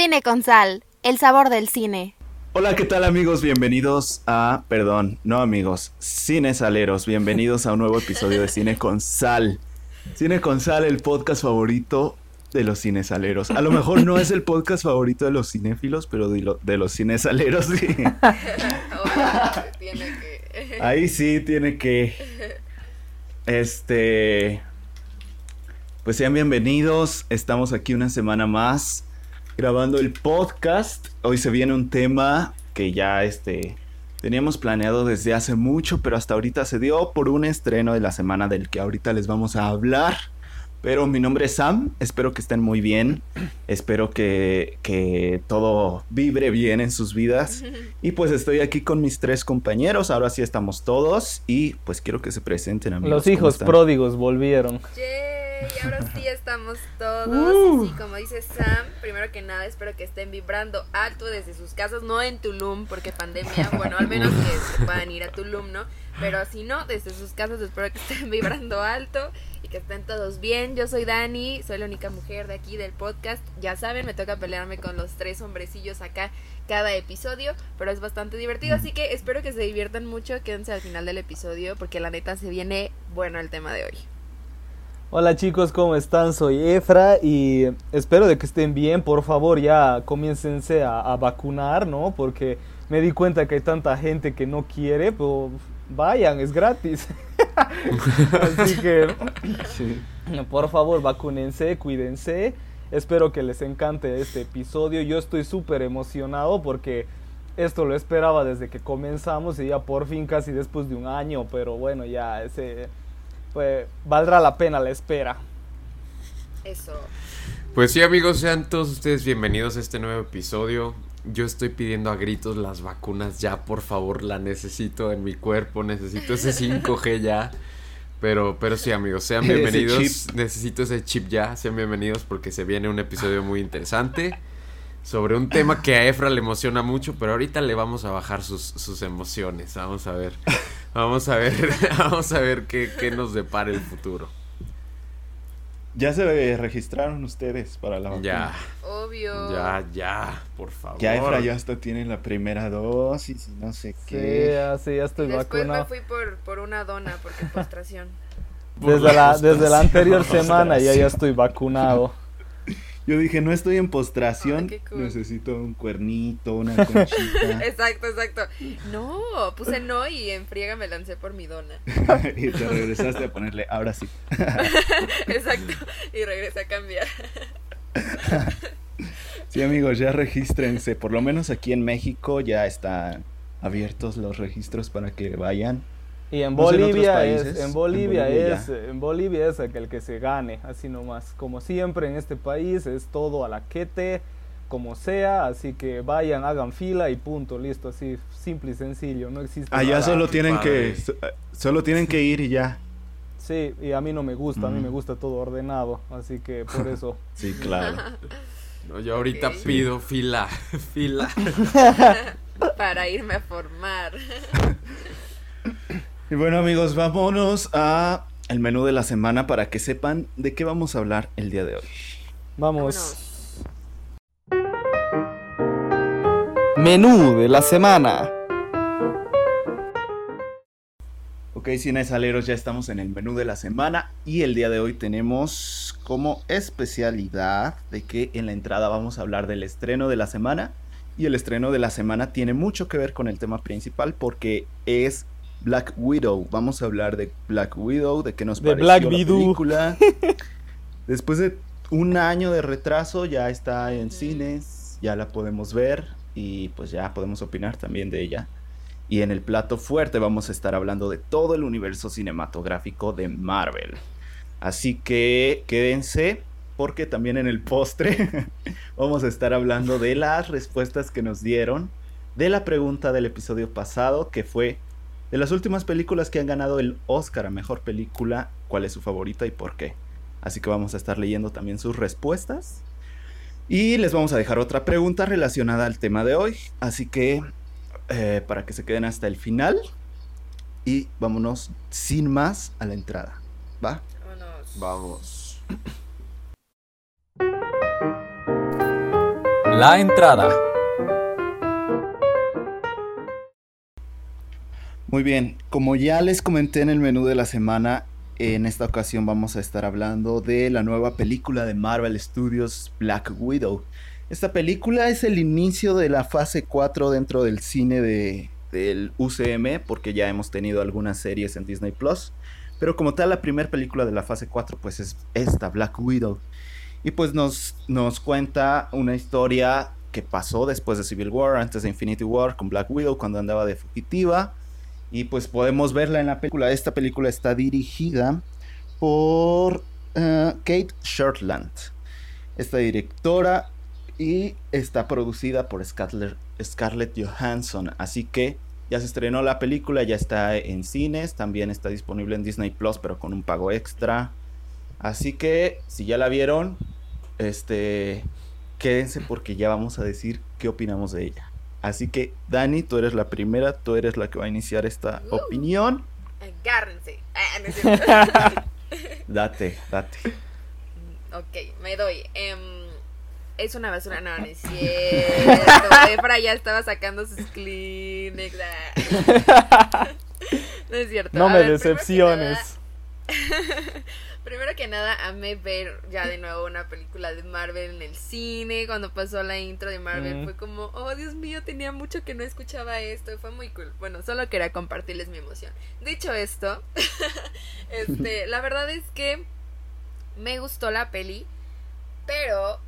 Cine con sal, el sabor del cine. Hola, ¿qué tal amigos? Bienvenidos a, perdón, no amigos, Cine Saleros. Bienvenidos a un nuevo episodio de Cine con Sal. Cine con Sal, el podcast favorito de los cinesaleros. A lo mejor no es el podcast favorito de los cinéfilos, pero de, lo- de los cinesaleros sí. Ahí sí tiene que. Este. Pues sean bienvenidos. Estamos aquí una semana más grabando el podcast. Hoy se viene un tema que ya este. Teníamos planeado desde hace mucho, pero hasta ahorita se dio por un estreno de la semana del que ahorita les vamos a hablar. Pero mi nombre es Sam, espero que estén muy bien, espero que, que todo vibre bien en sus vidas. Y pues estoy aquí con mis tres compañeros, ahora sí estamos todos y pues quiero que se presenten amigos. Los ¿cómo hijos pródigos volvieron. Y ahora sí estamos todos. Uh. Y sí, como dice Sam, primero que nada espero que estén vibrando alto desde sus casas, no en Tulum, porque pandemia, bueno, al menos que se puedan ir a Tulum, ¿no? Pero si no, desde sus casas espero que estén vibrando alto y que estén todos bien. Yo soy Dani, soy la única mujer de aquí del podcast. Ya saben, me toca pelearme con los tres hombrecillos acá cada episodio, pero es bastante divertido, así que espero que se diviertan mucho. Quédense al final del episodio porque la neta se viene bueno el tema de hoy. Hola chicos, ¿cómo están? Soy Efra y espero de que estén bien. Por favor, ya comiéncense a, a vacunar, ¿no? Porque me di cuenta que hay tanta gente que no quiere, pero vayan, es gratis. Así que, Sí. por favor, vacúnense, cuídense. Espero que les encante este episodio. Yo estoy súper emocionado porque esto lo esperaba desde que comenzamos y ya por fin casi después de un año, pero bueno, ya ese pues valdrá la pena la espera. Eso. Pues sí, amigos, sean todos ustedes bienvenidos a este nuevo episodio. Yo estoy pidiendo a gritos las vacunas ya, por favor, la necesito en mi cuerpo, necesito ese 5G ya. Pero, pero sí, amigos, sean bienvenidos. Necesito ese chip ya, sean bienvenidos porque se viene un episodio muy interesante sobre un tema que a Efra le emociona mucho, pero ahorita le vamos a bajar sus, sus emociones. Vamos a ver, vamos a ver, vamos a ver qué, qué nos depara el futuro. Ya se registraron ustedes para la vacuna. Ya, Obvio. ya, ya, por favor. Ya Efra ya hasta tiene la primera dosis y no sé Sí, qué. ya, sí, ya Y estoy después me vacunado. fui por, por una dona porque postración. Por Desde la, desde la anterior semana ya, ya estoy vacunado. Yo dije, no estoy en postración, cool. necesito un cuernito, una conchita. exacto, exacto. No, puse no y en friega me lancé por mi dona. y te regresaste a ponerle, ahora sí. Exacto. Y regresé a cambiar. Sí, amigos, ya regístrense. Por lo menos aquí en México ya están abiertos los registros para que vayan. Y en No sé, en otros Bolivia países, es, en en Bolivia es, en Bolivia es aquel que se gane, así nomás. Como siempre en este país es todo a la quete, como sea, así que vayan, hagan fila y punto, listo, así simple y sencillo, no existe Allá nada. solo tienen que solo tienen que ir y ya. Sí, y a mí no me gusta, a mí me gusta todo ordenado, así que por eso. Sí, claro. No, yo ahorita pido fila, fila. Para irme a formar. Y bueno, amigos, vámonos a el menú de la semana para que sepan de qué vamos a hablar el día de hoy. Vamos. Vámonos. Menú de la semana. Ok, cinesaleros, ya estamos en el menú de la semana y el día de hoy tenemos como especialidad de que en la entrada vamos a hablar del estreno de la semana y el estreno de la semana tiene mucho que ver con el tema principal porque es Black Widow. Vamos a hablar de Black Widow, de qué nos De pareció Black la película. Después de un año de retraso ya está en cines, ya la podemos ver y pues ya podemos opinar también de ella. Y en el plato fuerte vamos a estar hablando de todo el universo cinematográfico de Marvel. Así que quédense porque también en el postre vamos a estar hablando de las respuestas que nos dieron de la pregunta del episodio pasado que fue de las últimas películas que han ganado el Oscar a Mejor Película, ¿cuál es su favorita y por qué? Así que vamos a estar leyendo también sus respuestas. Y les vamos a dejar otra pregunta relacionada al tema de hoy. Así que eh, para que se queden hasta el final. Y vámonos sin más a la entrada. ¿Va? Vámonos. Vamos. La entrada. Muy bien, como ya les comenté en el menú de la semana, en esta ocasión vamos a estar hablando de la nueva película de Marvel Studios Black Widow. Esta película es el inicio de la fase 4 dentro del cine de, del UCM, porque ya hemos tenido algunas series en Disney Plus. Pero como tal, la primera película de la fase 4 pues es esta, Black Widow. Y pues nos, nos cuenta una historia que pasó después de Civil War, antes de Infinity War, con Black Widow cuando andaba de fugitiva. Y pues podemos verla en la película. Esta película está dirigida por eh, Kate Shortland. Esta directora y está producida por Scarlett, Scarlett Johansson. Así que ya se estrenó la película, ya está en cines, también está disponible en Disney Plus, pero con un pago extra. Así que si ya la vieron, este quédense porque ya vamos a decir qué opinamos de ella. Así que Dani, tú eres la primera, tú eres la que va a iniciar esta Uh. opinión. Agárrense. Ah, no. Date, date. ok, me doy. Em, es una basura, no, no es cierto. Efra ya estaba sacando sus Kleenex. ah. No es cierto. No A me ver, decepciones. Primero que nada, amé ver ya de nuevo una película de Marvel en el cine. Cuando pasó la intro de Marvel, Mm. fue como, oh Dios mío, tenía mucho que no escuchaba esto. Fue muy cool. Bueno, solo quería compartirles mi emoción. Dicho esto, este, la verdad es que me gustó la peli, pero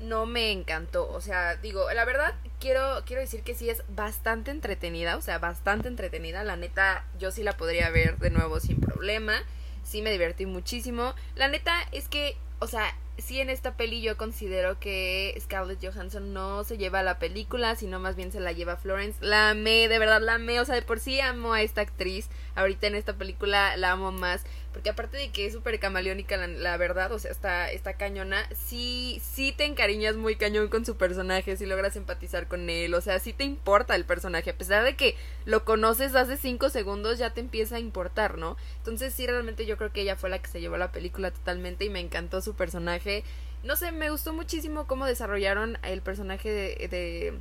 no me encantó. O sea, digo, la verdad, quiero, quiero decir que sí es bastante entretenida. O sea, bastante entretenida. La neta, yo sí la podría ver de nuevo sin problema. Sí me divertí muchísimo. La neta es que, o sea, sí en esta peli yo considero que Scarlett Johansson no se lleva la película, sino más bien se la lleva Florence. La amé, de verdad la amé. O sea, de por sí amo a esta actriz. Ahorita en esta película la amo más. Porque aparte de que es súper camaleónica, la, verdad, o sea, está, está cañona, sí, sí te encariñas muy cañón con su personaje, sí logras empatizar con él, o sea, sí te importa el personaje, a pesar de que lo conoces hace cinco segundos, ya te empieza a importar, ¿no? Entonces sí, realmente yo creo que ella fue la que se llevó la película totalmente y me encantó su personaje. No sé, me gustó muchísimo cómo desarrollaron el personaje de, de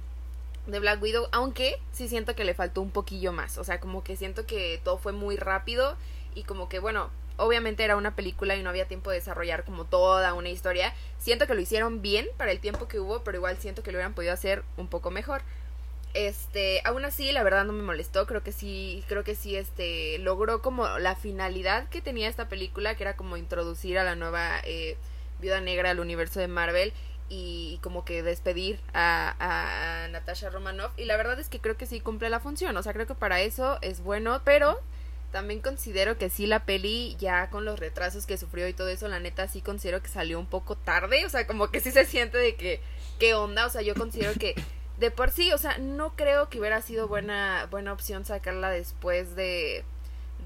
de Black Widow, aunque sí siento que le faltó un poquillo más, o sea, como que siento que todo fue muy rápido y como que bueno, obviamente era una película y no había tiempo de desarrollar como toda una historia. Siento que lo hicieron bien para el tiempo que hubo, pero igual siento que lo hubieran podido hacer un poco mejor. Este, aún así, la verdad no me molestó, creo que sí, creo que sí, este, logró como la finalidad que tenía esta película, que era como introducir a la nueva eh, Viuda Negra al universo de Marvel y como que despedir a, a, a Natasha Romanoff. Y la verdad es que creo que sí cumple la función, o sea, creo que para eso es bueno, pero también considero que sí la peli, ya con los retrasos que sufrió y todo eso, la neta sí considero que salió un poco tarde, o sea, como que sí se siente de que, ¿qué onda? O sea, yo considero que de por sí, o sea, no creo que hubiera sido buena, buena opción sacarla después de,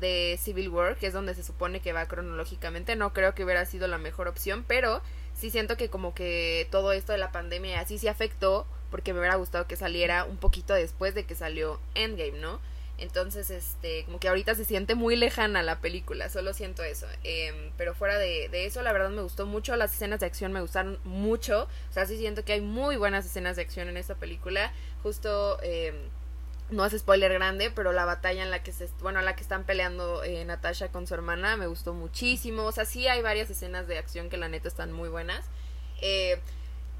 de Civil War, que es donde se supone que va cronológicamente, no creo que hubiera sido la mejor opción, pero sí siento que como que todo esto de la pandemia así sí afectó, porque me hubiera gustado que saliera un poquito después de que salió Endgame, ¿no? Entonces, este, como que ahorita se siente muy lejana la película, solo siento eso. Eh, pero fuera de, de, eso, la verdad me gustó mucho, las escenas de acción me gustaron mucho. O sea, sí siento que hay muy buenas escenas de acción en esta película. Justo, eh, no hace spoiler grande, pero la batalla en la que se, bueno, en la que están peleando eh, Natasha con su hermana me gustó muchísimo. O sea, sí hay varias escenas de acción que la neta están muy buenas. Eh,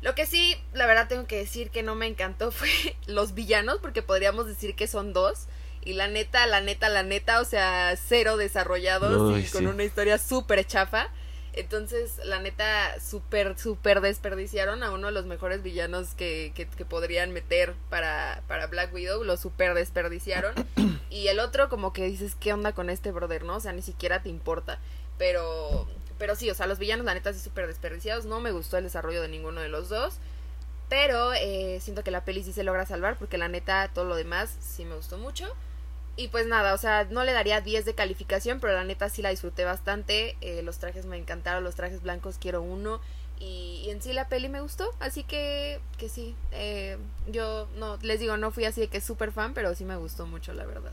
lo que sí, la verdad tengo que decir que no me encantó fue los villanos, porque podríamos decir que son dos. Y la neta, la neta, la neta, o sea, cero desarrollados Uy, y con sí. una historia súper chafa. Entonces, la neta, súper, súper desperdiciaron a uno de los mejores villanos que, que, que podrían meter para, para Black Widow. Lo súper desperdiciaron. y el otro, como que dices, ¿qué onda con este brother, no? O sea, ni siquiera te importa. Pero, pero sí, o sea, los villanos, la neta, sí súper desperdiciados. No me gustó el desarrollo de ninguno de los dos. Pero eh, siento que la peli sí se logra salvar porque la neta, todo lo demás sí me gustó mucho. Y pues nada, o sea, no le daría 10 de calificación, pero la neta sí la disfruté bastante. Eh, los trajes me encantaron, los trajes blancos quiero uno. Y, y en sí la peli me gustó, así que, que sí. Eh, yo no, les digo, no fui así de que súper fan, pero sí me gustó mucho, la verdad.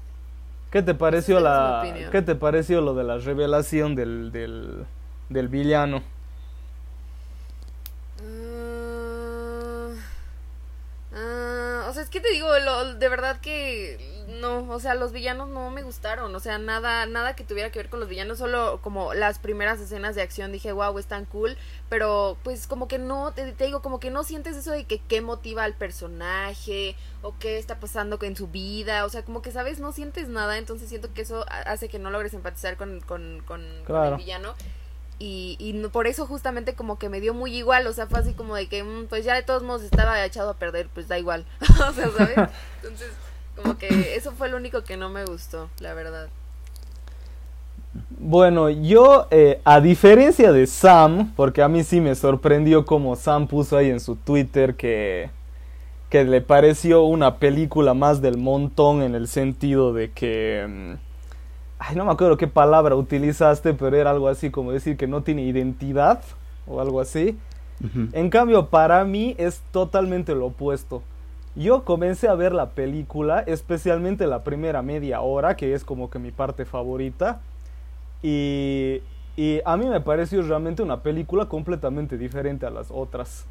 ¿Qué te pareció Esa la qué te pareció lo de la revelación del del, del villano? Mm, Pues, ¿qué te digo? Lo, de verdad que no, o sea, los villanos no me gustaron, o sea, nada, nada que tuviera que ver con los villanos, solo como las primeras escenas de acción dije, wow, están cool, pero pues como que no, te, digo, como que no sientes eso de que qué motiva al personaje o qué está pasando en su vida, o sea, como que, ¿sabes? No sientes nada, entonces siento que eso hace que no logres empatizar con, con, con el villano. Y, y por eso justamente como que me dio muy igual, o sea, fue así como de que, mm, pues ya de todos modos estaba echado a perder, pues da igual, o sea, ¿sabes? Entonces, como que eso fue lo único que no me gustó, la verdad. Bueno, yo, eh, a diferencia de Sam, porque a mí sí me sorprendió como Sam puso ahí en su Twitter que, que le pareció una película más del montón en el sentido de que... Ay, no me acuerdo qué palabra utilizaste, pero era algo así como decir que no tiene identidad o algo así. En cambio, para mí es totalmente lo opuesto. Yo comencé a ver la película, especialmente la primera media hora, que es como que mi parte favorita. Y, y a mí me pareció realmente una película completamente diferente a las otras.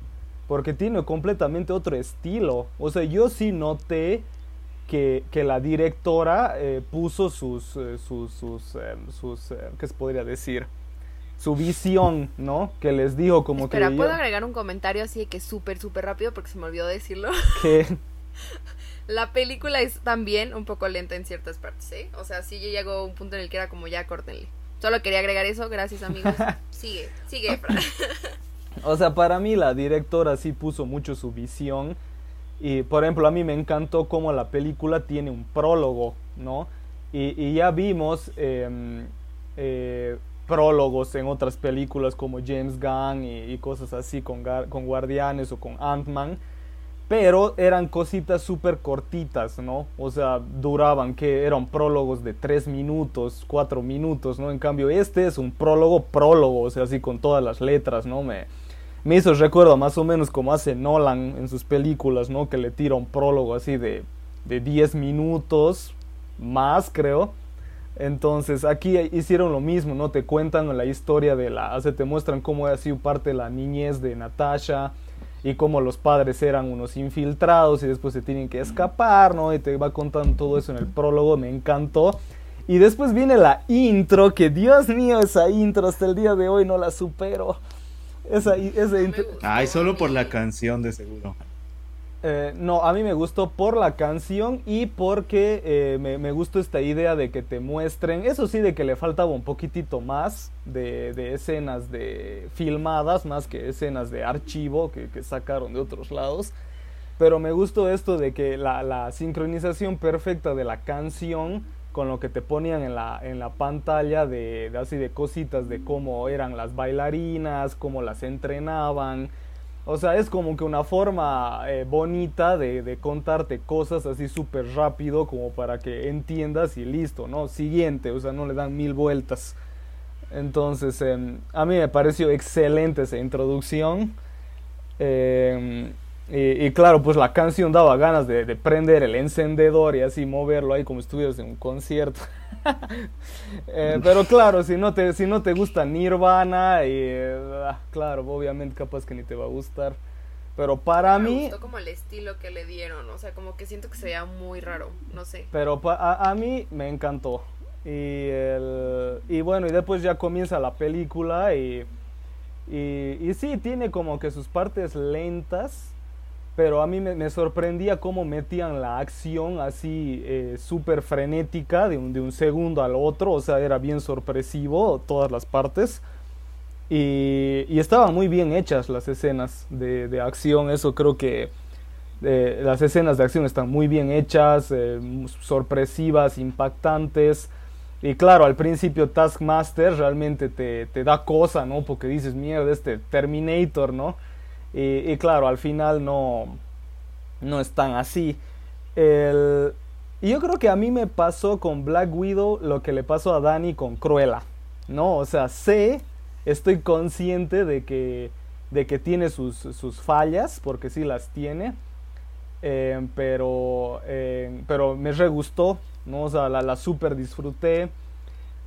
Porque tiene completamente otro estilo. O sea, yo sí noté que, que la directora eh, puso sus, eh, sus, sus, eh, sus ¿qué se podría decir? Su visión, ¿no? Que les dijo como Espera, que... ¿puedo agregar un comentario así de que súper, súper rápido porque se me olvidó decirlo? Que... la película es también un poco lenta en ciertas partes, ¿sí? O sea, sí llegó a un punto en el que era como ya córtenle. Solo quería agregar eso, gracias amigos. sigue, sigue, o sea, para mí la directora sí puso mucho su visión y por ejemplo, a mí me encantó cómo la película tiene un prólogo, ¿no? Y, ya vimos em, eh, prólogos en otras películas como James Gunn y, cosas así con, con Guardianes o con Ant-Man. Pero eran cositas súper cortitas, ¿no? O sea, duraban que eran prólogos de 3 minutos, 4 minutos, ¿no? En cambio, este es un prólogo, prólogo, o sea, así con todas las letras, ¿no? Me, me hizo recuerdo más o menos como hace Nolan en sus películas, ¿no? Que le tira un prólogo así de, de 10 minutos más, creo. Entonces aquí hicieron lo mismo, ¿no? Te cuentan la historia de la... O te muestran cómo ha sido parte de la niñez de Natasha y cómo los padres eran unos infiltrados y después se tienen que escapar, ¿no? Y te va contando todo eso en el prólogo, me encantó. Y después viene la intro, que Dios mío, esa intro hasta el día de hoy no la supero. Esa, Ay, solo por la canción, de seguro. Eh, no, a mí me gustó por la canción y porque eh, me, gustó esta idea de que te muestren, eso sí, de que le faltaba un poquitito más de, escenas de filmadas, más que escenas de archivo que, que, sacaron de otros lados. Pero me gustó esto de que la, la sincronización perfecta de la canción con lo que te ponían en la, en la pantalla de, así de cositas de cómo eran las bailarinas, cómo las entrenaban. O sea, es como que una forma eh, bonita de, contarte cosas así súper rápido como para que entiendas y listo, ¿no? Siguiente, o sea, no le dan mil vueltas. Entonces, em, a mí me pareció excelente esa introducción. Eh, y, claro, pues la canción daba ganas de, prender el encendedor y así moverlo ahí como estuvieras en un concierto. Eh, pero claro, si no te, si no te gusta Nirvana, y, ah, claro, obviamente capaz que ni te va a gustar. Pero para mí... Me gustó como el estilo que le dieron, o sea, como que siento que se veía muy raro, no sé. Pero a, a, mí me encantó. Y, el, y bueno, y después ya comienza la película y, y, y sí, tiene como que sus partes lentas pero a mí me, sorprendía cómo metían la acción así eh, súper frenética de un, de un, segundo al otro, o sea, era bien sorpresivo todas las partes. Y, y estaban muy bien hechas las escenas de, de acción, eso creo que eh, las escenas de acción están muy bien hechas, eh, sorpresivas, impactantes. Y claro, al principio Taskmaster realmente te, te da cosa, ¿no? Porque dices, mierda, este Terminator, ¿no? Y, claro, al final no, no es tan así. El, y yo creo que a mí me pasó con Black Widow lo que le pasó a Dani con Cruella. ¿No? O sea, sé, estoy consciente de que, de que tiene sus, sus fallas, porque sí las tiene. Eh, pero, eh, pero me re gustó, ¿no? O sea, la, la super disfruté.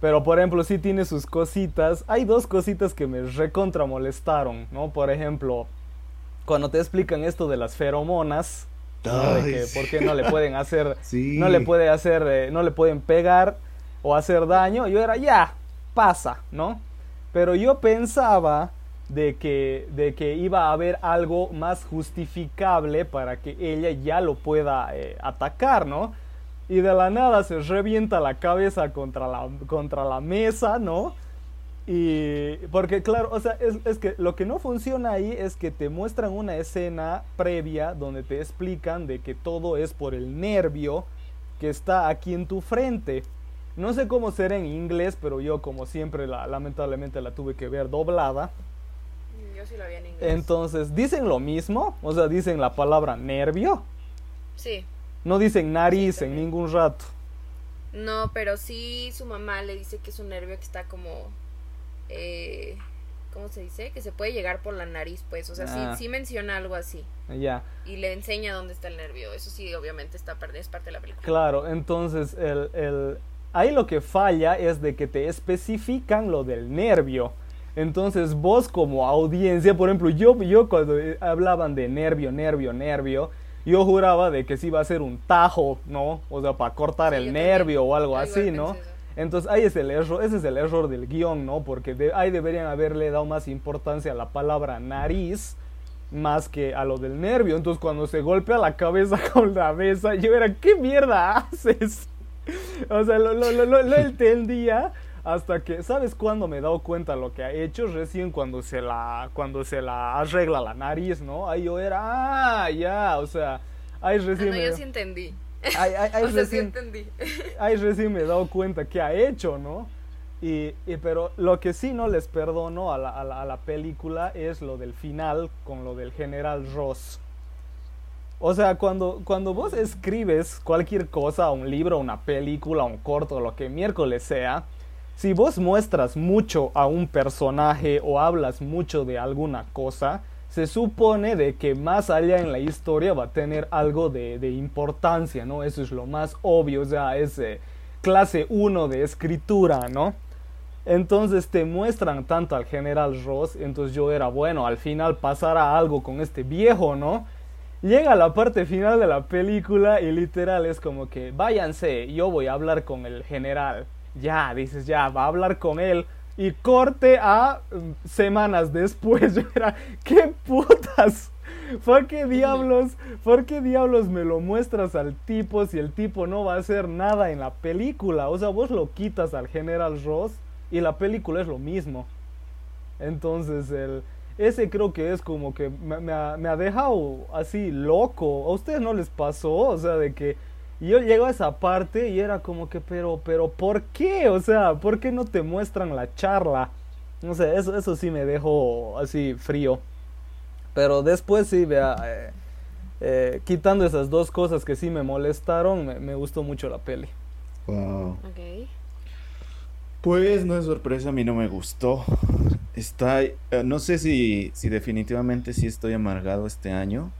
Pero por ejemplo, sí tiene sus cositas. Hay dos cositas que me recontra molestaron, ¿no? Por ejemplo, cuando te explican esto de las feromonas, ¿no? De que por qué no le pueden hacer, Sí. no le puede hacer, eh, no le pueden pegar o hacer daño. Yo era, ya, pasa, ¿no? Pero yo pensaba de que, de que iba a haber algo más justificable para que ella ya lo pueda eh, atacar, ¿no? Y de la nada se revienta la cabeza contra la, contra la mesa, ¿no? Y porque claro, o sea, es, es que lo que no funciona ahí es que te muestran una escena previa donde te explican de que todo es por el nervio que está aquí en tu frente. No sé cómo será en inglés, pero yo como siempre la, lamentablemente la tuve que ver doblada. Yo sí lo vi en inglés. Entonces, ¿dicen lo mismo? O sea, dicen la palabra nervio. Sí. No dicen nariz Sí, en ningún rato. No, pero sí su mamá le dice que es un nervio que está como... Eh, ¿Cómo se dice? Que se puede llegar por la nariz, pues. O sea, Ah. sí, sí menciona algo así. Ya. Y le enseña dónde está el nervio. Eso sí, obviamente, está es parte de la película. Claro, entonces el, el- ahí lo que falla es de que te especifican lo del nervio. Entonces vos como audiencia, por ejemplo, yo, yo cuando eh, hablaban de nervio, nervio, nervio, yo juraba de que sí iba a ser un tajo, ¿no? O sea, para cortar Sí, el nervio también. o algo así, ¿no? eso. Entonces ahí es el error, ese es el error del guion, ¿no? Porque de- ahí deberían haberle dado más importancia a la palabra nariz más que a lo del nervio. Entonces cuando se golpea la cabeza con la mesa, yo era, ¿qué mierda haces? O sea, lo, lo, lo, lo- lo entendía hasta que, ¿sabes cuándo me he dado cuenta lo que ha hecho? Recién cuando se la, cuando se la arregla la nariz, ¿no? Ahí yo era, ah, ya, o sea, ahí Ah, recién no, me... yo sí entendí. Ahí- ahí- ahí o sea, sí recién- entendí. ahí recién me he dado cuenta que ha hecho, ¿no? Y, y- pero lo que sí no les perdono a la, a la- a la película es lo del final con lo del general Ross. O sea, cuando, cuando vos escribes cualquier cosa, un libro, una película, un corto, lo que miércoles sea, si vos muestras mucho a un personaje o hablas mucho de alguna cosa, se supone de que más allá en la historia va a tener algo de, de importancia, ¿no? Eso es lo más obvio, o sea, es eh, clase 1 de escritura, ¿no? Entonces te muestran tanto al general Ross, entonces yo era, bueno, al final pasará algo con este viejo, ¿no? Llega la parte final de la película y literal es como que, váyanse, yo voy a hablar con el general. Ya, dices, ya, va a hablar con él. Y corte a mm, semanas después. Yo era, ¿qué putas? ¿Por qué diablos? ¿Por qué diablos me lo muestras al tipo si el tipo no va a hacer nada en la película? O sea, vos lo quitas al general Ross y la película es lo mismo. Entonces, el, ese creo que es como que me, me ha, me ha dejado así loco. ¿A ustedes no les pasó? O sea, de que yo llego a esa parte y era como que, pero, pero, ¿por qué? O sea, ¿por qué no te muestran la charla? No sé, eso, eso sí me dejó así frío. Pero después sí, vea, eh, eh, quitando esas dos cosas que sí me molestaron, me, me gustó mucho la peli. Wow. Ok. Pues no es sorpresa, a mí no me gustó. Está, eh, no sé si, si definitivamente sí estoy amargado este año.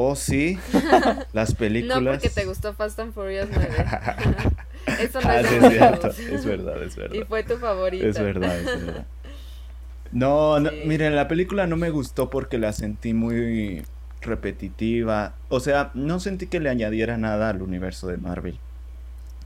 O si las películas. No porque te gustó Fast and Furious 9. Eso no Ah, es sí, es cierto. Es verdad, es verdad. Y fue tu favorita. Es verdad, es verdad. No, no, Sí. miren, la película no me gustó porque la sentí muy repetitiva. O sea, no sentí que le añadiera nada al universo de Marvel.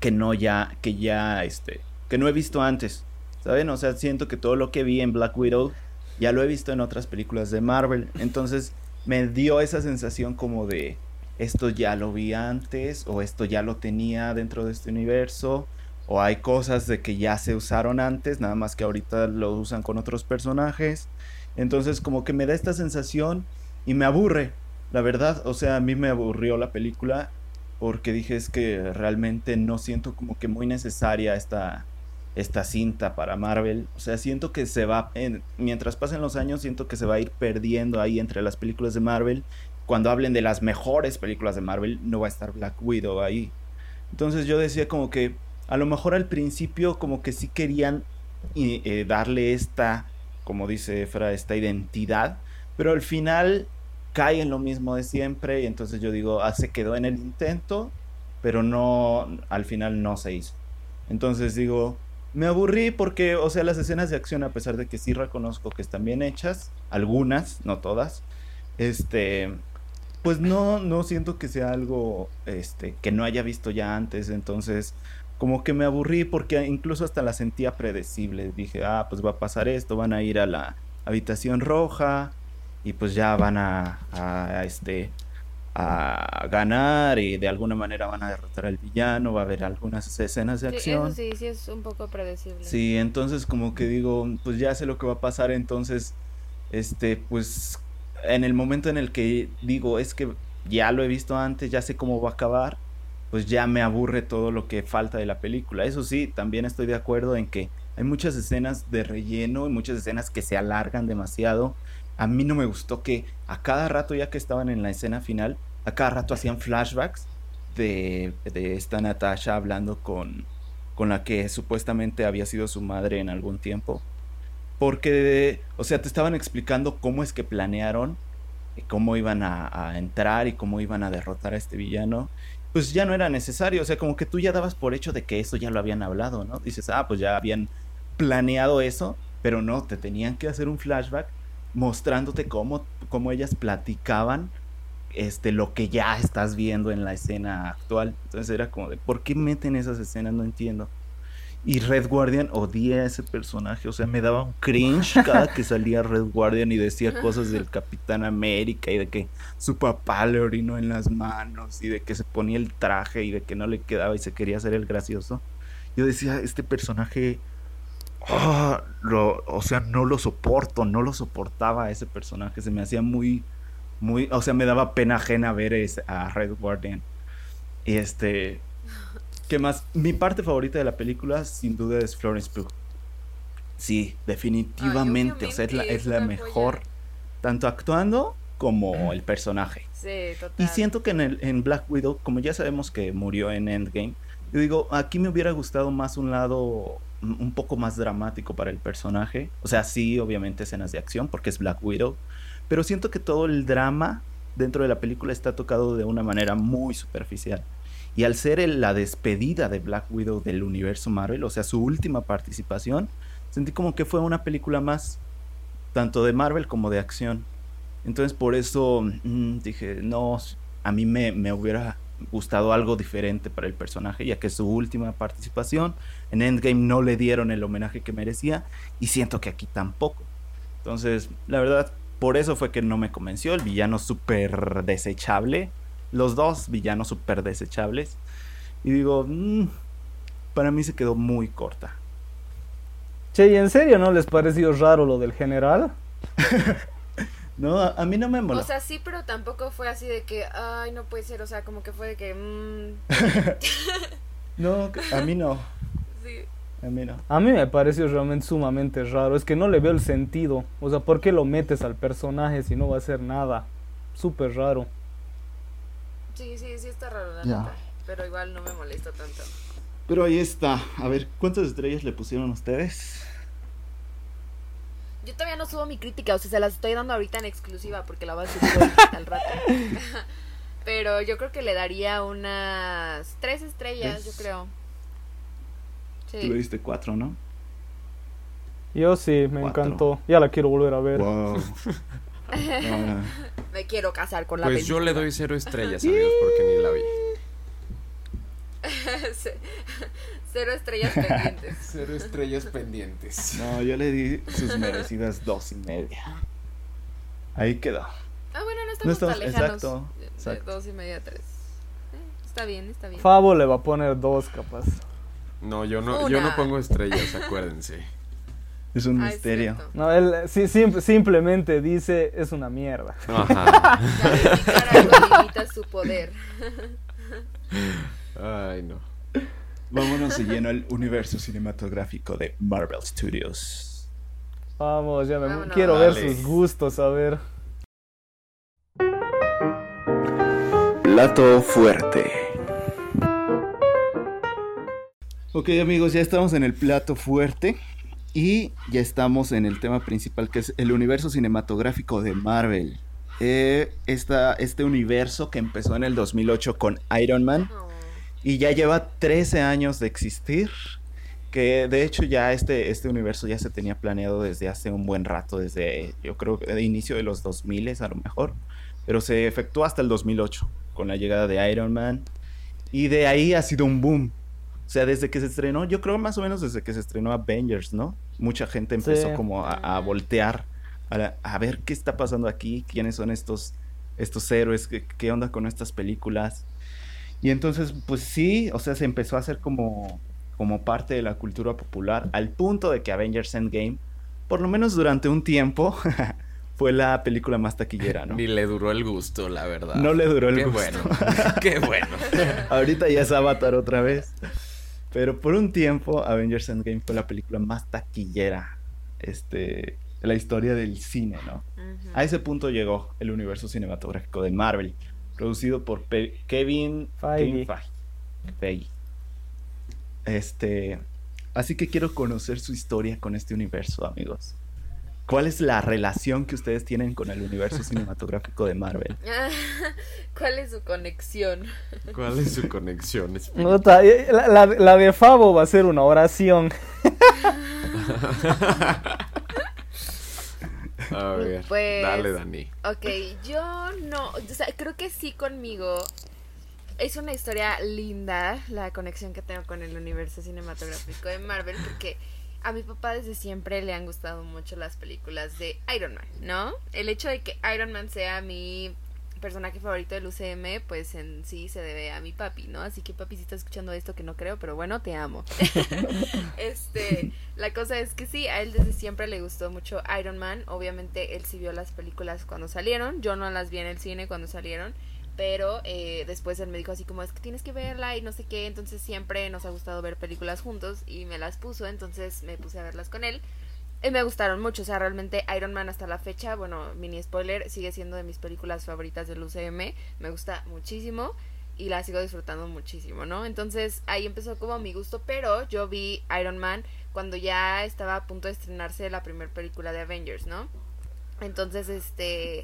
Que no ya, que ya, este, que no he visto antes. ¿Saben? O sea, siento que todo lo que vi en Black Widow ya lo he visto en otras películas de Marvel. Entonces me dio esa sensación como de esto ya lo vi antes o esto ya lo tenía dentro de este universo o hay cosas de que ya se usaron antes, nada más que ahorita lo usan con otros personajes. Entonces como que me da esta sensación y me aburre, la verdad. O sea, a mí me aburrió la película porque dije es que realmente no siento como que muy necesaria esta, esta cinta para Marvel. O sea, siento que se va, en- mientras pasen los años, siento que se va a ir perdiendo ahí entre las películas de Marvel. Cuando hablen de las mejores películas de Marvel, no va a estar Black Widow ahí. Entonces yo decía como que a lo mejor al principio como que sí querían eh, darle esta, como dice Efra, esta identidad, pero al final cae en lo mismo de siempre y entonces yo digo, ah, se quedó en el intento, pero no, al final no se hizo. Entonces digo, me aburrí porque, o sea, las escenas de acción, a pesar de que sí reconozco que están bien hechas, algunas, no todas, este, pues no, no siento que sea algo este, que no haya visto ya antes, entonces como que me aburrí porque incluso hasta la sentía predecible. Dije, ah, pues va a pasar esto, van a ir a la habitación roja y pues ya van a, a este a ganar y de alguna manera van a derrotar al villano, va a haber algunas escenas de Sí, acción. eso sí, sí es un poco predecible. Sí, entonces como que digo, pues ya sé lo que va a pasar, entonces, este, pues en el momento en el que digo, es que ya lo he visto antes, ya sé cómo va a acabar, pues ya me aburre todo lo que falta de la película. Eso sí, también estoy de acuerdo en que hay muchas escenas de relleno y muchas escenas que se alargan demasiado. A mí no me gustó que a cada rato, ya que estaban en la escena final, a cada rato hacían flashbacks de, de esta Natasha hablando con, con la que supuestamente había sido su madre en algún tiempo. Porque, o sea, te estaban explicando cómo es que planearon, y cómo iban a, a entrar y cómo iban a derrotar a este villano. Pues ya no era necesario, o sea, como que tú ya dabas por hecho de que eso ya lo habían hablado, ¿no? Dices, ah, pues ya habían planeado eso, pero no, te tenían que hacer un flashback mostrándote cómo, cómo ellas platicaban este, lo que ya estás viendo en la escena actual. Entonces era como de, ¿por qué meten esas escenas? No entiendo. Y Red Guardian odié a ese personaje, o sea, me daba un cringe cada que salía Red Guardian y decía cosas del Capitán América y de que su papá le orinó en las manos y de que se ponía el traje y de que no le quedaba y se quería hacer el gracioso. Yo decía, este personaje, ah, lo- o sea, no lo soporto, no lo soportaba a ese personaje, se me hacía muy, muy, o sea, me daba pena ajena ver ese- a Red Guardian. Y este, ¿qué más? Mi parte favorita de la película, sin duda, es Florence Pugh. Sí, definitivamente, o sea, es la, es la mejor, joya. tanto actuando como el personaje. Sí, total. Y siento que en, el, en Black Widow, como ya sabemos que murió en Endgame, yo digo, aquí me hubiera gustado más un lado un poco más dramático para el personaje. O sea, sí, obviamente escenas de acción, porque es Black Widow. Pero siento que todo el drama dentro de la película está tocado de una manera muy superficial. Y al ser el- la despedida de Black Widow del universo Marvel, o sea, su última participación, sentí como que fue una película más, tanto de Marvel como de acción. Entonces por eso mm, dije, no, a mí me, me hubiera gustado algo diferente para el personaje, ya que su última participación en Endgame no le dieron el homenaje que merecía y siento que aquí tampoco. Entonces, la verdad, por eso fue que no me convenció. El villano súper desechable, los dos villanos súper desechables. Y digo, mm, para mí se quedó muy corta. Che, ¿y en serio no les pareció raro lo del general? No, a, a mí no me moló. O sea, sí, pero tampoco fue así de que, ay, no puede ser, o sea, como que fue de que, mmm, no, a mí no, sí. a mí. A me pareció realmente sumamente raro. Es que no le veo el sentido. O sea, ¿por qué lo metes al personaje si no va a hacer nada? Súper raro. Sí, sí, sí está raro, la neta. Pero igual no me molesta tanto. Pero ahí está. A ver, ¿cuántas estrellas le pusieron ustedes? Yo todavía no subo mi crítica, o sea, se las estoy dando ahorita en exclusiva porque la voy a subir al rato. Pero yo creo que le daría unas tres estrellas, yo Tres. Creo. Tú le Sí. diste cuatro, ¿no? Yo sí, me Cuatro. encantó. Ya la quiero volver a ver. Wow. Ah, Me quiero casar con la Pues yo le doy cero estrellas, amigos, porque ni la vi. Ce- Cero estrellas pendientes. Cero estrellas pendientes. no, yo le di sus merecidas dos y media. Ahí quedó. Ah, bueno, no No estamos, estamos- tan lejanos. exacto, de exacto. dos y media, tres. Eh, está bien, está bien. Favo le va a poner dos, capaz. No, yo no, yo no pongo estrellas, acuérdense. Es un Ah, misterio. No, él sí, sim- simplemente dice es una mierda. Ajá. Limita su poder. Ay, no. Vámonos de lleno al universo cinematográfico de Marvel Studios. Vamos, ya me Vámonos. quiero ver sus gustos, a ver. Plato fuerte. Ok amigos, ya estamos en el plato fuerte y ya estamos en el tema principal que es el universo cinematográfico de Marvel. Eh, esta- este universo que empezó en el 2008 con Iron Man y ya lleva 13 años de existir. Que de hecho ya este, este universo ya se tenía planeado desde hace un buen rato, desde yo creo que de inicio de los 2000 a lo mejor. pero se efectuó hasta el 2008 con la llegada de Iron Man y de ahí ha sido un boom. O sea, desde que se estrenó, yo creo más o menos desde que se estrenó Avengers, ¿no? Mucha gente empezó Sí. como a, a voltear, a, a ver qué está pasando aquí, quiénes son estos, estos héroes, qué, qué onda con estas películas. Y entonces, pues sí, o sea, se empezó a hacer como, como parte de la cultura popular, al punto de que Avengers Endgame, por lo menos durante un tiempo, fue la película más taquillera, ¿no? Ni le duró el gusto, la verdad. No le duró el Qué gusto. bueno. Qué bueno. Ahorita ya es Avatar otra vez. Pero por un tiempo, Avengers Endgame fue la película más taquillera este, de la historia del cine, ¿no? A ese punto llegó el universo cinematográfico de Marvel, producido por Pe- Kevin Feige. Kevin Feige. Feige. Este, así que quiero conocer su historia con este universo, amigos. ¿Cuál es la relación que ustedes tienen con el universo cinematográfico de Marvel? ¿Cuál es su conexión? ¿Cuál es su conexión? Nota, eh, La, la- la de Fabo va a ser una oración. A ver, Pues- dale, Dani. Ok, yo no, o sea, creo que sí conmigo. Es una historia linda la conexión que tengo con el universo cinematográfico de Marvel porque a mi papá desde siempre le han gustado mucho las películas de Iron Man, ¿no? El hecho de que Iron Man sea mi personaje favorito del UCM, pues en sí se debe a mi papi, ¿no? Así que papi, si estás escuchando esto que no creo, pero bueno, te amo. este, la cosa es que sí, a él desde siempre le gustó mucho Iron Man. Obviamente él sí vio las películas cuando salieron. Yo no las vi en el cine cuando salieron. Pero eh, después él me dijo así como es que tienes que verla y no sé qué. Entonces siempre nos ha gustado ver películas juntos y me las puso. Entonces me puse a verlas con él. Y me gustaron mucho. O sea, realmente Iron Man hasta la fecha, bueno, mini spoiler, sigue siendo de mis películas favoritas del UCM. Me gusta muchísimo y la sigo disfrutando muchísimo, ¿no? Entonces ahí empezó como mi gusto, pero yo vi Iron Man cuando ya estaba a punto de estrenarse la primera película de Avengers, ¿no? Entonces, este,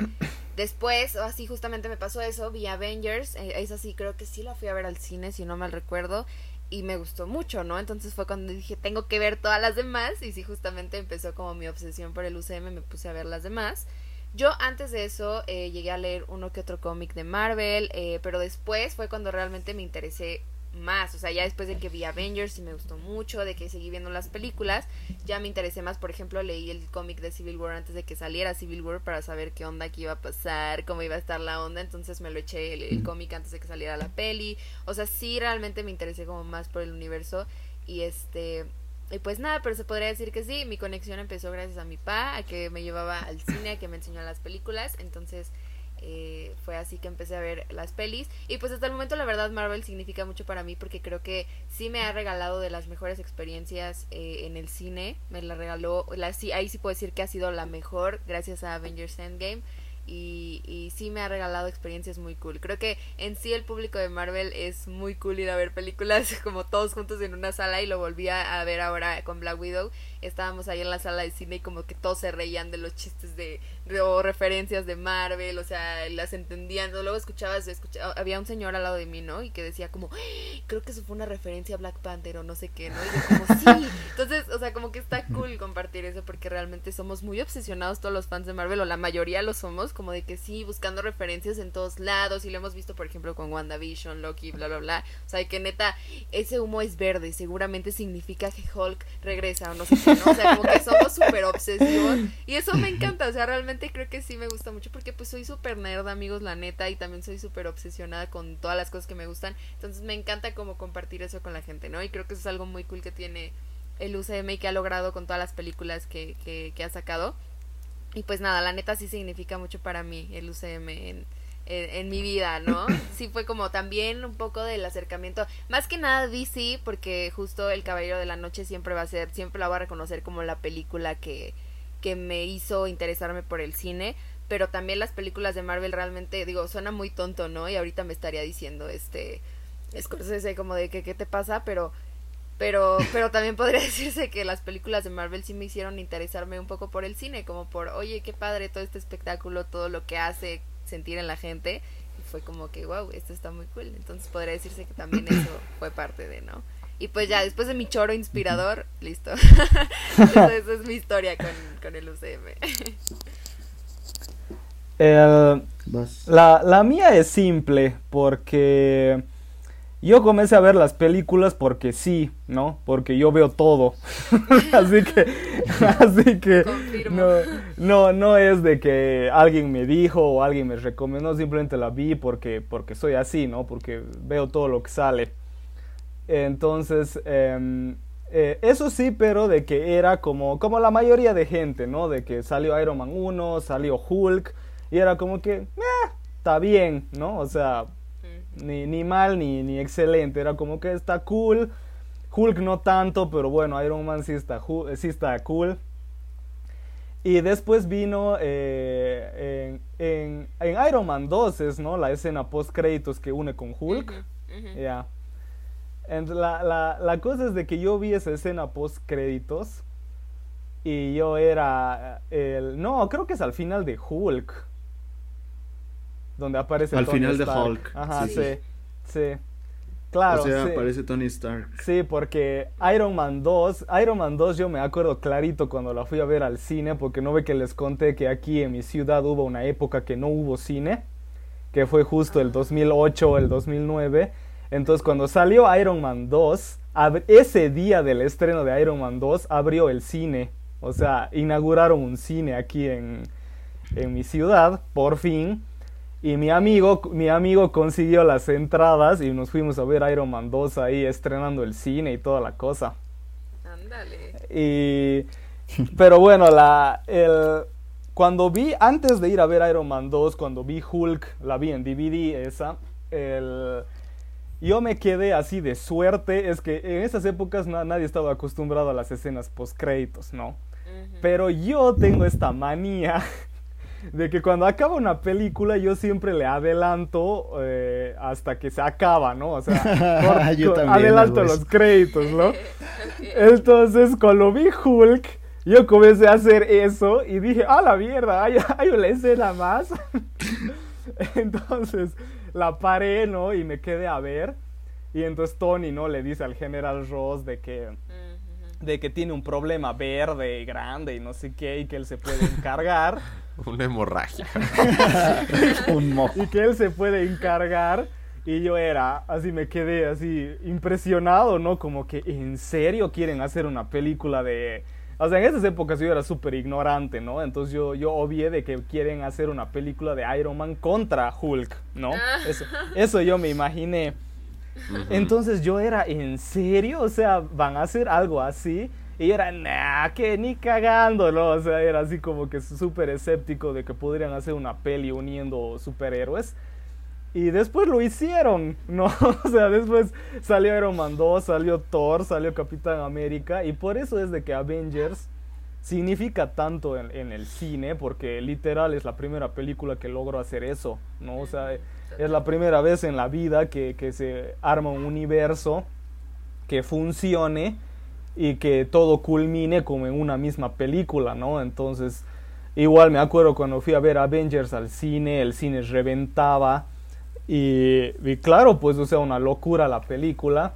después, así justamente me pasó eso, vi Avengers, eh, es así, creo que sí la fui a ver al cine, si no mal recuerdo, y me gustó mucho, ¿no? Entonces fue cuando dije, tengo que ver todas las demás, y sí, justamente empezó como mi obsesión por el UCM, me puse a ver las demás. Yo antes de eso eh, llegué a leer uno que otro cómic de Marvel, eh, pero después fue cuando realmente me interesé más, o sea, ya después de que vi Avengers y me gustó mucho, de que seguí viendo las películas, ya me interesé más, por ejemplo, leí el cómic de Civil War antes de que saliera Civil War para saber qué onda, qué iba a pasar, cómo iba a estar la onda, entonces me lo eché el, el cómic antes de que saliera la peli, o sea, sí realmente me interesé como más por el universo y este... Y pues nada, pero se podría decir que sí, mi conexión empezó gracias a mi pa, a que me llevaba al cine, a que me enseñó las películas, entonces eh, fue así que empecé a ver las pelis. Y pues hasta el momento la verdad Marvel significa mucho para mí porque creo que sí me ha regalado de las mejores experiencias eh, en el cine. Me la regaló, la, sí, ahí sí puedo decir que ha sido la mejor gracias a Avengers Endgame. Y, y sí me ha regalado experiencias muy cool. Creo que en sí el público de Marvel es muy cool ir a ver películas como todos juntos en una sala y lo volví a ver ahora con Black Widow. Estábamos ahí en la sala de cine y como que todos se reían de los chistes de, de- o referencias de Marvel, o sea, las entendían. Luego escuchabas, escucha- había un señor al lado de mí, ¿no? Y que decía como, "Ay, creo que eso fue una referencia a Black Panther o no sé qué, ¿no? Y yo como, sí. Entonces, o sea, como que está cool compartir eso porque realmente somos muy obsesionados todos los fans de Marvel, o la mayoría lo somos, como de que sí, buscando referencias en todos lados. Y lo hemos visto, por ejemplo, con WandaVision, Loki, bla, bla, bla. O sea, que neta, ese humo es verde, seguramente significa que Hulk regresa o no sé qué, ¿no? O sea, como que somos súper obsesivos. Y eso me encanta, o sea, realmente creo que sí me gusta mucho porque pues soy súper nerd, amigos, la neta, y también soy súper obsesionada con todas las cosas que me gustan. Entonces me encanta como compartir eso con la gente, ¿no? Y creo que eso es algo muy cool que tiene el UCM y que ha logrado con todas las películas que, que, que ha sacado. Y pues nada, la neta sí significa mucho para mí el UCM en, en, en mi vida, ¿no? Sí fue como también un poco del acercamiento. Más que nada DC, porque justo El Caballero de la Noche siempre va a ser, siempre la voy a reconocer como la película que, que me hizo interesarme por el cine. Pero también las películas de Marvel realmente, digo, suena muy tonto, ¿no? Y ahorita me estaría diciendo, este, Scorsese como de que qué te pasa, pero pero pero también podría decirse que las películas de Marvel sí me hicieron interesarme un poco por el cine, como por, oye, qué padre todo este espectáculo, todo lo que hace sentir en la gente. Y fue como que, wow, esto está muy cool. Entonces podría decirse que también eso fue parte de, ¿no? Y pues ya, después de mi choro inspirador, listo. Esa es mi historia con, con el UCM. El-. La, la mía es simple, porque yo comencé a ver las películas porque sí, ¿no? Porque yo veo todo. así que, así que no, no, no es de que alguien me dijo o alguien me recomendó, simplemente la vi porque, porque soy así, ¿no? Porque veo todo lo que sale. Entonces, em, eh, eso sí, pero de que era como, como la mayoría de gente, ¿no? De que salió Iron Man 1, salió Hulk, y era como que, eh, está bien, ¿no? O sea. Ni, ni mal ni, ni excelente, era como que está cool. Hulk no tanto, pero bueno, Iron Man sí está, sí está cool. Y después vino eh, en, en, en Iron Man 2, es, ¿no? La escena post créditos que une con Hulk. And La, la, la cosa es de que yo vi esa escena post créditos y yo era el... No, creo que es al final de Hulk. Donde aparece Al Tony final de. Hulk, Ajá, sí, sí. Claro, o sea, sí. aparece Tony Stark. Sí, porque Iron Man 2, Iron Man 2 yo me acuerdo clarito cuando la fui a ver al cine, porque no ve que les conté que aquí en mi ciudad hubo una época que no hubo cine, que fue justo el 2008 o el 2009. Entonces cuando salió Iron Man 2, ab- ese día del estreno de Iron Man 2 abrió el cine. O sea, inauguraron un cine aquí en, en mi ciudad, por fin. Y mi amigo, mi amigo consiguió las entradas y nos fuimos a ver Iron Man 2 ahí estrenando el cine y toda la cosa. Ándale. Y pero bueno, la el cuando vi antes de ir a ver Iron Man 2, cuando vi Hulk, la vi en DVD esa, el yo me quedé así de suerte, es que en esas épocas na- nadie estaba acostumbrado a las escenas post créditos, ¿no? Ujú. Pero yo tengo esta manía de que cuando acaba una película yo siempre le adelanto eh, hasta que se acaba, ¿no? O sea, Yo también adelanto los créditos, ¿no? Entonces, cuando vi Hulk, yo comencé a hacer eso y dije, ¡ah, la mierda! Hay, hay una escena más. entonces, la paré, ¿no? Y me quedé a ver. Y entonces Tony, ¿no? Le dice al General Ross de que, de que tiene un problema verde y grande y no sé qué, y que él se puede encargar. Una hemorragia. Un mojo. y que él se puede encargar. Y yo era, así me quedé así impresionado, ¿no? Como que en serio quieren hacer una película de... O sea, en esas épocas yo era súper ignorante, ¿no? Entonces yo, yo obvié de que quieren hacer una película de Iron Man contra Hulk, ¿no? Eso, eso yo me imaginé. Entonces yo era, ¿en serio? O sea, ¿van a hacer algo así? Y era, nah, que ni cagando, ¿no? O sea, era así como que súper escéptico de que podrían hacer una peli uniendo superhéroes. Y después lo hicieron, ¿no? O sea, después salió Iron Man 2, salió Thor, salió Capitán América. Y por eso es de que Avengers significa tanto en, en el cine, porque literal es la primera película que logró hacer eso, ¿no? O sea, es la primera vez en la vida que, que se arma un universo que funcione y que todo culmine como en una misma película, ¿no? Entonces, igual me acuerdo cuando fui a ver Avengers al cine, el cine reventaba y, y claro, pues, o sea, una locura la película.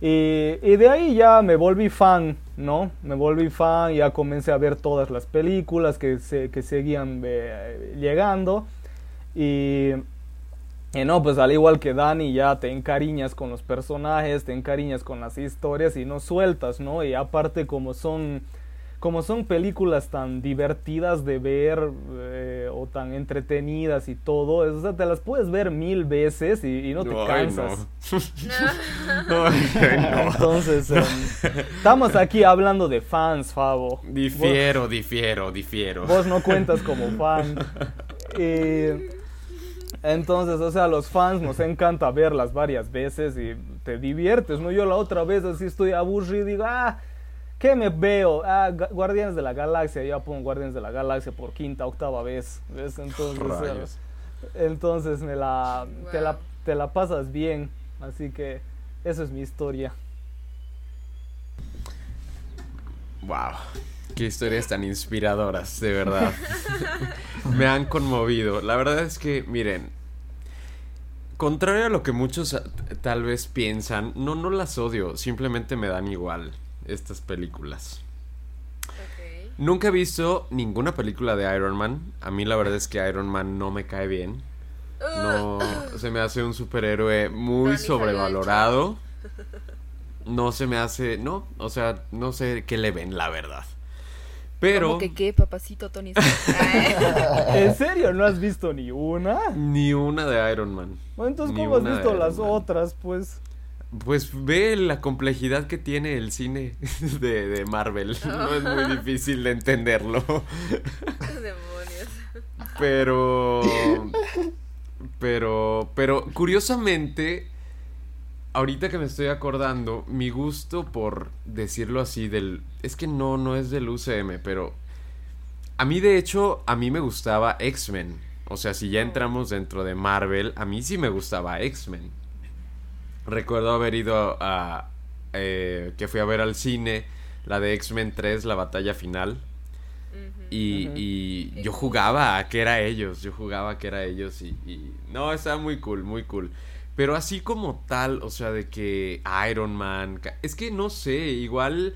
Y, y de ahí ya me volví fan, ¿no? Me volví fan, ya comencé a ver todas las películas que, se, que seguían eh, llegando. Y, y no, pues al igual que Dani, ya te encariñas con los personajes, te encariñas con las historias y no sueltas, ¿no? Y aparte como son, como son películas tan divertidas de ver eh, o tan entretenidas y todo, o sea, te las puedes ver mil veces y, y no te Ay, cansas. no. Ay, no. Entonces, em, estamos aquí hablando de fans, Favo. Difiero, difiero, difiero. Vos, vos no cuentas como fan. Y entonces, o sea, los fans nos encanta verlas varias veces y te diviertes, ¿no? Yo la otra vez así estoy aburrido y digo, ah, ¿qué me veo? Ah, Guardianes de la Galaxia, ya pongo Guardianes de la Galaxia por quinta, octava vez, ¿ves? Entonces, Rayos. entonces me la, te la, te la pasas bien, así que esa es mi historia. Wow. Qué historias tan inspiradoras, de verdad. Me han conmovido. La verdad es que, miren, contrario a lo que muchos ah, tal vez piensan, no, no las odio, simplemente me dan igual estas películas. Nunca he visto ninguna película de Iron Man. A mí la verdad es que Iron Man no me cae bien. No, se me hace un superhéroe muy sobrevalorado. No se me hace, no, o sea, no sé qué le ven, la verdad. Pero ¿Cómo que qué, papacito Tony Stark? ¿En serio no has visto ni una? ni una de Iron Man. Bueno, entonces, Ni ¿cómo has visto las Man. otras, pues? Pues ve la complejidad que tiene el cine de, de Marvel. No es muy difícil de entenderlo. Demonios. Pero. Pero. Pero curiosamente. Ahorita que me estoy acordando, mi gusto por decirlo así del. Es que no, no es del UCM, pero. A mí, de hecho, a mí me gustaba X-Men. O sea, si ya entramos dentro de Marvel, a mí sí me gustaba X-Men. Recuerdo haber ido a. eh, que fui a ver al cine la de X-Men 3, la batalla final. Y, y yo jugaba a que era ellos, yo jugaba a que era ellos y, y- no, estaba muy cool, muy cool. Pero así como tal, o sea, de que Iron Man, es que no sé, igual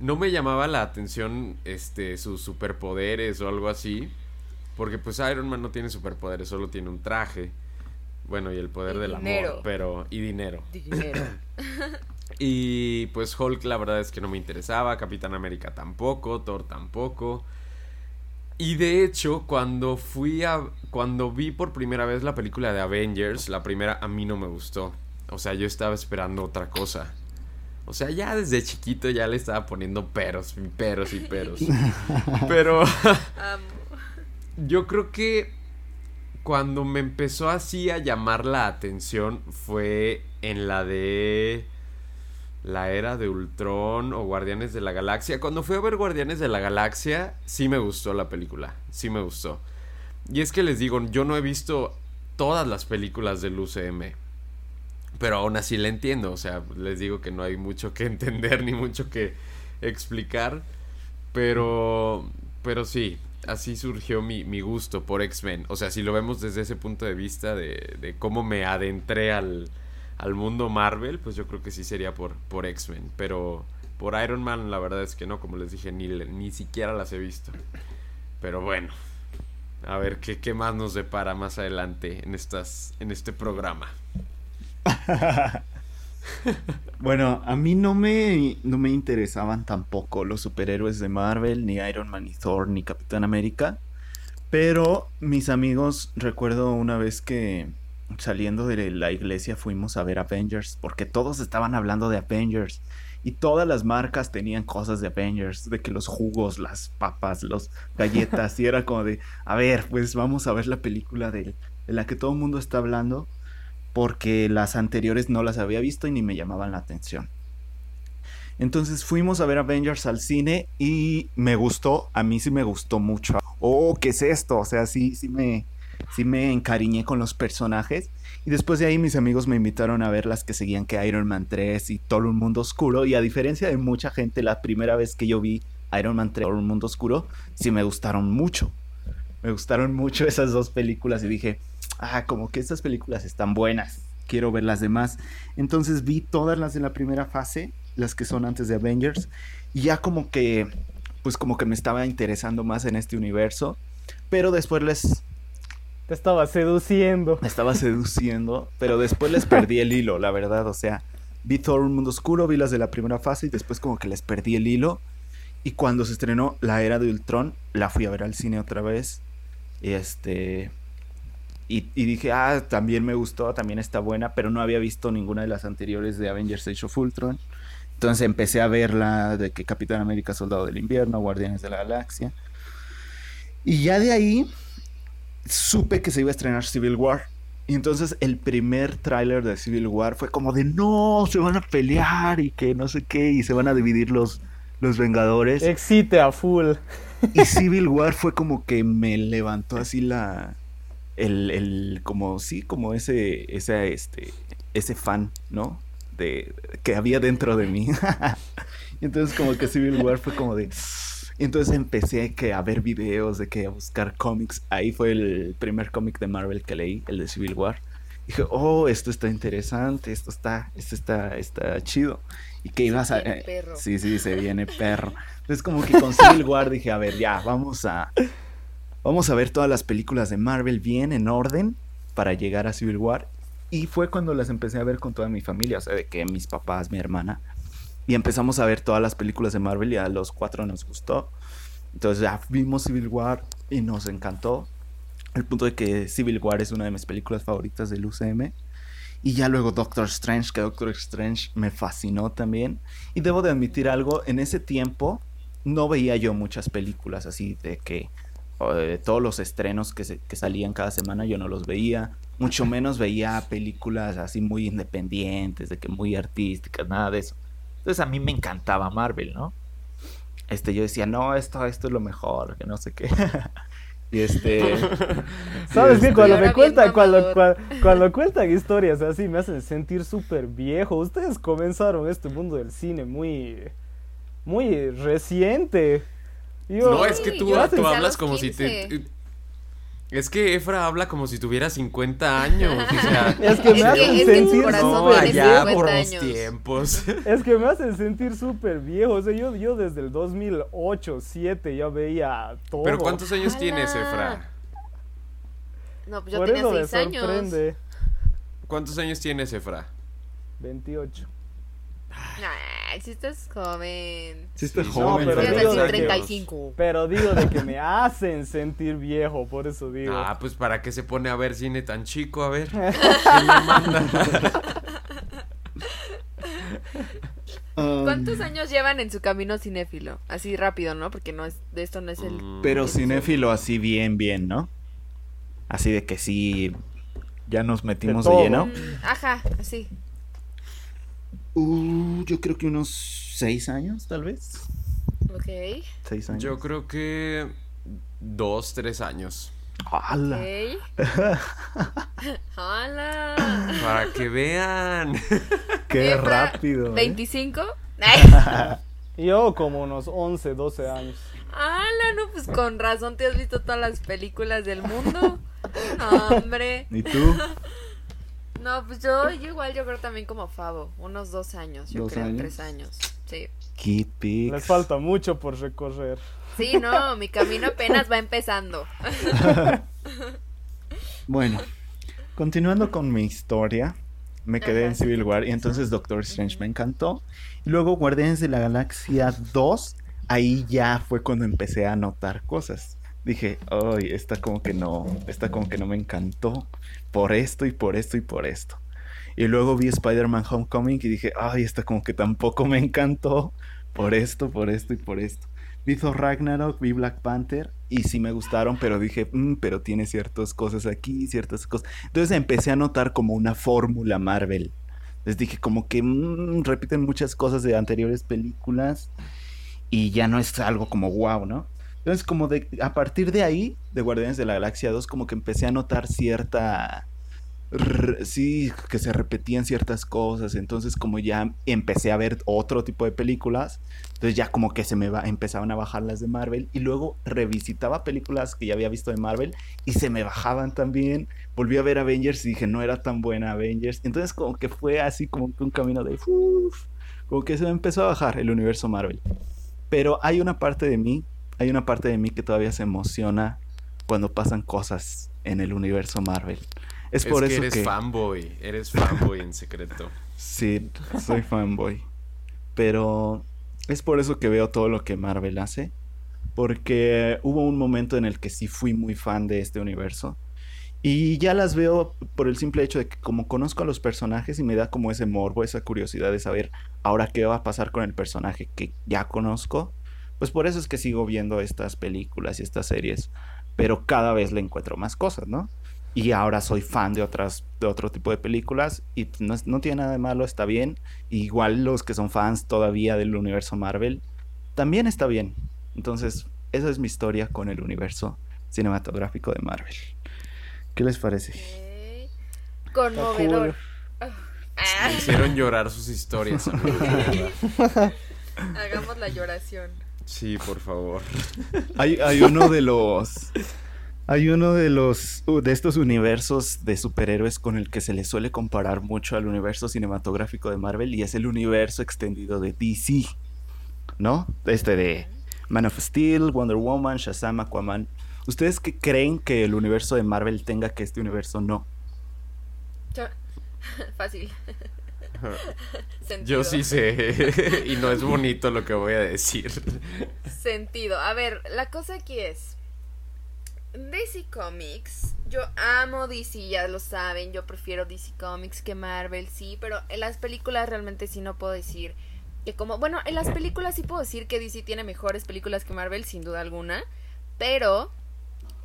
no me llamaba la atención este sus superpoderes o algo así, porque pues Iron Man no tiene superpoderes, solo tiene un traje. Bueno, y el poder Y del dinero. amor, pero y dinero. Dinero. Y pues Hulk la verdad es que no me interesaba, Capitán América tampoco, Thor tampoco. Y de hecho, cuando fui a cuando vi por primera vez la película de Avengers, la primera a mí no me gustó. O sea, yo estaba esperando otra cosa. O sea, ya desde chiquito ya le estaba poniendo peros, y peros y peros. Pero Amo. yo creo que cuando me empezó así a llamar la atención fue en la de la era de Ultron o Guardianes de la Galaxia. Cuando fui a ver Guardianes de la Galaxia, sí me gustó la película, sí me gustó. Y es que les digo, yo no he visto todas las películas del UCM. Pero aún así la entiendo, o sea, les digo que no hay mucho que entender ni mucho que explicar. Pero, pero sí, así surgió mi, gusto por X-Men. O sea, si lo vemos desde ese punto de vista de cómo me adentré al, al mundo Marvel, pues yo creo que sí sería por, por X-Men. Pero por Iron Man, la verdad es que no, como les dije, ni, ni siquiera las he visto. Pero bueno, a ver qué, qué más nos depara más adelante en, estas, en este programa. Bueno, a mí no me, no me interesaban tampoco los superhéroes de Marvel, ni Iron Man, ni Thor, ni Capitán América. Pero mis amigos, recuerdo una vez que saliendo de la iglesia fuimos a ver Avengers, porque todos estaban hablando de Avengers. Y todas las marcas tenían cosas de Avengers, de que los jugos, las papas, los galletas, y era como de, a ver, pues vamos a ver la película de, de la que todo el mundo está hablando porque las anteriores no las había visto y ni me llamaban la atención. Entonces fuimos a ver Avengers al cine y me gustó, a mí sí me gustó mucho. Oh, ¿qué es esto? O sea, sí, sí me, sí me encariñé con los personajes. Y después de ahí mis amigos me invitaron a ver las que seguían que Iron Man 3 y Todo un Mundo Oscuro. Y a diferencia de mucha gente, la primera vez que yo vi Iron Man 3 Todo un Mundo Oscuro, sí me gustaron mucho. Me gustaron mucho esas dos películas y dije, ah, como que estas películas están buenas, quiero ver las demás. Entonces vi todas las de la primera fase, las que son antes de Avengers, y ya como que, pues como que me estaba interesando más en este universo, pero después les, Te estaba seduciendo. me estaba seduciendo, pero después les perdí el hilo, la verdad, o sea, vi Thor Un Mundo Oscuro, vi las de la primera fase y después como que les perdí el hilo. Y cuando se estrenó La Era de Ultron, la fui a ver al cine otra vez. Este. Y, y dije, ah, también me gustó, también está buena, pero no había visto ninguna de las anteriores de Avengers Age of Ultron. Entonces empecé a ver la de que Capitán América Soldado del Invierno, Guardianes de la Galaxia. Y ya de ahí supe que se iba a estrenar Civil War. Y entonces el primer tráiler de Civil War fue como de no, se van a pelear y que no sé qué, y se van a dividir los, los Vengadores. Excite a full. Y Civil War fue como que me levantó así la. El, el como sí, como ese, ese, este, ese fan, ¿no? De, que había dentro de mí. y entonces como que Civil War fue como de. Y entonces empecé que a ver videos, de que a buscar cómics. Ahí fue el primer cómic de Marvel que leí, el de Civil War. Dije, oh, esto está interesante, esto está, esto está, está chido. Y que ibas a... viene eh, perro. Sí, sí, se viene perro. Entonces como que con Civil War dije, a ver, ya, vamos a... Vamos a ver todas las películas de Marvel bien, en orden, para llegar a Civil War. Y fue cuando las empecé a ver con toda mi familia, o sea, de que mis papás, mi hermana. Y empezamos a ver todas las películas de Marvel y a los cuatro nos gustó. Entonces ya vimos Civil War y nos encantó. El punto de que Civil War es una de mis películas favoritas del UCM. Y ya luego Doctor Strange, que Doctor Strange me fascinó también. Y debo de admitir algo, en ese tiempo no veía yo muchas películas así de que todos los estrenos que, se- que salían cada semana yo no los veía. Mucho menos veía películas así muy independientes, de que muy artísticas, nada de eso. Entonces a mí me encantaba Marvel, ¿no? Este, yo decía, no, esto, esto es lo mejor, que no sé qué. y este... ¿Sabes qué? Cuando me cuentan, cuando, cuando, cuando cuentan historias así, me hacen sentir súper viejo. Ustedes comenzaron este mundo del cine muy, muy reciente. Yo- No, es que tú, tú hablas como si te... 15. Es que Efra habla como si tuviera 50 años. O sea, Es que me Es hacen que- es que sentir no, allá 50 por los años. tiempos. Es que me hacen sentir súper viejo. O sea, yo, yo desde el 2008, 2007 ya veía todo. Pero ¿cuántos años ¡Hala! tienes, Efra? No, pues yo Por tenía eso me 6 años. sorprende. ¿Cuántos años tienes, Efra? 28. Ay, si estás joven. Sí, está Sí, joven, no, pero digo decir de que- 35. Pero digo de que me hacen sentir viejo, por eso digo. Ah, pues ¿para qué se pone a ver cine tan chico? A ver. Um, ¿Cuántos años llevan en su camino cinéfilo? Así rápido, ¿no? Porque no es, de esto no es el... Mm, Pero cinéfilo así bien, bien, ¿no? Así de que sí, ya nos metimos de, lleno. Mm, Ajá, así. Uh, yo creo que unos seis años, tal vez. Ok. Seis años. Yo creo que dos, tres años. ¡Hala! ¡Hala! Para que vean. ¡Qué rápido! ¿eh? ¿25? Ay, Yo como unos 11, 12 años. ¡Hala! No, pues con razón te has visto todas las películas del mundo. Hombre. ¿Y tú? No, pues yo, yo igual, yo creo también como Favo. Unos dos años, yo ¿Dos creo, años? tres años. Sí. Pics. Les falta mucho por recorrer. Sí, no, mi camino apenas va empezando. Bueno, continuando con mi historia, me quedé Ajá, en Civil War y entonces Doctor Strange me encantó. Y luego Guardianes de la Galaxia 2, ahí ya fue cuando empecé a notar cosas. Dije, ay, esta como que no, esta como que no me encantó por esto y por esto y por esto. Y luego vi Spider-Man Homecoming y dije, ay, esta como que tampoco me encantó por esto, por esto y por esto. Vi Thor Ragnarok, vi Black Panther y sí me gustaron, pero dije, "Mm, pero tiene ciertas cosas aquí, ciertas cosas. Entonces empecé a notar como una fórmula Marvel. Les dije como que "Mm, repiten muchas cosas de anteriores películas y ya no es algo como wow, ¿no? Entonces como de a partir de ahí, de Guardianes de la Galaxia 2, como que empecé a notar cierta sí, que se repetían ciertas cosas, entonces como ya empecé a ver otro tipo de películas, entonces ya como que se me va, empezaban a bajar las de Marvel. Y luego revisitaba películas que ya había visto de Marvel y se me bajaban también, volví a ver Avengers y dije no era tan buena Avengers, entonces como que fue así como un camino de uf, como que se me empezó a bajar el universo Marvel. Pero hay una parte de mí, hay una parte de mí que todavía se emociona cuando pasan cosas en el universo Marvel. Es, Es por que eso eres que fanboy. Eres fanboy en secreto. sí, soy fanboy. Pero es por eso que veo todo lo que Marvel hace, porque hubo un momento en el que sí fui muy fan de este universo. Y ya las veo por el simple hecho de que como conozco a los personajes y me da como ese morbo, esa curiosidad de saber ahora qué va a pasar con el personaje que ya conozco, pues por eso es que sigo viendo estas películas y estas series, pero cada vez le encuentro más cosas, ¿no? Y ahora soy fan de otras de otro tipo de películas y no, es- no tiene nada de malo, está bien. Igual los que son fans todavía del universo Marvel, también está bien. Entonces, esa es mi historia con el universo cinematográfico de Marvel. ¿Qué les parece? Conmovedor. Me hicieron llorar sus historias. hagamos la lloración. Sí, por favor. Hay, hay uno de los. Hay uno de los. de estos universos de superhéroes con el que se le suele comparar mucho al universo cinematográfico de Marvel. Y es el universo extendido de DC. ¿No? Este de Man of Steel, Wonder Woman, Shazam, Aquaman. ¿Ustedes qué creen que el universo de Marvel tenga que este universo no? Cha- Yo sí sé. y no es bonito lo que voy a decir. Sentido. A ver, la cosa aquí es. DC Comics. Yo amo DC, ya lo saben. Yo prefiero DC Comics que Marvel, sí. Pero en las películas realmente sí no puedo decir que como. Bueno, en las películas sí puedo decir que DC tiene mejores películas que Marvel, sin duda alguna. Pero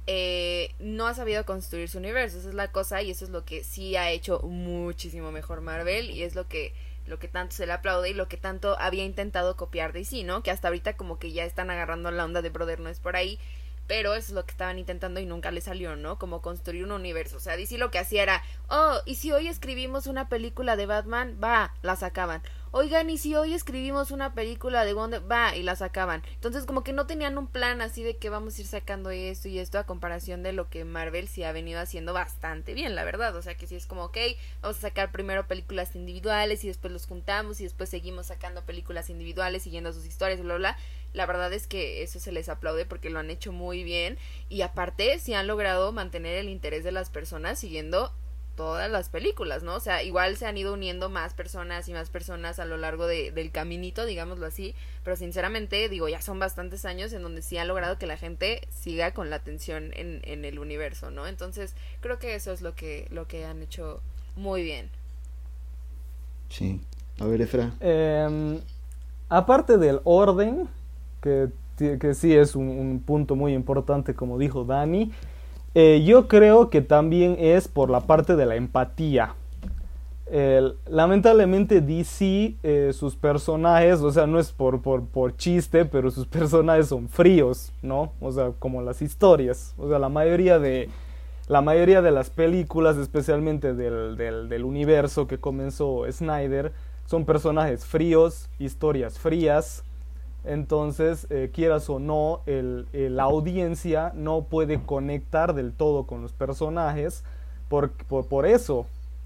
eh, no ha sabido construir su universo. Esa es la cosa y eso es lo que sí ha hecho muchísimo mejor Marvel y es lo que lo que tanto se le aplaude y lo que tanto había intentado copiar DC, ¿no? Que hasta ahorita como que ya están agarrando la onda de Brother no es por ahí, pero eso es lo que estaban intentando y nunca le salió, ¿no? Como construir un universo. O sea, DC lo que hacía era, oh, y si hoy escribimos una película de Batman, va, la sacaban. Oigan, y si hoy escribimos una película de Wonder, va, y la sacaban. Entonces, como que no tenían un plan así de que vamos a ir sacando esto y esto a comparación de lo que Marvel sí ha venido haciendo bastante bien, la verdad. O sea, que sí es como, ok, vamos a sacar primero películas individuales y después los juntamos y después seguimos sacando películas individuales siguiendo sus historias, bla, bla. La verdad es que eso se les aplaude porque lo han hecho muy bien y aparte sí han logrado mantener el interés de las personas siguiendo todas las películas, ¿no? O sea, igual se han ido uniendo más personas y más personas a lo largo de, del caminito, digámoslo así, pero sinceramente, digo, ya son bastantes años en donde sí han logrado que la gente siga con la atención en, en el universo, ¿no? Entonces, creo que eso es lo que, lo que han hecho muy bien. Sí. A ver, Efra. Em, aparte del orden, que, que sí es un, un punto muy importante, como dijo Dani, eh, yo creo que también es por la parte de la empatía. Lamentablemente DC, eh, sus personajes, o sea, no es por, por, por chiste, pero sus personajes son fríos, ¿no? O sea, como las historias. O sea, la mayoría de, la mayoría de las películas, especialmente del, del universo que comenzó Snyder, son personajes fríos, historias frías. Entonces, eh, quieras o no, la audiencia no puede conectar del todo con los personajes por, por, por eso.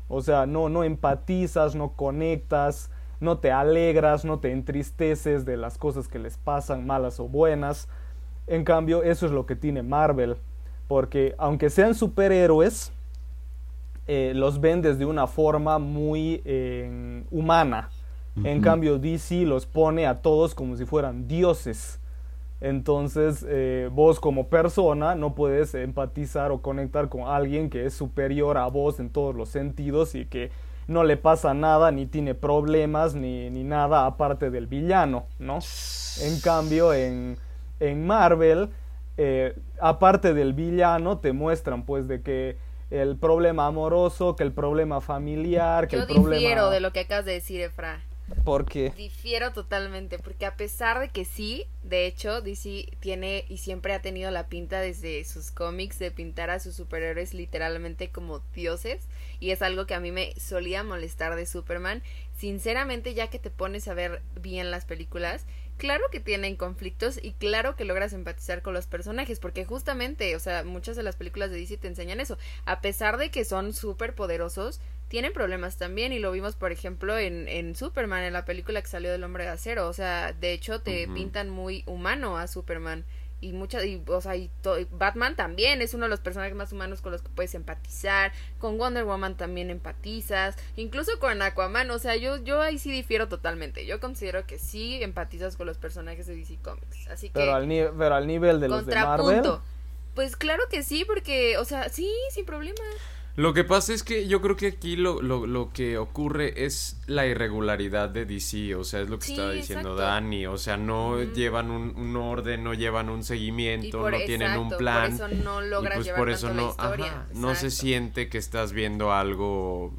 O sea, no, no empatizas, no conectas, no te alegras, no te entristeces de las cosas que les pasan, malas o buenas. En cambio, eso es lo que tiene Marvel. Porque aunque sean superhéroes, eh, los ven desde una forma muy eh, humana. En cambio, DC los pone a todos como si fueran dioses. Entonces, eh, vos como persona no puedes empatizar o conectar con alguien que es superior a vos en todos los sentidos y que no le pasa nada, ni tiene problemas, ni, ni nada aparte del villano, ¿no? En cambio, en, en Marvel, eh, aparte del villano, te muestran pues de que el problema amoroso, que el problema familiar, que Yo el problema... difiero de lo que acabas de decir, Efra. ¿Por qué? Difiero totalmente, porque a pesar de que sí, de hecho, DC tiene y siempre ha tenido la pinta desde sus cómics de pintar a sus superhéroes literalmente como dioses, y es algo que a mí me solía molestar de Superman. Sinceramente, ya que te pones a ver bien las películas, claro que tienen conflictos y claro que logras empatizar con los personajes, porque justamente, o sea, muchas de las películas de DC te enseñan eso. A pesar de que son súper poderosos, tienen problemas también y lo vimos por ejemplo en, en Superman en la película que salió del hombre de acero. O sea de hecho te pintan muy humano a Superman y muchas y, o sea y to- Batman también es uno de los personajes más humanos con los que puedes empatizar con Wonder Woman también empatizas incluso con Aquaman o sea yo yo ahí sí difiero totalmente yo considero que sí empatizas con los personajes de DC Comics así que Pero al, ni- pero al nivel de los de Marvel... pues claro que sí porque o sea sí sin problema Lo que pasa es que yo creo que aquí lo, lo, lo que ocurre es la irregularidad de DC, o sea, es lo que Sí, estaba diciendo exacto. Dani, o sea, no llevan un, un orden, no llevan un seguimiento, por no tienen un plan. por eso no y logras pues llevar por eso tanto no, la historia ajá, no se siente que estás viendo algo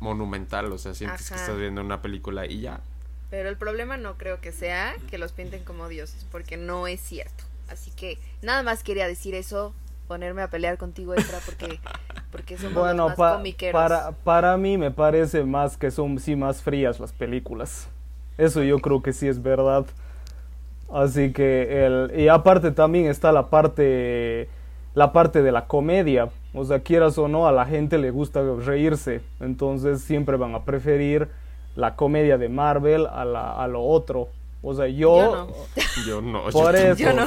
monumental, o sea, sientes que estás viendo una película y ya. Pero el problema no creo que sea que los pinten como dioses, porque no es cierto. Así que nada más quería decir eso, ponerme a pelear contigo, Efra, porque, porque somos Bueno, los más pa- comiqueros. para, para mí me parece más que son sí más frías las películas. Eso yo creo que sí es verdad. Así que el y aparte también está la parte la parte de la comedia, o sea, quieras o no, a la gente le gusta reírse, entonces siempre van a preferir la comedia de Marvel a la a lo otro. O sea, yo, Yo Yo no, por yo eso, Yo no.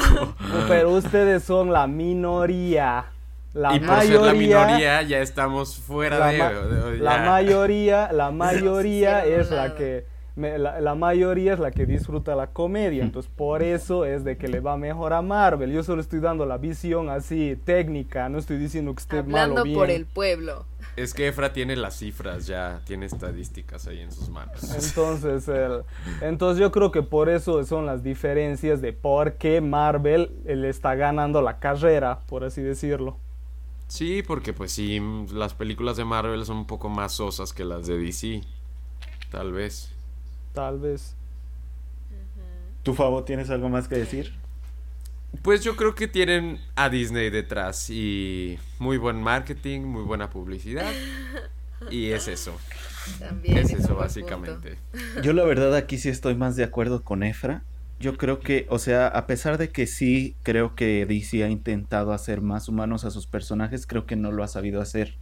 pero ustedes son la minoría. La y por ser la minoría ya estamos fuera la de, ma- de- La mayoría, la mayoría es la que me- la, la mayoría es la que disfruta la comedia, entonces por eso es de que le va mejor a Marvel. Yo solo estoy dando la visión así técnica, no estoy diciendo que esté mal Hablando o bien. por el pueblo. Es que Efra tiene las cifras ya, tiene estadísticas ahí en sus manos. Entonces, el- entonces yo creo que por eso son las diferencias de por qué Marvel eh, le está ganando la carrera, por así decirlo. Sí, porque pues sí, mm, las películas de Marvel son un poco más sosas que las de DC. Tal vez. Tal vez. ¿Tu Fabo tienes algo más que decir? Pues yo creo que tienen a Disney detrás y muy buen marketing, muy buena publicidad. Y es eso, También. es un eso básicamente. Yo la verdad aquí sí estoy más de acuerdo con Efra. Yo creo que, o sea, a pesar de que sí creo que DC ha intentado hacer más humanos a sus personajes, creo que no lo ha sabido hacer.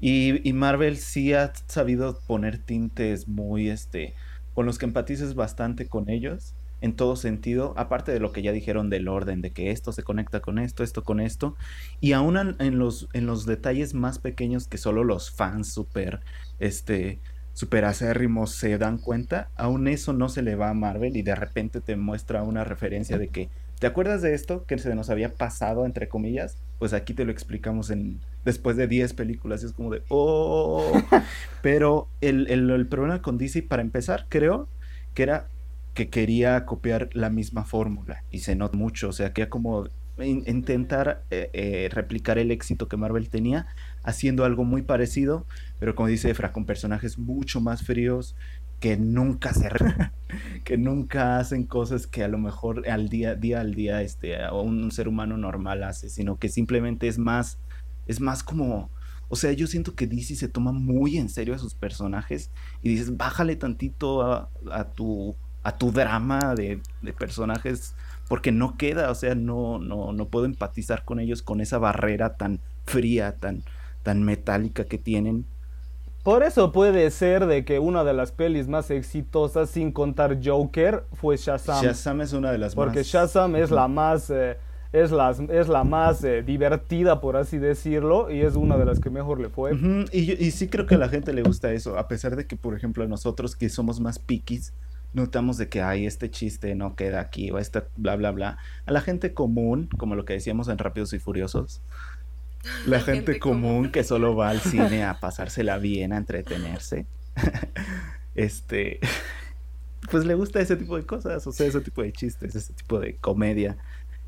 Y, y Marvel sí ha sabido poner tintes muy, este, con los que empatices bastante con ellos, en todo sentido, aparte de lo que ya dijeron del orden, de que esto se conecta con esto, esto con esto, y aún en, los, en los detalles más pequeños que solo los fans super, este, super acérrimos se dan cuenta, aún eso no se le va a Marvel y de repente te muestra una referencia de que, ¿te acuerdas de esto que se nos había pasado, entre comillas? Pues aquí te lo explicamos en después de 10 películas y es como de, oh, pero el, el, el problema con DC, para empezar, creo que era que quería copiar la misma fórmula y se nota mucho, o sea, que como in- intentar eh, eh, replicar el éxito que Marvel tenía haciendo algo muy parecido, pero como dice Efra, con personajes mucho más fríos que nunca se que nunca hacen cosas que a lo mejor al día día al día este a un, un ser humano normal hace, sino que simplemente es más es más como o sea, yo siento que DC se toma muy en serio a sus personajes y dices, bájale tantito a, a tu a tu drama de, de personajes porque no queda, o sea, no, no, no puedo empatizar con ellos con esa barrera tan fría, tan, tan metálica que tienen. Por eso puede ser de que una de las pelis más exitosas, sin contar Joker, fue Shazam. Shazam es una de las porque más... Shazam es la más, eh, es las- es la más eh, divertida, por así decirlo, y es una de las que mejor le fue. Y, y sí creo que a la gente le gusta eso, a pesar de que, por ejemplo, a nosotros que somos más piquis, notamos de que, ay, este chiste no queda aquí, o este bla, bla, bla. A la gente común, como lo que decíamos en Rápidos y Furiosos, la, gente, gente común, común. que solo va al cine a pasársela bien, a entretenerse, este, pues le gusta ese tipo de cosas, o sea, ese tipo de chistes, ese tipo de comedia,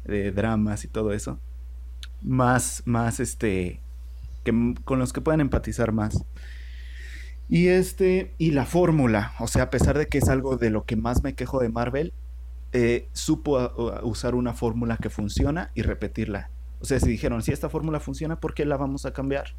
de dramas y todo eso. Más, más, este, que, con los que puedan empatizar más. Y este, y la fórmula, o sea, a pesar de que es algo de lo que más me quejo de Marvel, eh, supo a- a usar una fórmula que funciona y repetirla. O sea, si dijeron, si esta fórmula funciona, ¿por qué la vamos a cambiar?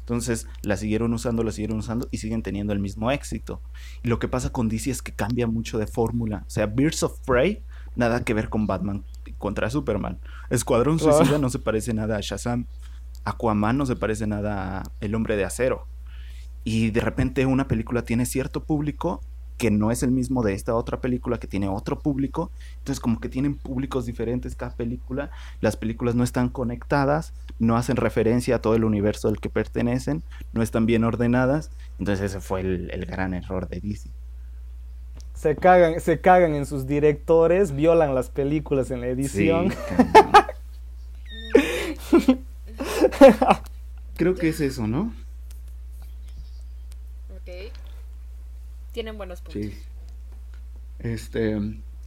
Entonces la siguieron usando, la siguieron usando y siguen teniendo el mismo éxito. Y lo que pasa con DC es que cambia mucho de fórmula. O sea, Birds of Prey, nada que ver con Batman contra Superman. Escuadrón Ah. Suicida no se parece nada a Shazam. Aquaman no se parece nada a El Hombre de Acero. Y de repente una película tiene cierto público que no es el mismo de esta otra película que tiene otro público. Entonces como que tienen públicos diferentes cada película. Las películas no están conectadas, no hacen referencia a todo el universo al que pertenecen, no están bien ordenadas. Entonces ese fue el, el gran error de DC. Se cagan, se cagan en sus directores, violan las películas en la edición. Sí. Creo que es eso, ¿no? Ok. Tienen buenos puntos. Sí. Este,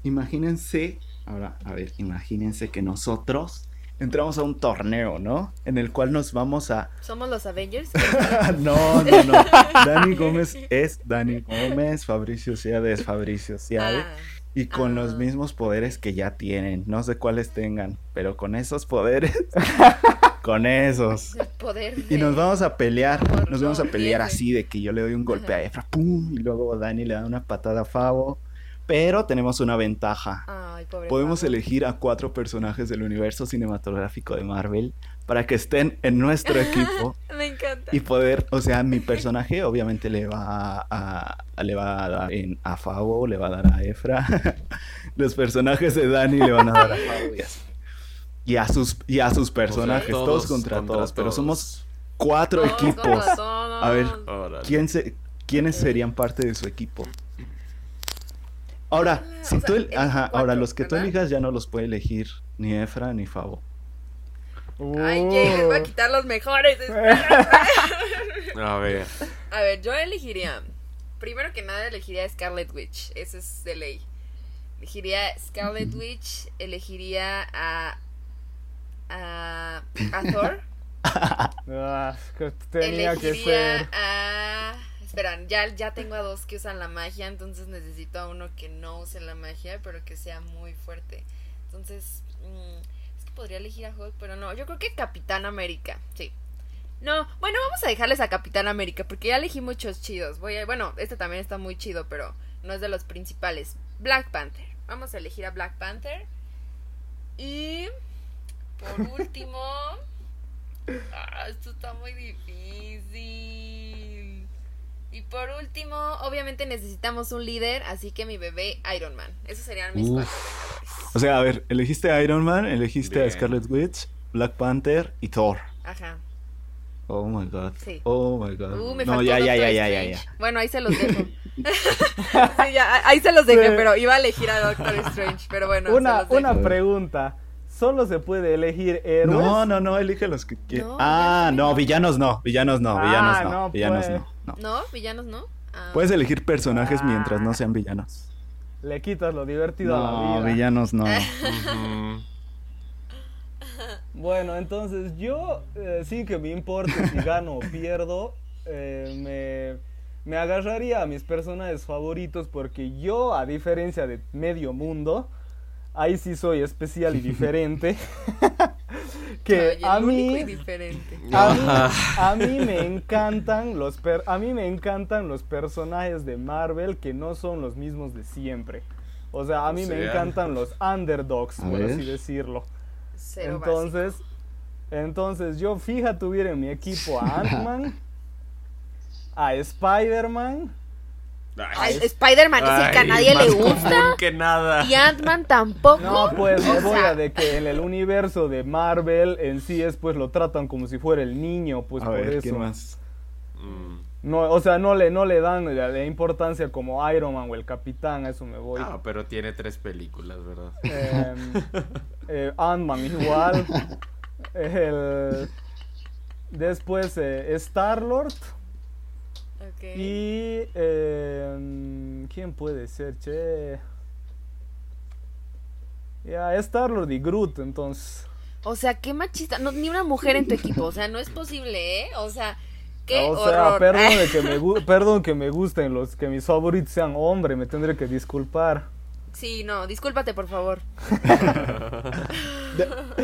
imagínense, ahora, a ver, imagínense que nosotros entramos a un torneo, ¿no? En el cual nos vamos a... ¿Somos los Avengers? no, no, no. Dani Gómez es Dani Gómez, Fabricio Ciade es Fabricio Ciade. Ah, Y con los Ah. mismos poderes que ya tienen, no sé cuáles tengan, pero con esos poderes, con esos. el poder. Y nos vamos a pelear, Por nos vamos a pelear así de que yo le doy un golpe Ajá. a Efra, pum, y luego Dani le da una patada a Favo. Pero tenemos una ventaja. Ay, pobre Podemos elegir a cuatro personajes del universo cinematográfico de Marvel para que estén en nuestro equipo Me encanta. y poder, o sea, mi personaje obviamente le va a, a- le va a dar en, a Favo, le va a dar a Efra. Los personajes de Dani le van a dar a Favo y así. Y a sus, y a sus personajes, todos todos, contra, contra todos, pero somos cuatro Todos equipos. A ver, Órale. ¿quién se, ¿quiénes serían parte de su equipo? Ahora, Ah, si o tú, sea, el- ahora los que tú elijas ya no los puede elegir ni Efra ni Favo. Ay, Jay, les voy a Uh. quitar los mejores. A ver. A ver, yo elegiría. Primero que nada, elegiría Scarlet Witch. Eso es de ley. Elegiría Scarlet Witch. Elegiría a. a. a Thor. Ah, tenía que ser. a. Esperan, ya, ya tengo a dos que usan la magia. Entonces necesito a uno que no use la magia, pero que sea muy fuerte. Entonces. mm, es que podría elegir a Hulk, pero no. Yo creo que Capitán América. Sí. No, bueno, vamos a dejarles a Capitán América porque ya elegí muchos chidos. Voy a, bueno, este también está muy chido, pero no es de los principales. Black Panther. Vamos a elegir a Black Panther. Y por último, ah, esto está muy difícil. Y por último, obviamente necesitamos un líder, así que mi bebé Iron Man. Esos serían mis Uf. cuatro vengadores. O sea, a ver, elegiste a Iron Man, elegiste Bien. a Scarlet Witch, Black Panther y Thor. Ajá. Oh my god. Sí. Oh my god. Uh, me no, ya, ya, ya, ya, ya, Strange. ya. Bueno, ahí se los dejo. Sí, ya, ahí se los dejé, Sí. pero iba a elegir a Doctor Strange, pero bueno. se Una, los dejo. una pregunta. ¿Solo se puede elegir héroes? No, no, no, elige los que quieras. No, ah, no, no. villanos no, villanos no, Ah, villanos no, no, villanos pues. no, no. ¿No? ¿Villanos no? Ah. Puedes elegir personajes Ah. mientras no sean villanos. Le quitas lo divertido a la No, vida. villanos no. Bueno, entonces yo, eh, sin que me importe si gano o pierdo, eh, me, me agarraría a mis personajes favoritos porque yo, a diferencia de medio mundo, ahí sí soy especial y diferente. que Oye, a el único y mí, diferente. a mí, a mí me encantan los per- a mí me encantan los personajes de Marvel que no son los mismos de siempre. O sea, a O mí me sea. encantan los underdogs, por ver. así decirlo. Cero Entonces, entonces yo fija tuviera en mi equipo a Ant-Man, a Spider-Man, Spider-Man es el que a nadie le gusta. común que nada. Y Ant-Man tampoco. No, pues me O voy sea, a de que en el universo de Marvel en sí es pues lo tratan como si fuera el niño, pues a por ver, eso. ¿quién más? Mm. No, o sea, no le, no le dan la, la importancia como Iron Man o el Capitán, a eso me voy. Ah, pero tiene tres películas, ¿verdad? Em, eh, Ant-Man igual. El, después eh, Star-Lord. Y. em, ¿Quién puede ser, che? Ya, Star-Lord y Groot, entonces. O sea, qué machista. No, ni una mujer en tu equipo. O sea, no es posible, ¿eh? O sea, qué o sea, horror. perdón, de que me perdón que me gusten los que mis favoritos sean hombres, me tendré que disculpar. Sí, no, discúlpate, por favor.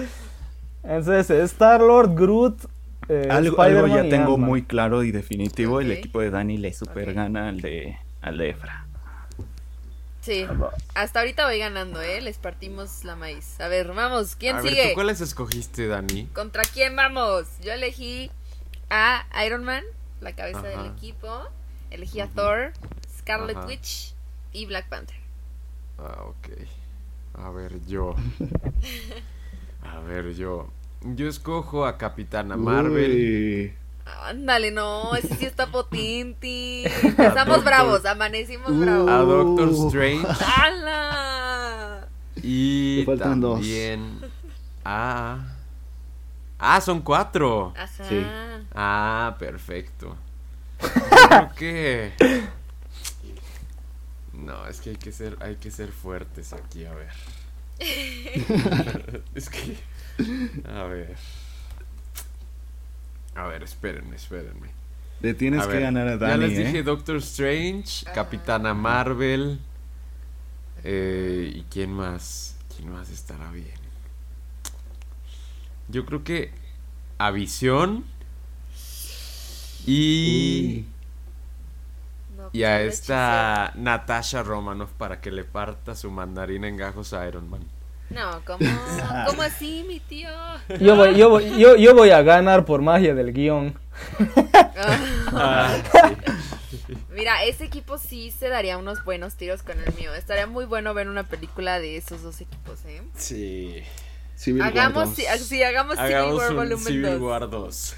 Entonces, Star-Lord, Groot. Eh, Algo, ya tengo muy claro y definitivo. El equipo de Dani le super gana al de, al de Efra. Sí. Hasta ahorita voy ganando, ¿eh? Les partimos la maíz. A ver, vamos. ¿Quién A ver, sigue? ¿tú cuáles escogiste, Dani? ¿Contra quién vamos? Yo elegí a Iron Man, la cabeza Ajá. del equipo. Elegí a Thor, Scarlet Ajá. Witch y Black Panther. Ah, ok. A ver, yo. A ver, yo. Yo escojo a Capitana Marvel. Uy. Ándale, no, ese sí está potente. Empezamos Doctor- bravos, amanecimos Uh. bravos. A Doctor Strange. ¡Hala! Y Te faltan dos. también a... Ah, son cuatro. Ajá. Sí. Ah, perfecto. Creo que... No, es que hay que ser, hay que ser fuertes aquí, a ver. es que... A ver. A ver, espérenme, espérenme. Le tienes A que ver, ganar a ya Dani, les dije ¿eh? Doctor Strange. Capitana Marvel. eh, ¿Y quién más? ¿Quién más estará bien? Yo creo que a Visión. Y, No, y a pues, esta Natasha Romanoff para que le parta su mandarina en gajos a Iron Man. No, ¿cómo? ¿Cómo así, mi tío? Yo voy, yo, voy, yo, yo voy a ganar por magia del guion. Ah. Ah, Mira, ese equipo sí se daría unos buenos tiros con el mío. Estaría muy bueno ver una película de esos dos equipos, ¿eh? sí. Civil War Hagamos, 2. sí, sí, hagamos, Civil Hagamos War Volumen Civil 2. War 2.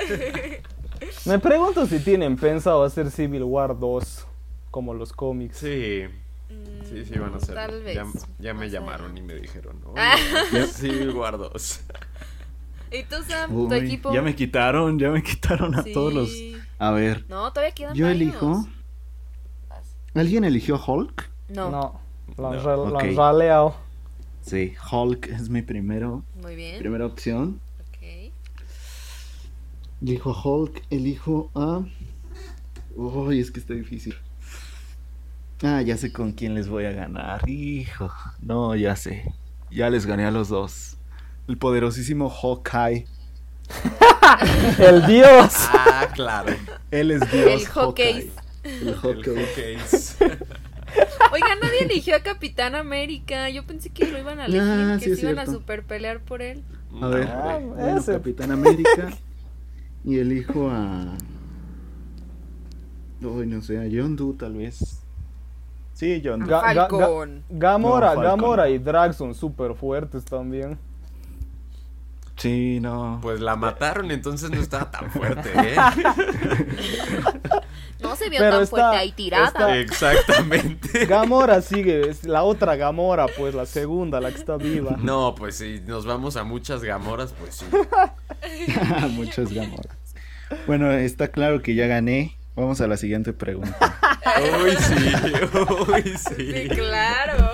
Me pregunto si tienen pensado hacer Civil War 2 como los cómics. Sí. Sí, sí, van a hacer. Mm, Tal vez. Ya, ya me llamaron y me dijeron, ¿no? Ah. War 2. ¿Y tú, Sam? Uy, ¿Tu equipo? Ya me quitaron, ya me quitaron a Sí. todos los. A ver, No, todavía quedan yo varios. elijo. ¿Alguien eligió Hulk? No. No, lo han, No. raleado. Sí, Hulk es mi primero, Muy bien. primera opción. Ok. Elijo a Hulk, elijo a. Uy, es que está difícil. Ah, ya sé con quién les voy a ganar. Hijo. No, ya sé. Ya les gané a los dos. El poderosísimo Hawkeye. El dios. Ah, claro. Él es Dios. El Hawkeye. El El Hawkeye. Oiga, nadie eligió a Capitán América. Yo pensé que lo iban a elegir, Ah, que sí, es se iban a super pelear por él. A ver, Ah, bueno, ese. Capitán América. Y elijo a. Uy, no sé, a John Doe tal vez. Sí, John. Ga- ga- ga- Falcon. Gamora, No. Gamora y Drax son súper fuertes también. Sí, no. Pues la mataron, entonces no estaba tan fuerte, ¿eh? No se vio Pero tan está- fuerte ahí tirada. está- Exactamente. Gamora sigue, es la otra Gamora, pues la segunda, la que está viva. No, pues si nos vamos a muchas gamoras, pues sí. Muchas gamoras. Bueno, está claro que ya gané. Vamos a la siguiente pregunta. Uy, sí, uy, Sí, sí. claro.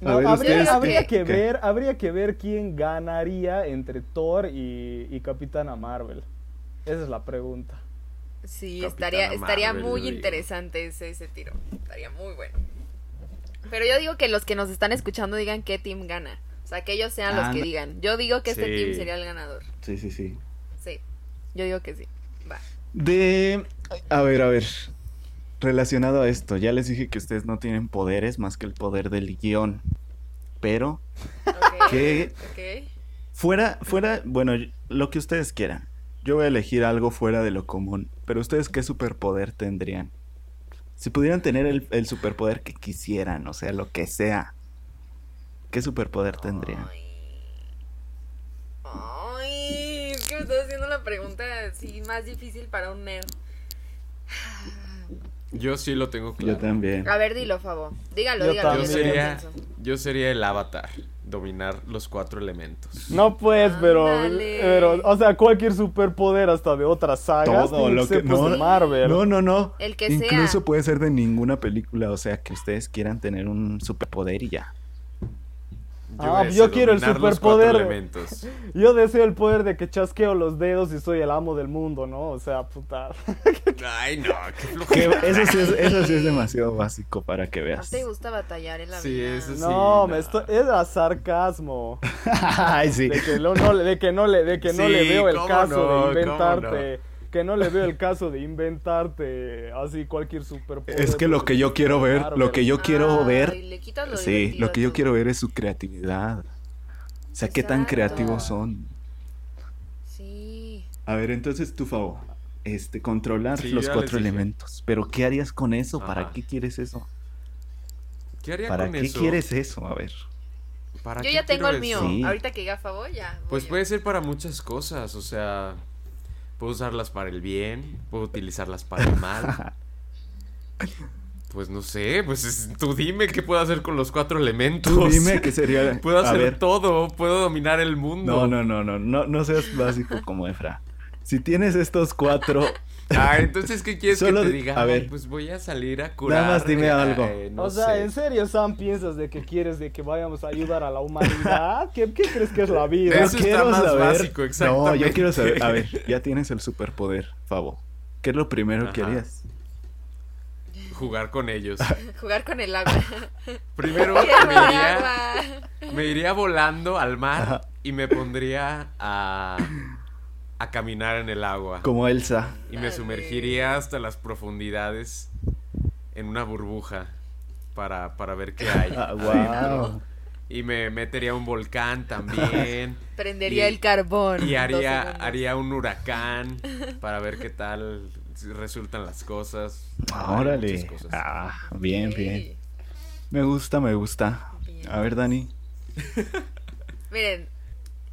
A No, ver, habría, ustedes, habría ¿qué? que ver, habría que ver quién ganaría entre Thor y, y Capitana Marvel. Esa es la pregunta. Sí, Capitana estaría, estaría Marvel, muy interesante ese, ese tiro. Estaría muy bueno. Pero yo digo que los que nos están escuchando digan qué team gana. O sea, que ellos sean los Ah, que digan. Yo digo que este team sería el ganador. Sí, sí, sí. Sí. Yo digo que sí. De... A ver, a ver. Relacionado a esto, ya les dije que ustedes no tienen poderes más que el poder del guion. Pero. Ok. fuera, fuera, bueno, lo que ustedes quieran. Yo voy a elegir algo fuera de lo común. Pero ustedes qué superpoder tendrían? Si pudieran tener el, el superpoder que quisieran, o sea, lo que sea. ¿Qué superpoder tendrían? Ay, es que me estás haciendo la pregunta así más difícil para un nerd. Yo sí lo tengo Yo claro. también. A ver, dilo, Fabo. Dígalo, Yo dígalo. Yo yo sería, yo sería el avatar, dominar los cuatro elementos. No pues, pero, pero, o sea, cualquier superpoder hasta de otras sagas. Todo lo que pues, no, Marvel. no, no, no. El que Incluso sea. puede ser de ninguna película, o sea, que ustedes quieran tener un superpoder y ya. Ah, ese, yo quiero el superpoder. Yo deseo el poder de que chasqueo los dedos y soy el amo del mundo, ¿no? O sea, puta. Ay, no, qué eso, sí es, eso sí es demasiado básico para que ¿No veas. te gusta batallar en la Sí, vida? eso sí. No, no. me estoy, era sarcasmo. Ay, sí. De que, lo- no, le- de que no le, de que no Sí, le veo el caso no, de cómo inventarte. Que no le veo el caso de inventarte así cualquier superpoder. Es que lo que yo quiero ver, lo que yo quiero ver, lo sí, lo que yo quiero ver es su creatividad. O sea, qué tan creativos son. Sí. A ver, entonces tú, Fabo, este, controlar Sí, los cuatro elementos. Pero ¿qué harías con eso? ¿Para Ajá. qué quieres eso? ¿Qué haría ¿Para con qué eso? quieres eso? A ver. ¿Para Yo qué ya tengo el mío. Sí. Ahorita que diga Fabo, ya. Pues puede ser para muchas cosas, o sea, puedo usarlas para el bien, puedo utilizarlas para el mal. Pues no sé, pues es- tú dime qué puedo hacer con los cuatro elementos. Tú dime qué sería. Puedo hacer ver. todo, puedo dominar el mundo. No, no, no, no, no, no seas básico como Efra. Si tienes estos cuatro, Ah, entonces, ¿qué quieres Solo que te di- diga? a ver. pues voy a salir a curar. más dime eh, algo. eh, no o sea, sé. ¿en serio, Sam, piensas de que quieres de que vayamos a ayudar a la humanidad? ¿Qué, qué crees que es la vida? Eso está quiero más saber. básico, No, yo exactamente. quiero saber. A ver, ya tienes el superpoder, Fabo. ¿Qué es lo primero que harías? Jugar con ellos. Jugar con el agua. Primero me iría, agua. me iría volando al mar Ajá. y me pondría a, a caminar en el agua. Como Elsa. Y me sumergiría hasta las profundidades en una burbuja para, para ver qué hay. Ah, adentro. wow. Y me metería a un volcán también. Prendería Y- el carbón. Y haría, haría un huracán para ver qué tal resultan las cosas. Ay, Órale. cosas. Ah, bien, bien. Me gusta, me gusta. Bien. A ver, Dani. Miren,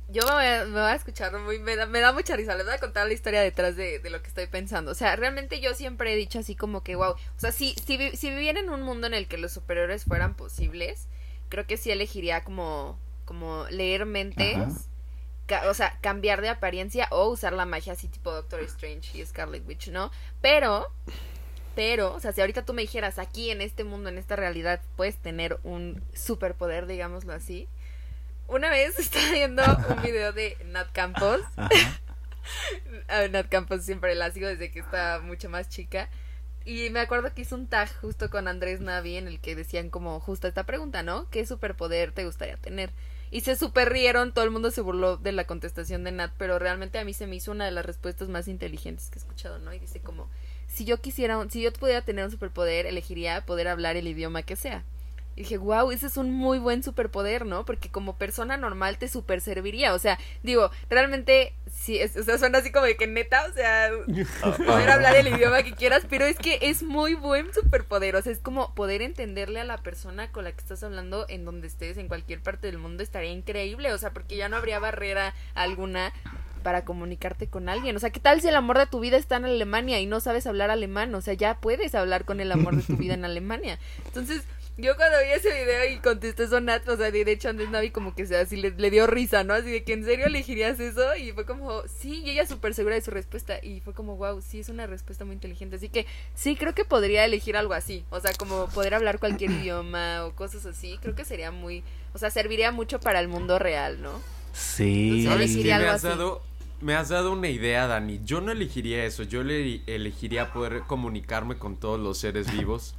yo me voy, a, me voy a escuchar muy. Me da, me da mucha risa. Les voy a contar la historia detrás de, de, lo que estoy pensando. O sea, realmente yo siempre he dicho así como que, wow. O sea, si, si, si viviera en un mundo en el que los superiores fueran posibles, creo que sí elegiría como, como leer mentes. Ca, o sea, cambiar de apariencia o usar la magia así tipo Doctor Strange y Scarlet Witch, ¿no? Pero. Pero, o sea, si ahorita tú me dijeras aquí en este mundo, en esta realidad, puedes tener un superpoder, digámoslo así una vez estaba viendo un video de Nat Campos. a Nat Campos siempre la sigo desde que estaba mucho más chica. Y me acuerdo que hizo un tag justo con Andrés Navi en el que decían como justo esta pregunta, ¿no? ¿Qué superpoder te gustaría tener? Y se super rieron, todo el mundo se burló de la contestación de Nat, pero realmente a mí se me hizo una de las respuestas más inteligentes que he escuchado, ¿no? Y dice como, si yo quisiera, si yo pudiera tener un superpoder, elegiría poder hablar el idioma que sea. Y dije, wow, ese es un muy buen superpoder, ¿no? Porque como persona normal te super serviría. O sea, digo, realmente, sí, es, o sea, suena así como de que neta, o sea, poder hablar el idioma que quieras, pero es que es muy buen superpoder. O sea, es como poder entenderle a la persona con la que estás hablando en donde estés, en cualquier parte del mundo, estaría increíble. O sea, porque ya no habría barrera alguna para comunicarte con alguien. O sea, ¿qué tal si el amor de tu vida está en Alemania y no sabes hablar alemán? O sea, ya puedes hablar con el amor de tu vida en Alemania. Entonces, yo cuando vi ese video y contesté eso Nat, o sea, de hecho Andrés Navi como que se así le, le, dio risa, ¿no? Así de que en serio elegirías eso y fue como, sí, y ella súper segura de su respuesta y fue como, wow, sí, es una respuesta muy inteligente. Así que sí, creo que podría elegir algo así, o sea, como poder hablar cualquier idioma o cosas así, creo que sería muy, o sea, serviría mucho para el mundo real, ¿no? Sí. ¿Sabes qué? Me has, dado, me has dado una idea, Dani. Yo no elegiría eso, yo le elegiría poder comunicarme con todos los seres vivos.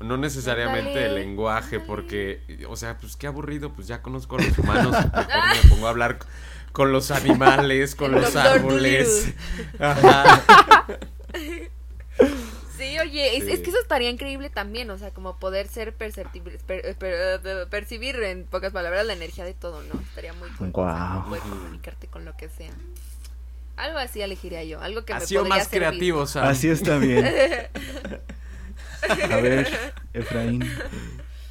No necesariamente dale, el lenguaje, porque, o sea, pues qué aburrido, pues ya conozco a los humanos, mejor me pongo a hablar con los animales, con el los árboles. Ajá. Sí, oye, es, sí. es, que eso estaría increíble también, o sea, como poder ser perceptible, per, per, percibir en pocas palabras la energía de todo, ¿no? Estaría muy cool, wow. o sea, poder comunicarte con lo que sea. Algo así elegiría yo, algo que ha me sido podría más servir. creativo, Sam. Así está bien. A ver, Efraín.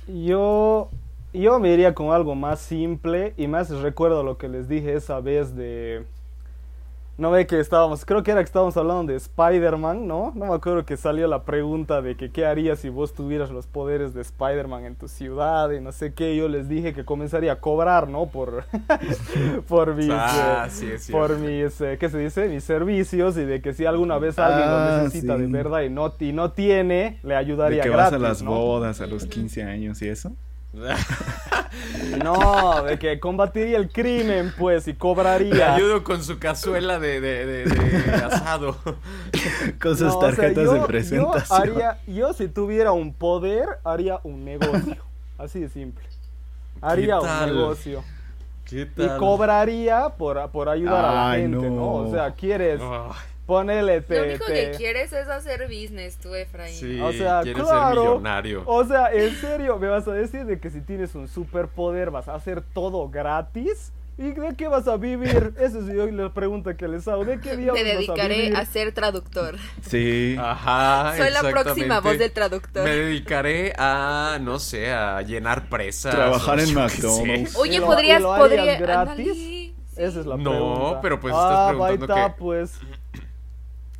Yo, yo me iría con algo más simple y más recuerdo lo que les dije esa vez de... No ve que estábamos, creo que era que estábamos hablando de Spider-Man, ¿no? No me acuerdo que salió la pregunta de que qué harías si vos tuvieras los poderes de Spider-Man en tu ciudad y no sé qué. Yo les dije que comenzaría a cobrar, ¿no? Por, por mis, ah, eh, sí, sí, por mis, eh, ¿qué se dice? Mis servicios y de que si alguna vez alguien Ah, lo necesita sí. de verdad y no, y no tiene, le ayudaría De que gratis, vas a las ¿no? bodas, a los 15 años y eso. No, de que combatiría el crimen, pues, y Le cobraría. ayudo con su cazuela de, de, de, de asado. Con sus No, o sea, tarjetas yo- de presentación. Yo, haría, yo si tuviera un poder, haría un negocio. Así de simple. Haría un tal? negocio. ¿Qué Y tal? cobraría por, por ayudar a la gente, ¿no? no. O sea, quieres, Ay, ponele, Lo te, único te- que quieres es hacer business, tú, Efraín. sí, O sea, quieres claro. ser millonario. O sea, en serio, me vas a decir de que si tienes un superpoder vas a hacer todo gratis. ¿Y de qué vas a vivir? Esa es yo la pregunta que les hago. ¿De qué Me diablos vas a dedicaré vivir? a ser traductor. Sí. Ajá. Soy la próxima voz del traductor. Me dedicaré a, no sé, a llenar presas. Trabajar en. McDonald's. Oye, ¿Y lo- podrías, y lo harías podría, gratis? ándale. Esa es la No, pregunta. pero pues estás ah, preguntando está, que- pues.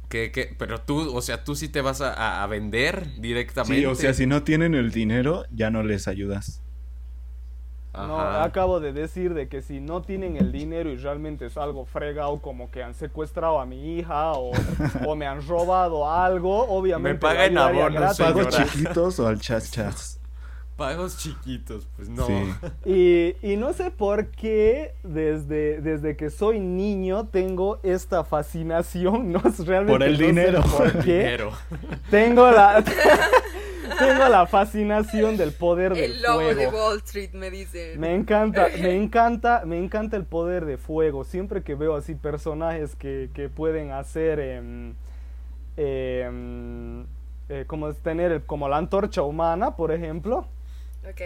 ¿Qué, qué? Pero tú, o sea, tú sí te vas a, a- vender directamente. Sí, o sea, si no tienen el dinero, ya no les ayudas. No, acabo de decir de que si no tienen el dinero y realmente es algo fregado como que han secuestrado a mi hija o, o me han robado algo, obviamente Me paga en lo ayudaría abonos, gratis. ¿Pagos Señora. chiquitos o al chas chas? Pagos chiquitos, pues no. Sí. Y, y no sé por qué desde, desde que soy niño tengo esta fascinación, no es realmente Por el no sé dinero. por qué. Dinero. Tengo la tengo la fascinación del poder del El lobo fuego. de Wall Street, me dicen. Me encanta, me encanta, me encanta el poder de fuego. Siempre que veo así personajes que, que pueden hacer, em, eh, como es tener el- como la antorcha humana, por ejemplo. Ok.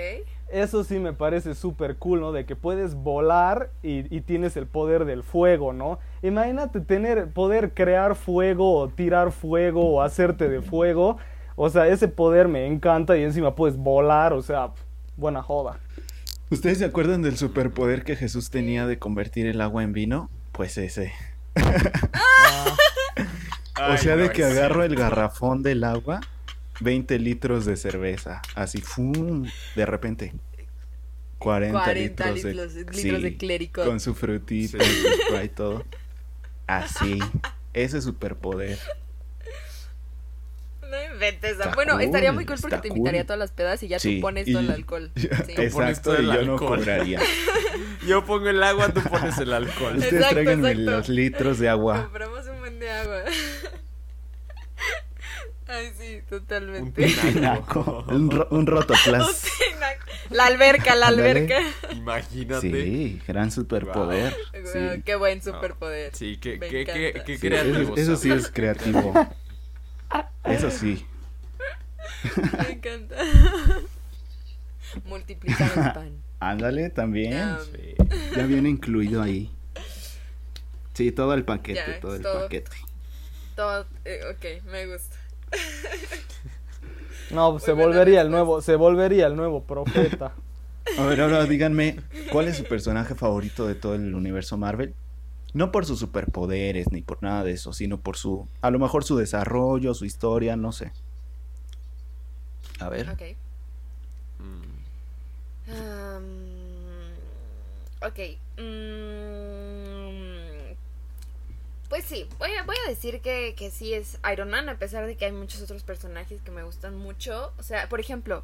Eso sí me parece súper cool, ¿no? De que puedes volar y, y tienes el poder del fuego, ¿no? Imagínate tener, poder crear fuego o tirar fuego o hacerte de fuego. O sea, ese poder me encanta y encima puedes volar, o sea, buena joda. ¿Ustedes se acuerdan del superpoder que Jesús tenía de convertir el agua en vino? Pues ese. Ah, o sea, de que agarro el garrafón del agua, 20 litros de cerveza, así, ¡fum! De repente. 40, 40 litros, litros, de, litros sí, de clérico. Con su frutita, Sí. su Sprite, todo. Así. Ese superpoder. No inventes. Está bueno, estaría cool, muy cool porque te invitaría cool. a todas las pedas y ya Sí, tú pones y- todo el alcohol. Sí. pones Exacto, todo el y yo no alcohol. cobraría. Yo pongo el agua, tú pones el alcohol. Ustedes Exacto, tráiganme exacto. los litros de agua. Compramos un buen de agua. Ay, sí, Un totalmente. Tinaco. Un, ro- un Un rotoplas. tinaco. La alberca, la alberca. Imagínate. Sí, gran superpoder. Sí. Qué buen superpoder. Sí, qué, Me qué, qué, encanta. qué Sí, creativo. eso, eso sí es creativo. Eso sí. Me encanta. Multiplicar el pan. Ándale, también. Ya. Sí. Ya viene incluido ahí. Sí, todo el paquete, Ya, todo el todo. paquete. Todo, eh, ok, me gusta. No, se buena volvería el nuevo, se volvería el nuevo profeta. A ver, ahora díganme, ¿cuál es su personaje favorito de todo el universo Marvel? No por sus superpoderes ni por nada de eso, sino por su, a lo mejor su desarrollo, su historia, no sé. A ver. Ok. Mm. Um, ok. mm, pues sí, voy a, voy a decir que, que sí es Iron Man, a pesar de que hay muchos otros personajes que me gustan mucho. O sea, por ejemplo,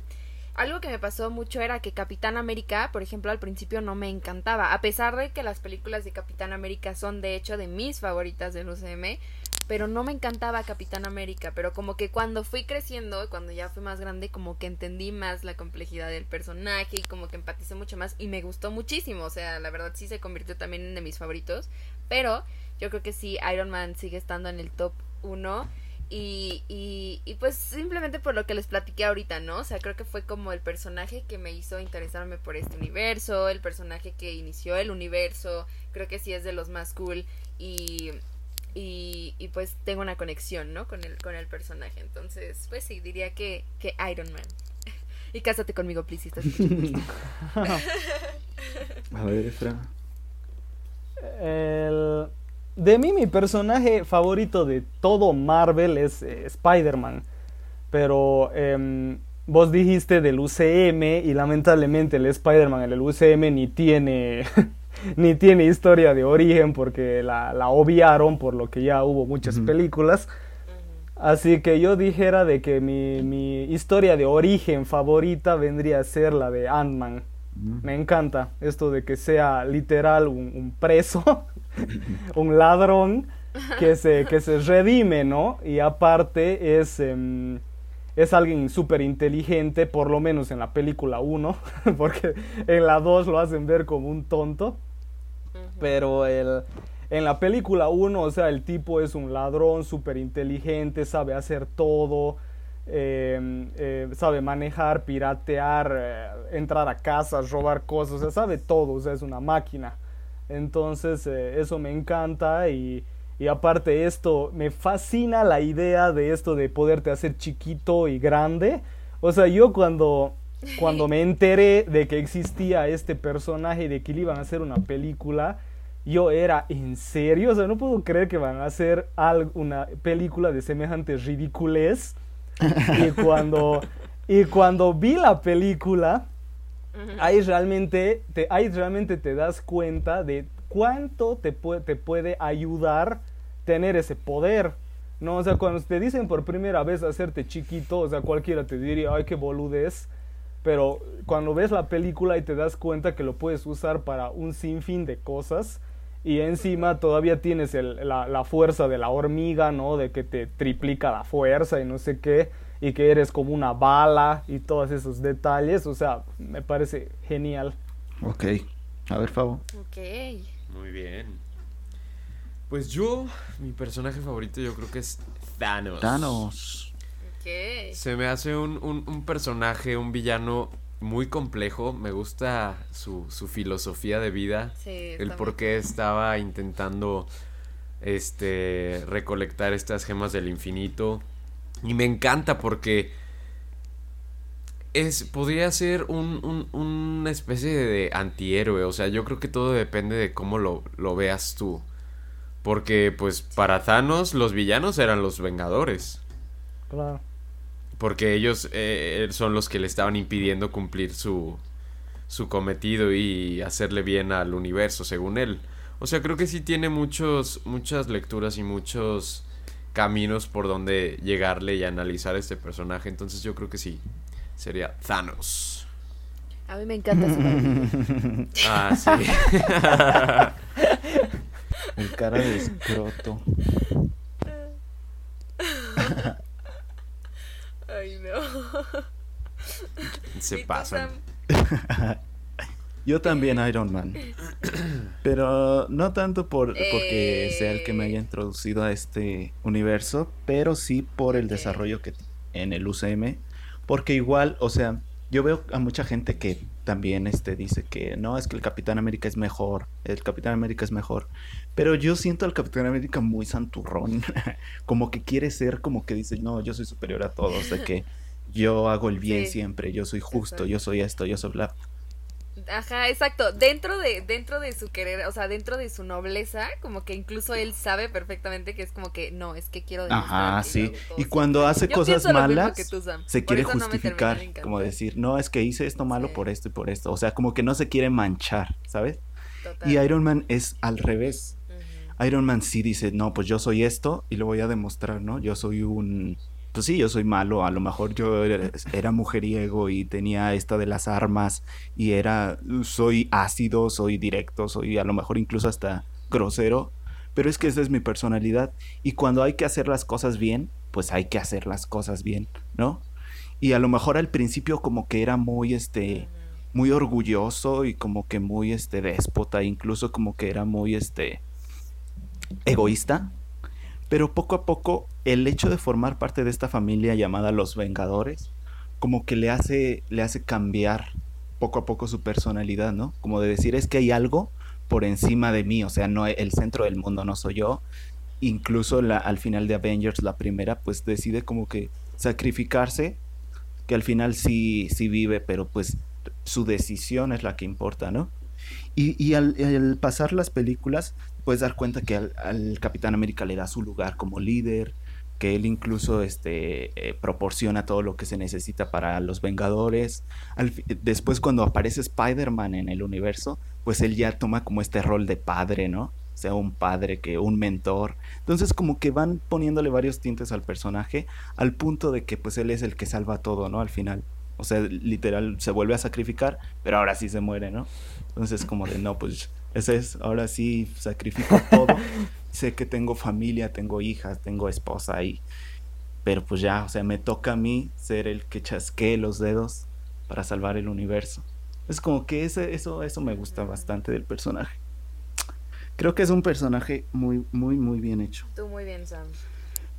algo que me pasó mucho era que Capitán América, por ejemplo, al principio no me encantaba. A pesar de que las películas de Capitán América son de hecho de mis favoritas del UCM, pero no me encantaba Capitán América, pero como que cuando fui creciendo, cuando ya fui más grande, como que entendí más la complejidad del personaje y como que empaticé mucho más y me gustó muchísimo, o sea, la verdad sí se convirtió también en de mis favoritos, pero yo creo que sí, Iron Man sigue estando en el top 1 y, y, y pues simplemente por lo que les platiqué ahorita, ¿no? O sea, creo que fue como el personaje que me hizo interesarme por este universo, el personaje que inició el universo, creo que sí es de los más cool y, y, y pues tengo una conexión, ¿no? Con el, con el personaje. Entonces, pues sí, diría que, que Iron Man. Y cásate conmigo, please, si estás escuchando. A ver, Efra. El- De mí mi personaje favorito de todo Marvel es eh, Spider-Man. Pero em, vos dijiste del UCM y lamentablemente el Spider-Man en el UCM ni tiene, ni tiene historia de origen porque la, la obviaron por lo que ya hubo muchas Ujú. películas. Así que yo dijera de que mi, mi historia de origen favorita vendría a ser la de Ant-Man. Me encanta esto de que sea literal un, un preso, un ladrón que se, que se redime, ¿no? Y aparte es, em, es alguien súper inteligente, por lo menos en la película 1, porque en la 2 lo hacen ver como un tonto. Pero el, en la película 1, o sea, el tipo es un ladrón súper inteligente, sabe hacer todo, eh, eh, sabe manejar, piratear, eh, entrar a casas, robar cosas, o sea, sabe todo, o sea, es una máquina. Entonces, eh, eso me encanta y, y aparte esto, me fascina la idea de esto de poderte hacer chiquito y grande. O sea, yo cuando, cuando me enteré de que existía este personaje y de que le iban a hacer una película, yo era en serio, o sea, no puedo creer que van a hacer algo, una película de semejante ridiculez. y cuando, y cuando vi la película, ahí realmente, te, ahí realmente te das cuenta de cuánto te, puede te puede ayudar tener ese poder. No, o sea, cuando te dicen por primera vez hacerte chiquito, o sea, cualquiera te diría, ay, qué boludez. Pero cuando ves la película y te das cuenta que lo puedes usar para un sinfín de cosas, y encima todavía tienes el- la, la fuerza de la hormiga, ¿no? De que te triplica la fuerza y no sé qué, y que eres como una bala y todos esos detalles, o sea, me parece genial. Ok. A ver, Fabo. Ok. Muy bien. Pues yo, mi personaje favorito yo creo que es Thanos. Thanos. Ok. Se me hace un, un- un personaje, un villano muy complejo. Me gusta su, su filosofía de vida. Sí, el por qué estaba intentando este recolectar estas gemas del infinito. Y me encanta porque es, podría ser un, un, una especie de antihéroe. O sea, yo creo que todo depende de cómo lo, lo veas tú. Porque, pues, para Thanos, los villanos eran los Vengadores. Claro. Porque ellos eh, son los que le estaban impidiendo cumplir su, su cometido y hacerle bien al universo, según él. O sea, creo que sí tiene muchos, muchas lecturas y muchos caminos por donde llegarle y analizar este personaje. Entonces yo creo que sí, sería Thanos. A mí me encanta su. Ah, sí. El cara de escroto. Ay, no. Se ¿Y tú, pasan. Yo también Iron Man. Pero no tanto por, porque sea el que me haya Eh. introducido a este universo, pero sí por el desarrollo que en el UCM. Porque igual, o sea, yo veo a mucha gente que también este, dice que no, es que el Capitán América es mejor, el Capitán América es mejor. Pero yo siento al Capitán América muy santurrón, como que quiere ser, como que dice, no, yo soy superior a todos, de que yo hago el bien Sí. siempre, yo soy justo, Exacto. yo soy esto, yo soy bla. Ajá, exacto. Dentro de, dentro de su querer, o sea, dentro de su nobleza, como que incluso él sabe perfectamente que es como que no, es que quiero Ajá, que sí. Y cuando hace Yo cosas malas, tú, se Por quiere no termina justificar, como decir, no, es que hice esto malo Sí. por esto y por esto. O sea, como que no se quiere manchar, ¿sabes? Total. Y Iron Man es al revés. Iron Man sí dice, no, pues yo soy esto y lo voy a demostrar, ¿no? Yo soy un... Pues sí, yo soy malo, a lo mejor yo era, mujeriego y tenía esta de las armas y era, soy ácido, soy directo, soy a lo mejor incluso hasta grosero, pero es que esa es mi personalidad y cuando hay que hacer las cosas bien, pues hay que hacer las cosas bien, ¿no? Y a lo mejor al principio como que era muy, este, muy orgulloso y como que muy, este, déspota, incluso como que era muy, este, egoísta, pero poco a poco el hecho de formar parte de esta familia llamada Los Vengadores, como que le hace, le hace cambiar poco a poco su personalidad, ¿no? Como de decir, es que hay algo por encima de mí, o sea, no el centro del mundo no soy yo. Incluso al final de Avengers, la primera, pues decide como que sacrificarse, que al final sí, sí vive, pero pues su decisión es la que importa, ¿no? Y, al pasar las películas, puedes dar cuenta que al, al Capitán América le da su lugar como líder, que él incluso este, eh, proporciona todo lo que se necesita para los Vengadores. Al después cuando aparece Spider-Man en el universo, pues él ya toma como este rol de padre, ¿no? Sea, un padre, que un mentor. Entonces como que van poniéndole varios tintes al personaje al punto de que pues él es el que salva todo, ¿no? Al final. O sea, literal se vuelve a sacrificar, pero ahora sí se muere, ¿no? Entonces como de, no, pues ese es, ahora sí sacrifico todo. sé que tengo familia, tengo hijas, tengo esposa y... Pero pues ya, o sea, me toca a mí ser el que chasquee los dedos para salvar el universo. Es como que ese, eso, eso me gusta bastante del personaje. Creo que es un personaje muy, muy, muy bien hecho. Tú muy bien, Sam.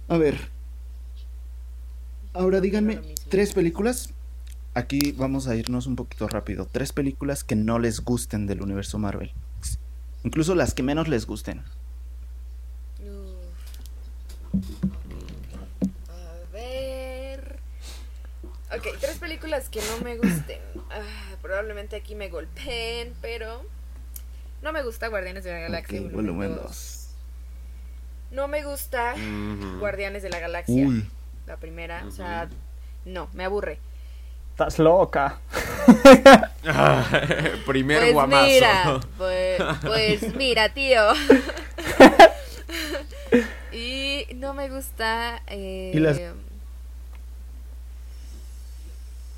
A ver. Ahora díganme tres películas. Aquí vamos a irnos un poquito rápido. Tres películas que no les gusten del universo Marvel. Incluso las que menos les gusten. A ver. Ok, tres películas que no me gusten. Ah, probablemente aquí me golpeen, pero. No me gusta Guardianes de la Galaxia. Volumen volumen dos. 2. No me gusta. Guardianes de la Galaxia. Uy. La primera. O sea, no, me aburre. Estás loca. Primer pues guamazo. mira, pues, pues mira, tío. no me gusta. Eh, ¿Y las-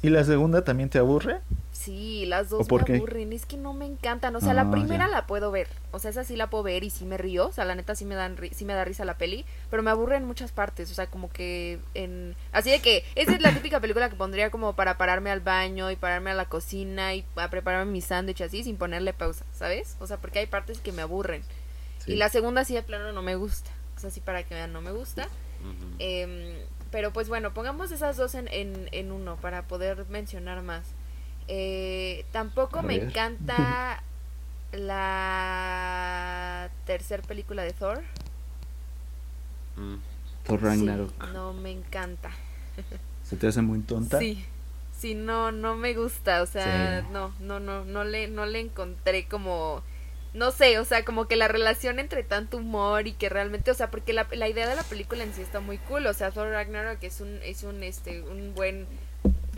¿Y la segunda también te aburre? Sí, las dos ¿O por me qué? aburren, es que no me encantan. O sea, Ah, la primera ya. la puedo ver. O sea, esa sí la puedo ver y sí me río. O sea, la neta sí me dan sí me da risa la peli, pero me aburre en muchas partes, o sea, como que en así de que esa es la típica película que pondría como para pararme al baño y pararme a la cocina y a prepararme mi sándwich así sin ponerle pausa, ¿sabes? O sea, porque hay partes que me aburren. Sí. Y la segunda sí de plano no me gusta. O sea, sí para que vean no me gusta. Em, pero pues bueno, pongamos esas dos en, en, en uno para poder mencionar más. Eh, tampoco me encanta la tercera película de Thor. Mm. Thor Sí, Ragnarok. no me encanta. ¿Se te hace muy tonta? Sí, sí, no, no me gusta, o sea, Sí. no, no, no, no le, no le encontré como, no sé, o sea, como que la relación entre tanto humor y que realmente, o sea, porque la, la idea de la película en sí está muy cool, o sea, Thor Ragnarok es un, es un, este, un buen,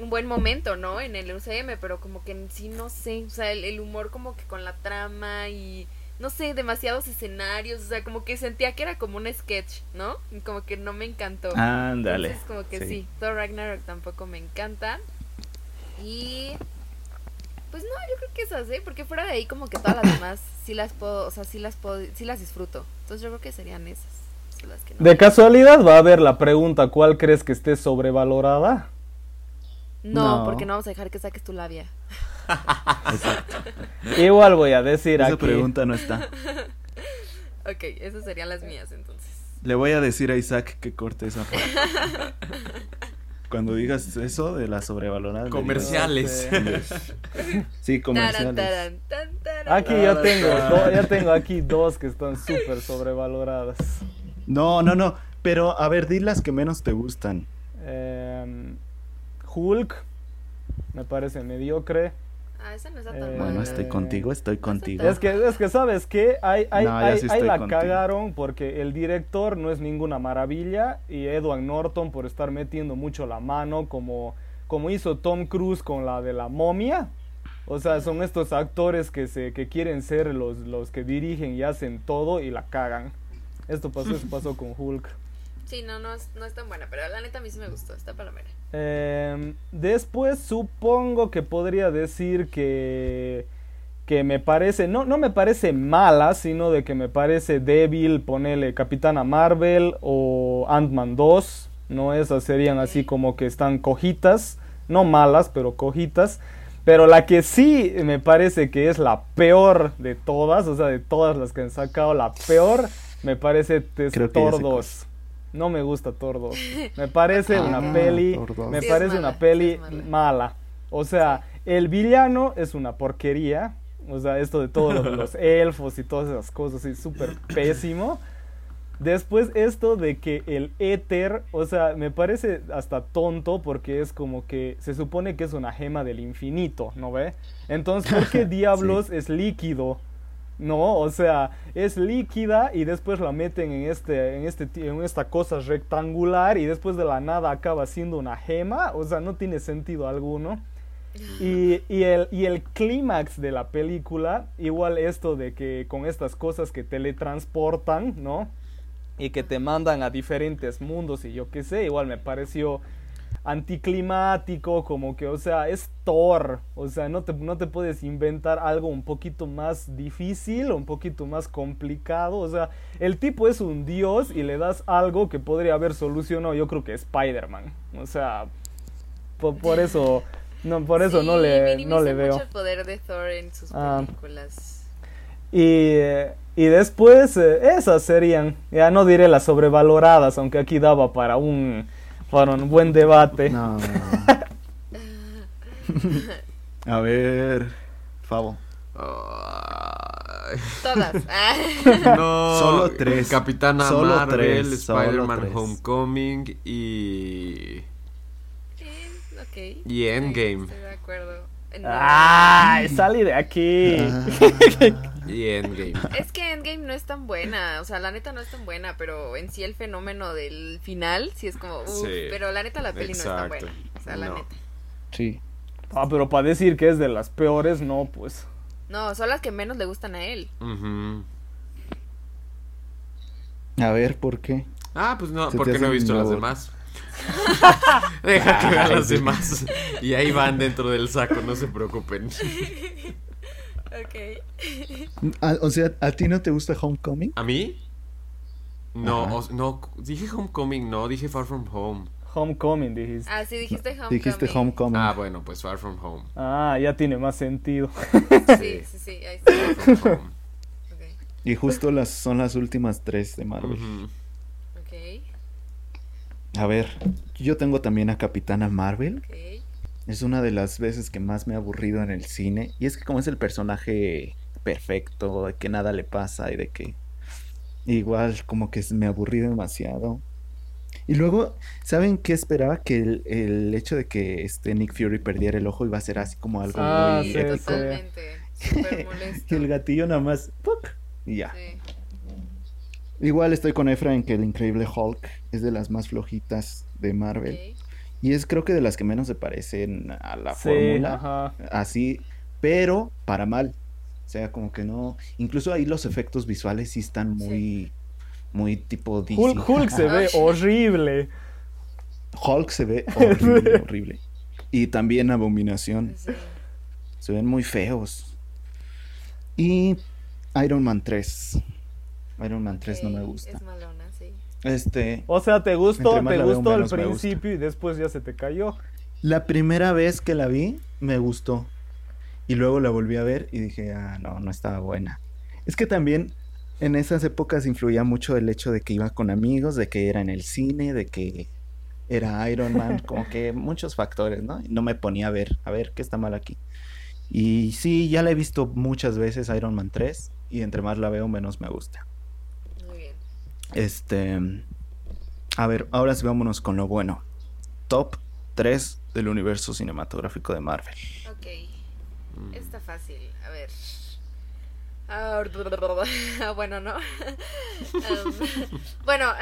un buen momento, ¿no? En el UCM, pero como que en sí no sé, o sea, el, el humor como que con la trama y no sé, demasiados escenarios, o sea, como que sentía que era como un sketch, ¿no? Como que no me encantó. Ándale. Entonces, como que sí. Thor Ragnarok tampoco me encanta. Y. Pues no, yo creo que esas, ¿eh? Porque fuera de ahí, como que todas las demás sí las puedo, o sea, sí las puedo, sí las disfruto. Entonces yo creo que serían esas. son las que no. De casualidad va a haber la pregunta, ¿cuál crees que esté sobrevalorada? No, No. porque no vamos a dejar que saques tu labia. Exacto. Igual voy a decir Esa aquí. pregunta no está. Ok, esas serían las mías entonces. Le voy a decir a Isaac que corte esa parte. Cuando digas eso de la sobrevalorada. le digo- Comerciales. Sí, comerciales. Taran, taran, tan, taran. Aquí ya tengo, do- ya tengo aquí dos que están súper sobrevaloradas. No, no, no. Pero a ver, di las que menos te gustan. Em, Hulk, me parece mediocre. Ah, esa no está tan Eh. Bueno, estoy contigo, estoy contigo. Es que, es que ¿sabes qué? Hay, hay, No, ya hay- sí ahí la contigo. cagaron porque el director no es ninguna maravilla y Edward Norton por estar metiendo mucho la mano como, como hizo Tom Cruise con la de la momia. O sea, son estos actores que, se, que quieren ser los, los que dirigen y hacen todo y la cagan. Esto pasó, eso pasó con Hulk. Sí, no, no es, no es tan buena, pero la neta a mí sí me gustó, está palomera. Em, después supongo que podría decir que, que me parece, no, no me parece mala, sino de que me parece débil ponerle Capitana Marvel o Ant-Man 2, ¿no? Esas serían así como que están cojitas, no malas, pero cojitas. Pero la que sí me parece que es la peor de todas, o sea, de todas las que han sacado, la peor, me parece sé 2. No me gusta Thor 2. Me parece una Ah, peli, Thor 2. me Sí parece mala, una peli sí es mala. mala. O sea, el villano es una porquería. O sea, esto de todo lo de los elfos y todas esas cosas es súper pésimo. Después esto de que el éter, o sea, me parece hasta tonto porque es como que se supone que es una gema del infinito, ¿no ve? Entonces, ¿por qué diablos es líquido? No, o sea, es líquida y después la meten en este, en este, en esta cosa rectangular y después de la nada acaba siendo una gema, o sea, no tiene sentido alguno. Y, y el, y el clímax de la película, igual esto de que con estas cosas que teletransportan, ¿no? Y que te mandan a diferentes mundos y yo qué sé, igual me pareció anticlimático, como que, o sea, es Thor, o sea, no te, no te puedes inventar algo un poquito más difícil, un poquito más complicado, o sea, el tipo es un dios y le das algo que podría haber solucionado, yo creo que Spider-Man, o sea, por, por eso, no, por eso Sí, no le, no le veo. mucho el poder de Thor en sus Ah. películas. Y, y después eh, esas serían, ya no diré las sobrevaloradas, aunque aquí daba para un, para un buen debate. No. A ver, Favo. Todas. Ah. No, Solo tres. Capitana Solo Marvel, Spider-Man. Homecoming y. Y Endgame. Estoy de acuerdo. No. ¡Ay! ¡Salí de aquí! Y Endgame. Es que Endgame no es tan buena, o sea, la neta no es tan buena, pero en sí el fenómeno del final sí es como, uff, Sí, pero la neta la peli no es tan buena, o sea, la No. neta. Sí. Ah, pero para decir que es de las peores, no, pues. No, son las que menos le gustan a él. A ver, ¿por qué? Ah, pues no, porque no he visto las demás. Deja que vean las demás. Y ahí van dentro del saco, no se preocupen. Ok. Ah, o sea, ¿a ti no te gusta Homecoming? ¿A mí? No, o- no, dije Homecoming, no, dije Far From Home. Homecoming, dijiste. Ah, sí, dijiste Homecoming. Dijiste Homecoming. Ah, bueno, pues Far From Home. Ah, ya tiene más sentido. Sí, sí, sí, ahí está. Far From Home. Ok. Y justo las son las últimas tres de Marvel. Ujú. Ok, A ver, yo tengo también a Capitana Marvel. ok. Es una de las veces que más me ha aburrido en el cine. Y es que como es el personaje perfecto, de que nada le pasa y de que igual como que me aburrí demasiado. Y luego, ¿saben qué esperaba? Que el, el hecho de que este Nick Fury perdiera el ojo iba a ser así como algo Ah, muy sí, épico. sí. Totalmente. Súper Y molesto. el gatillo nada más, ¡puc! y ya. Sí. Igual estoy con Efra en que el Increíble Hulk es de las más flojitas de Marvel. Y es creo que de las que menos se parecen a la Sí, fórmula. ajá. Así, pero para mal. O sea, como que no. Incluso ahí los efectos visuales sí están muy. Muy tipo DC. Hulk, Hulk se ve horrible. Hulk se ve horrible, horrible. Y también Abominación. Sí. Se ven muy feos. Y Iron Man 3. Iron Man 3 no me gusta. Es malona, sí. Este. O sea, te gustó, te gustó al principio y después ya se te cayó. La primera vez que la vi, me gustó. Y luego la volví a ver y dije, ah, no, no estaba buena. Es que también en esas épocas influía mucho el hecho de que iba con amigos, de que era en el cine, de que era Iron Man, como que muchos factores, ¿no? Y no me ponía a ver, a ver qué está mal aquí. Y sí, ya la he visto muchas veces Iron Man 3 y entre más la veo, menos me gusta. Este. A ver, ahora sí vámonos con lo bueno. Top 3 del universo cinematográfico de Marvel. Ok. Mm. Está fácil. A ver. Ah, bueno, ¿no? Um, bueno,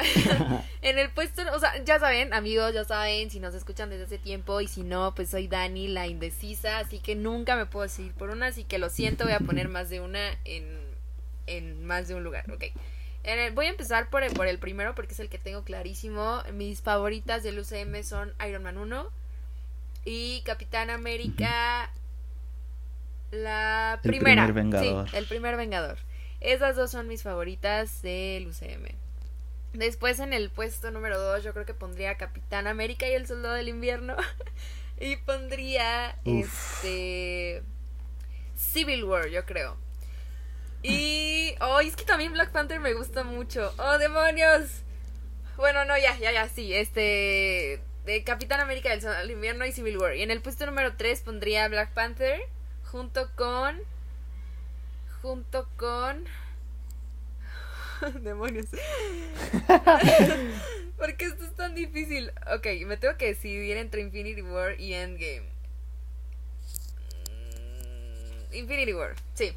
en el puesto, o sea, ya saben, amigos, ya saben, si nos escuchan desde hace tiempo y si no, pues soy Dani, la indecisa, así que nunca me puedo decidir por una, así que lo siento, voy a poner más de una en, en más de un lugar, ok. El- voy a empezar por el, por el primero porque es el que tengo clarísimo. Mis favoritas del UCM son Iron Man 1 y Capitán América la El primera. primer Vengador. Sí, el primer Vengador. Esas dos son mis favoritas del UCM. Después en el puesto número 2 yo creo que pondría Capitán América y el Soldado del Invierno. y pondría Uf. este Civil War, yo creo. Y oh, es que también Black Panther me gusta mucho. Oh, demonios. Bueno, no, ya, ya, ya, sí, este de Capitán América del del Invierno y Civil War. Y en el puesto número 3 pondría Black Panther junto con junto con demonios. Porque esto es tan difícil. Ok, me tengo que decidir entre Infinity War y Endgame. Mm, Infinity War, sí.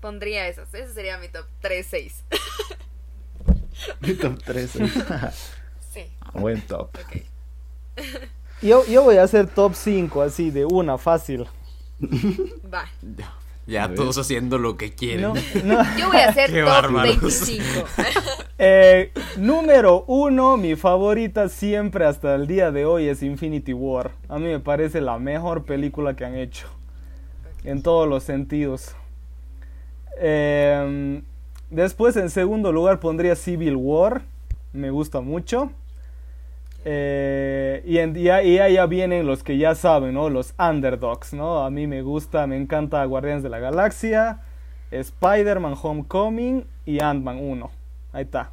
Pondría esas. Ese sería mi top 3-6. Mi top 3. sí, Buen top. ok. Yo, yo voy a hacer top 5 así de una, fácil. Va. Ya A ver. todos haciendo lo que quieren. No, no. Yo voy a hacer Qué top bárbaros. 25. Eh, número uno, mi favorita siempre hasta el día de hoy es Infinity War. A mí me parece la mejor película que han hecho. En todos los sentidos. Eh, después, en segundo lugar, pondría Civil War. Me gusta mucho. Eh, y, en, y ahí y ahí ya vienen los que ya saben, ¿no? Los underdogs, ¿no? A mí me gusta, me encanta Guardianes de la Galaxia, Spider-Man Homecoming y Ant-Man 1. Ahí está.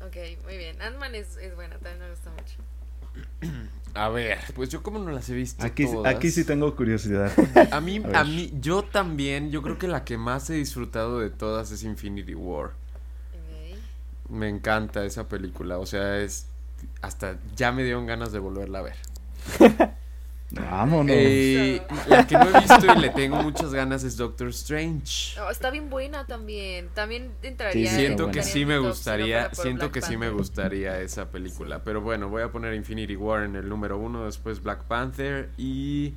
ok, muy bien. Ant-Man es, es buena, también me gusta mucho. A ver, pues yo como no las he visto Aquí, todas. aquí sí tengo curiosidad. A mí, A mí, yo también, yo creo que la que más he disfrutado de todas es Infinity War. Me encanta esa película, o sea, es hasta ya me dieron ganas de volverla a ver. Vámonos. Eh, la que no he visto y le tengo muchas ganas es Doctor Strange. Oh, está bien buena también. También entraría. Sí, Siento que sí me top gustaría, siento Black que sí me gustaría esa película. Pero bueno, voy a poner Infinity War en el número uno, después Black Panther y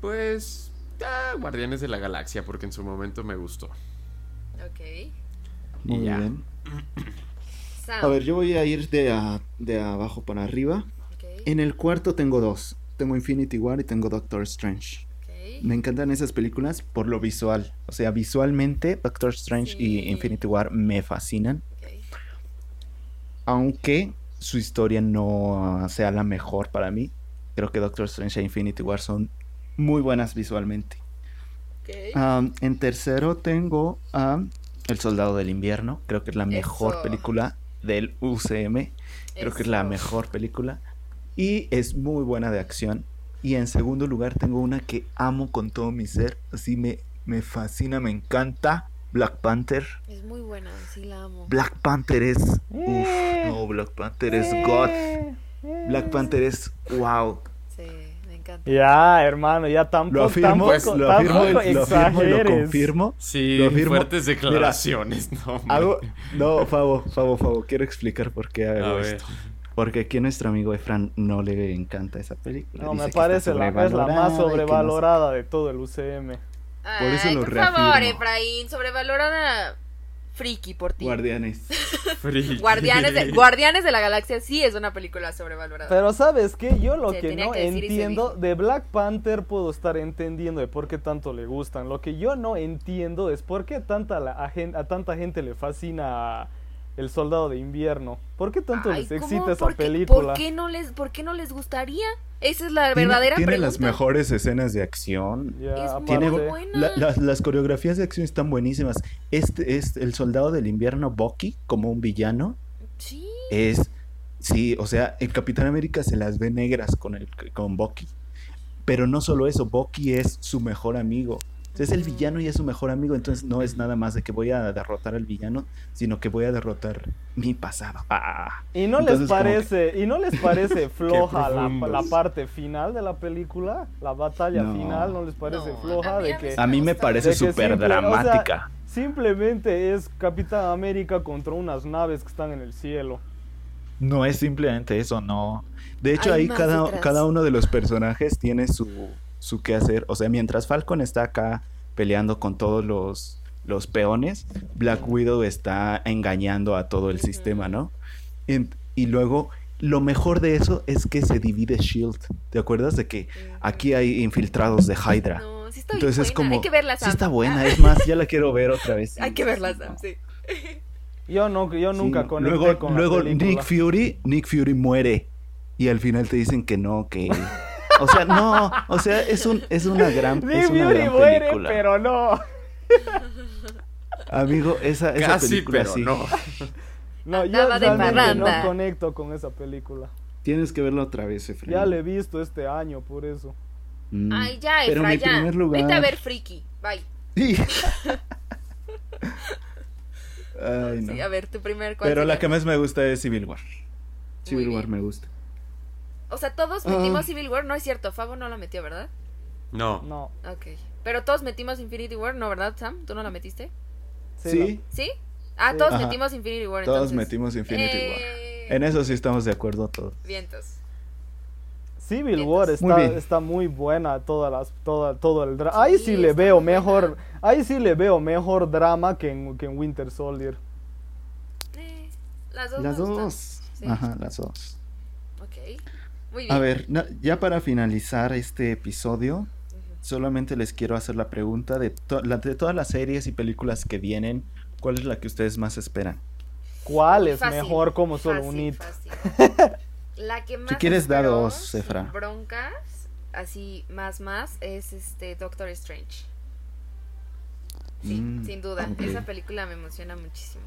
pues ah, Guardianes de la Galaxia porque en su momento me gustó. Ok. Muy ya. bien. Sam. A ver, yo voy a ir de, a- de abajo para arriba. En el cuarto tengo dos. Tengo Infinity War y tengo Doctor Strange. Me encantan esas películas por lo visual. O sea, visualmente Doctor Strange Sí. y Infinity War me fascinan. Aunque su historia no sea la mejor para mí. Creo que Doctor Strange e Infinity War son muy buenas visualmente. En tercero tengo a El Soldado del Invierno. Creo que es la mejor Eso. película del UCM. Creo que es la mejor película. Y es muy buena de acción. Y en segundo lugar tengo una que amo con todo mi ser. Así me, me fascina, me encanta. Black Panther. Es muy buena, sí la amo. Black Panther es. Uf, Eh. no, Black Panther es God. Eh, eh. Black Panther es. Wow. Sí, me encanta. Ya, hermano, ya tampoco, Lo afirmo, tampoco, pues, lo afirmo, lo afirmo y lo confirmo. Sí, Lo afirmo. fuertes declaraciones, no. Hago. No, Favo, Favo, Favo. Quiero explicar por qué A hago ver. Porque aquí a nuestro amigo Efran no le encanta esa película. No, Dice me parece la, es la sobrevalorada más no sé- sobrevalorada de todo el UCM. Por eso lo por favor, reafirmo. Efraín, sobrevalorada friki por ti. Guardianes. Friki. Guardianes de, Guardianes de la Galaxia sí es una película sobrevalorada. Pero sabes qué, yo lo Se que no que entiendo de Black Panther puedo estar entendiendo de por qué tanto le gustan. Lo que yo no entiendo es por qué tanta la- a, gen- a tanta gente le fascina El Soldado de Invierno. ¿Por qué tanto Ay, les excita esa ¿Por qué- película? ¿por qué, no les, ¿Por qué no les gustaría? Esa es la Tiene- verdadera tiene pregunta. las mejores escenas de acción. Es Tiene muy buena. la- las, las coreografías de acción están buenísimas. Este es el soldado del invierno Bucky como un villano. Sí. Es sí, o sea, el Capitán América se las ve negras con el con Bucky. Pero no solo eso, Bucky es su mejor amigo. O sea, es el villano y es su mejor amigo, entonces no es nada más de que voy a derrotar al villano, sino que voy a derrotar mi pasado. Ah. Y no Entonces, les que- parece, y no les parece floja la, parte final de la película, la batalla No. final, no les parece No, floja a mí- de que A mí me parece súper simple- o sea, dramática. simplemente es Capitán América contra unas naves que están en el cielo. No es simplemente eso, no. De hecho, Hay ahí cada, detrás. cada uno de los personajes tiene su, su qué hacer. O sea, mientras Falcon está acá peleando con todos los, los peones, Black Widow está engañando a todo el sistema, ¿no? Y luego, lo mejor de eso es que se divide Shield. ¿Te acuerdas de que aquí hay infiltrados de Hydra? No, sí está bien Entonces es buena. como... Hay que verla, sí está buena, es más, ya la quiero ver otra vez. Hay que verla, Sam, sí. Yo, no, yo Sí, nunca conecté luego, con luego. Nick Fury, Nick Fury muere y al final te dicen que no, que o sea, no, o sea, es un es una gran es una gran muere, película. pero no. Amigo, esa, esa Casi, película pero sí. no. No, yo realmente no conecto con esa película. Tienes que verla otra vez, Efraín. Ya la he visto este año, por eso. Mm. Ay, ya, Pero Efra, mi ya. primer lugar. Vete a ver Friki. Bye. Sí. Ay, no. Sí, a ver, tu primer Pero la que más me gusta es Civil War. Civil War me gusta. O sea, todos metimos Civil War, no es cierto, Fabo no la metió, ¿verdad? No. No. Ok. Pero todos metimos Infinity War, ¿no, verdad, Sam? ¿Tú no la metiste? Sí, Sí. Ah, todos Ajá. metimos Infinity War, todos entonces. metimos Infinity War. Eh, En eso sí estamos de acuerdo todos. Vientos. Civil Vientos. War Muy está, bien. está muy buena todas las, toda, todo el drama. Ahí Sí, le veo muy mejor, buena. ahí sí le veo mejor drama que en, que en Winter Soldier. Eh, las dos. Las dos. Sí. Ajá, las dos. Ok. Muy bien. A ver, ya para finalizar este episodio, solamente les quiero hacer la pregunta de, to- la- de todas las series y películas que vienen, ¿cuál es la que ustedes más esperan? ¿Cuál es fácil, mejor como solo fácil, un fácil. La que más Si quieres, da dos, Efra. broncas, así más más, es este Doctor Strange. Sí, Mm, sin duda. Esa película me emociona muchísimo.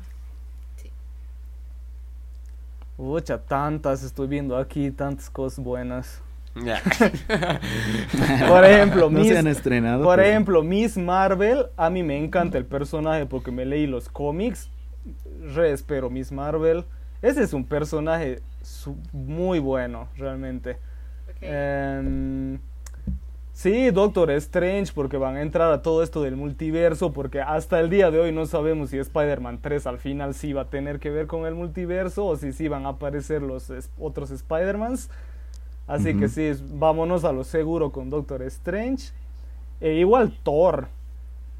Ucha, tantas estoy viendo aquí, tantas cosas buenas. Ya. Por ejemplo, no Miss, se han estrenado. por pero- ejemplo, Miss Marvel, a mí me encanta el personaje porque me leí los cómics. Re espero Miss Marvel. Ese es un personaje su- muy bueno, realmente. Ok. Em, sí, Doctor Strange, porque van a entrar a todo esto del multiverso, porque hasta el día de hoy no sabemos si Spider-Man 3 al final sí va a tener que ver con el multiverso o si sí van a aparecer los es- otros Spider-Mans. Así que sí, vámonos a lo seguro con Doctor Strange. E igual Thor.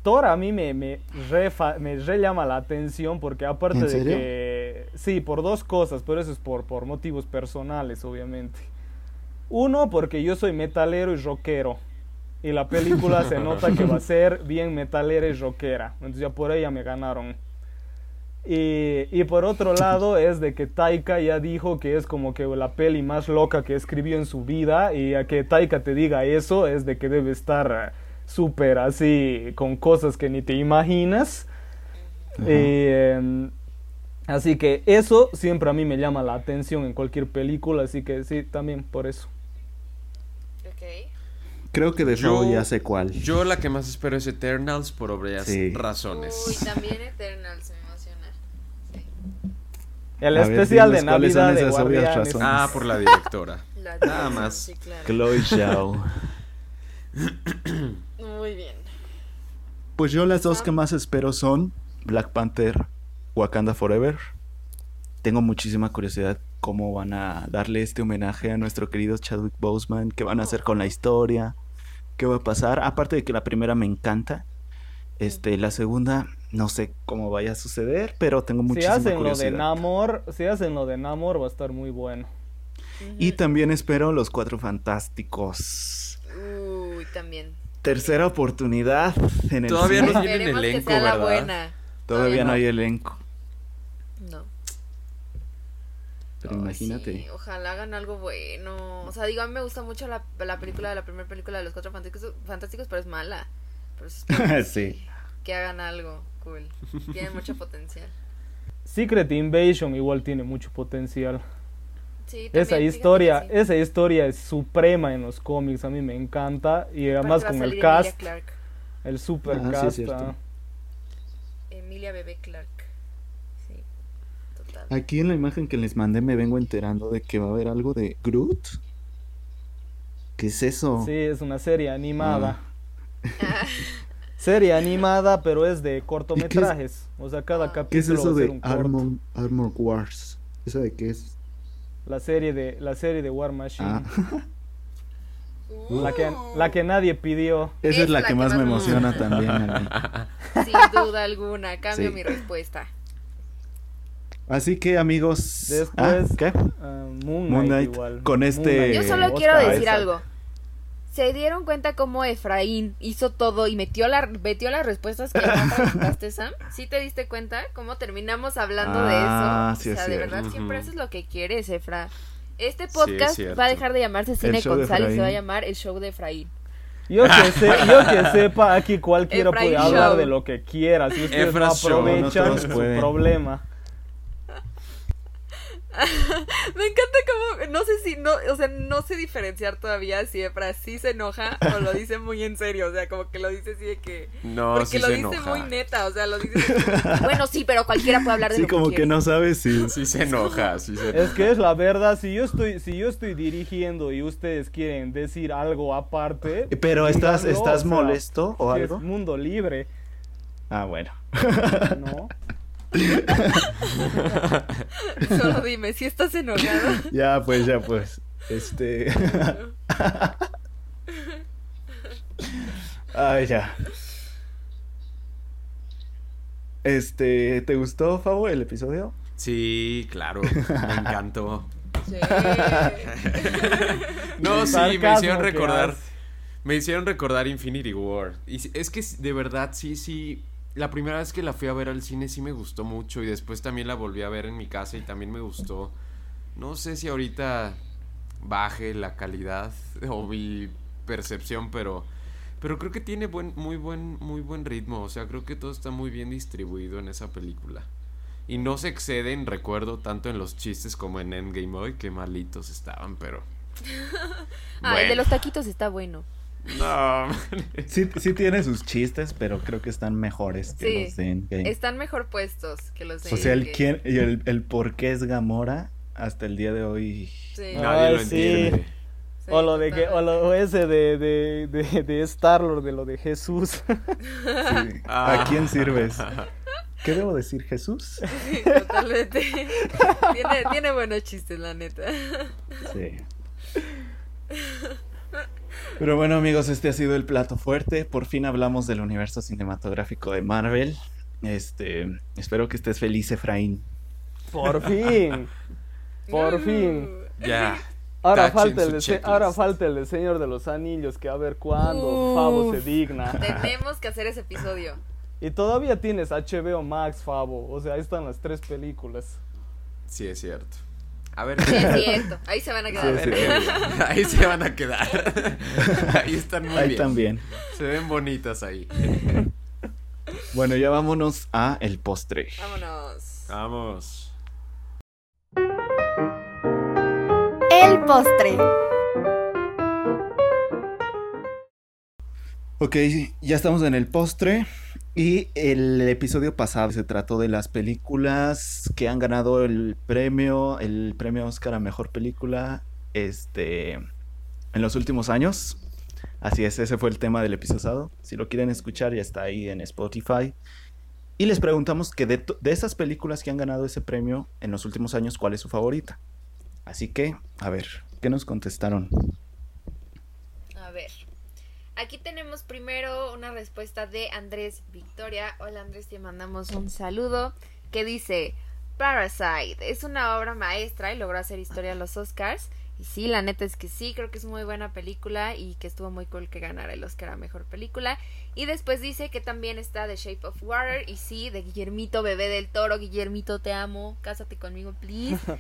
Thor a mí me, me, re, me re llama la atención porque aparte ¿En de que... Sí, por dos cosas, pero eso es por, por motivos personales, obviamente. Uno, porque yo soy metalero y rockero. Y la película se nota que va a ser bien metalera y rockera. Entonces ya por ella me ganaron. Y, y por otro lado es de que Taika ya dijo que es como que la peli más loca que escribió en su vida. Y a que Taika te diga eso es de que debe estar eh, súper así con cosas que ni te imaginas. Em, así que eso siempre a mí me llama la atención en cualquier película. Así que sí, también por eso. Creo que de Yo- nuevo ya sé cuál. Yo la que más espero es Eternals por obvias Sí. razones. Uy, también Eternals me emociona. Sí. El A ver, especial de Navidad de esas obvias Guardianes. razones. Ah, por la directora. La Nada Jackson, más. Sí, claro. Chloe Zhao. Muy bien. Pues yo las dos que más espero son Black Panther, Wakanda Forever. Tengo muchísima curiosidad cómo van a darle este homenaje a nuestro querido Chadwick Boseman, qué van a hacer con la historia, qué va a pasar. Aparte de que la primera me encanta, este, la segunda no sé cómo vaya a suceder, pero tengo Si muchísima hacen lo de curiosidad. Namor, si hacen lo de Namor va a estar muy bueno. y también espero Los Cuatro Fantásticos. Uy, también. Tercera oportunidad en el Todavía cine. no tienen elenco, que sea la ¿verdad? buena. Todavía no no. hay elenco. No. Pero Ay, imagínate. sí, ojalá hagan algo bueno. O sea, digo, a mí me gusta mucho la, la película de la primera película de los cuatro fantásticos, fantásticos pero es mala. Pero es sí. que hagan algo cool. Tiene mucho potencial. Secret Invasion igual tiene mucho potencial. Sí, Esa también, historia, fíjate que sí. esa historia es suprema en los cómics, a mí me encanta. Y además con el cast, el super Ah, sí, cast. cierto. ah. Emilia Bebé Clark. Aquí en la imagen que les mandé me vengo enterando de que va a haber algo de Groot. ¿Qué es eso? Sí, es una serie animada. Ah, Serie animada, pero es de cortometrajes. O sea, cada capítulo ¿Qué es va eso a ser de. Armor, Armor Wars? ¿Esa de qué es? La serie de la serie de War Machine. Ah, La que, la que nadie pidió. esa es, la, que más me emociona también. Sin duda alguna, cambio Sí. mi respuesta. Así que amigos, Después, ¿ah, ¿qué? ah, Moon Knight, Moon Knight, igual. con este-. Yo solo quiero Oscar decir Isaac. algo. ¿Se dieron cuenta cómo Efraín hizo todo y metió, la, metió las respuestas que no preguntaste, Sam? ¿Sí te diste cuenta? ¿Cómo terminamos hablando Ah, de sí eso? es o sea, de cierto. verdad siempre Ujú. haces lo que quieres, Efra. Este es podcast va a dejar de llamarse Cine show con Sal y se va a llamar El Show de Efraín. Yo que, sé, yo que sepa, aquí cualquiera Efraín puede hablar Show. de lo que quiera. Si ustedes Efra no Show, no aprovechan, todos es su pueden. problema. Me encanta cómo, no sé si, no, o sea, no sé diferenciar todavía si Efra sí se enoja o lo dice muy en serio, o sea, como que lo dice así de que... No, porque sí lo se dice enoja. muy neta, o sea, lo dice... bueno, sí, pero cualquiera puede hablar de Sí, lo como que que no sabes si... Sí se enoja, sí se Es enoja. que es la verdad, si yo estoy, si yo estoy dirigiendo y ustedes quieren decir algo aparte, Pero estás, díganlo, estás o sea, molesto o algo. Es mundo libre, Ah, bueno. ¿no? Solo dime, si estás enojado. Ya, pues, ya, pues. Este. Ay, ya. Este, ¿te gustó, Fabo, el episodio? Sí, claro, me encantó. Sí. No, sí, me hicieron recordar. Me hicieron recordar Infinity War. Y sí- es que de verdad, sí, sí. La primera vez que la fui a ver al cine sí me gustó mucho. Y después también la volví a ver en mi casa y también me gustó. No sé si ahorita baje la calidad o mi percepción, pero. Pero creo que tiene buen, muy buen, muy buen ritmo. O sea, creo que todo está muy bien distribuido en esa película. Y no se exceden, recuerdo, tanto en los chistes como en Endgame hoy, que malitos estaban, pero. Ah, el de los taquitos está bueno. No, Sí, sí tiene sus chistes, pero creo que están mejores que Sí. los de Endgame. Están mejor puestos que los de O sea, el, quién, y el, el por qué es Gamora hasta el día de hoy. Sí. No. nadie Ay, lo entiende. Sí, o lo de que, o lo ese de, de, de, de Star-Lord, de lo de Jesús. Sí. Ah. ¿A quién sirves? ¿Qué debo decir, Jesús? Sí, totalmente. tiene, tiene buenos chistes, la neta. Sí. Pero bueno amigos, este ha sido el plato fuerte. Por fin hablamos del universo cinematográfico de Marvel. Este, espero que estés feliz, Efraín. Por fin. Por fin. Ya. Ahora falta, el de, ahora falta el de Señor de los Anillos, que a ver cuándo Uf. Fabo se digna. Tenemos que hacer ese episodio. Y todavía tienes HBO Max, Fabo. O sea, ahí están las tres películas. Sí, es cierto. A ver, Sí, es cierto. Ahí se van a a quedar. Ahí se van a quedar. Ahí están muy Ahí bien. también. Se ven bonitas ahí. Bueno, ya vámonos a el postre. Vámonos. Vamos. El postre. Ok, ya estamos en el postre. Y el episodio pasado se trató de las películas que han ganado el premio, el premio Oscar a mejor película, este, en los últimos años. Así es, ese fue el tema del episodio pasado. Si lo quieren escuchar, ya está ahí en Spotify. Y les preguntamos que de, de esas películas que han ganado ese premio en los últimos años, ¿cuál es su favorita? Así que, a ver, ¿qué nos contestaron? A. Aquí tenemos primero una respuesta de Andrés Victoria. Hola Andrés, te mandamos un saludo. Que dice: Parasite es una obra maestra y logró hacer historia en los Oscars. Y sí, la neta es que sí, creo que es muy buena película y que estuvo muy cool que ganara el Oscar a mejor película. Y después dice que también está The Shape of Water y sí, de Guillermito Bebé del Toro. Guillermito, te amo, cásate conmigo, please.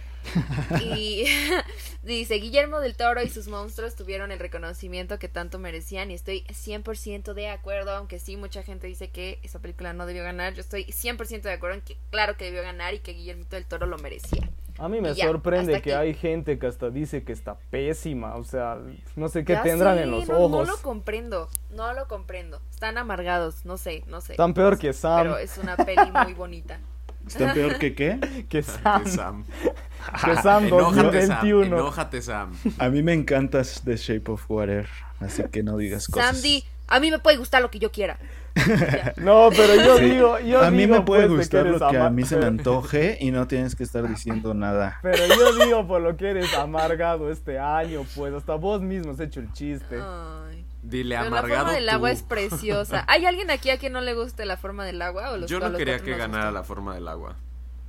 Y dice, Guillermo del Toro y sus monstruos tuvieron el reconocimiento que tanto merecían y estoy 100% de acuerdo, aunque sí, mucha gente dice que esa película no debió ganar, yo estoy 100% de acuerdo en que claro que debió ganar y que Guillermo del Toro lo merecía. A mí me ya, sorprende que aquí. hay gente que hasta dice que está pésima, o sea, no sé qué Ya tendrán sé, en los no, ojos. No lo comprendo, no lo comprendo. Están amargados, no sé, no sé. Están peor que Sam, Pero es una peli muy bonita. ¿Están peor que qué? que Sam, Que Sam. que Sam Enójate, Sam. 2021. Enójate, Sam. A mí me encanta The Shape of Water, así que no digas cosas. Sandy, a mí me puede gustar lo que yo quiera. No, pero yo Sí. digo, yo a mí digo, me puede pues, gustar que lo que a mí se me antoje y no tienes que estar diciendo nada. Pero yo digo por lo que eres amargado este año, pues hasta vos mismo has hecho el chiste. Ay. Dile Pero la amargado forma del tú. agua es preciosa. ¿Hay alguien aquí a quien no le guste la forma del agua? O los, Yo no los quería que ganara la forma del agua.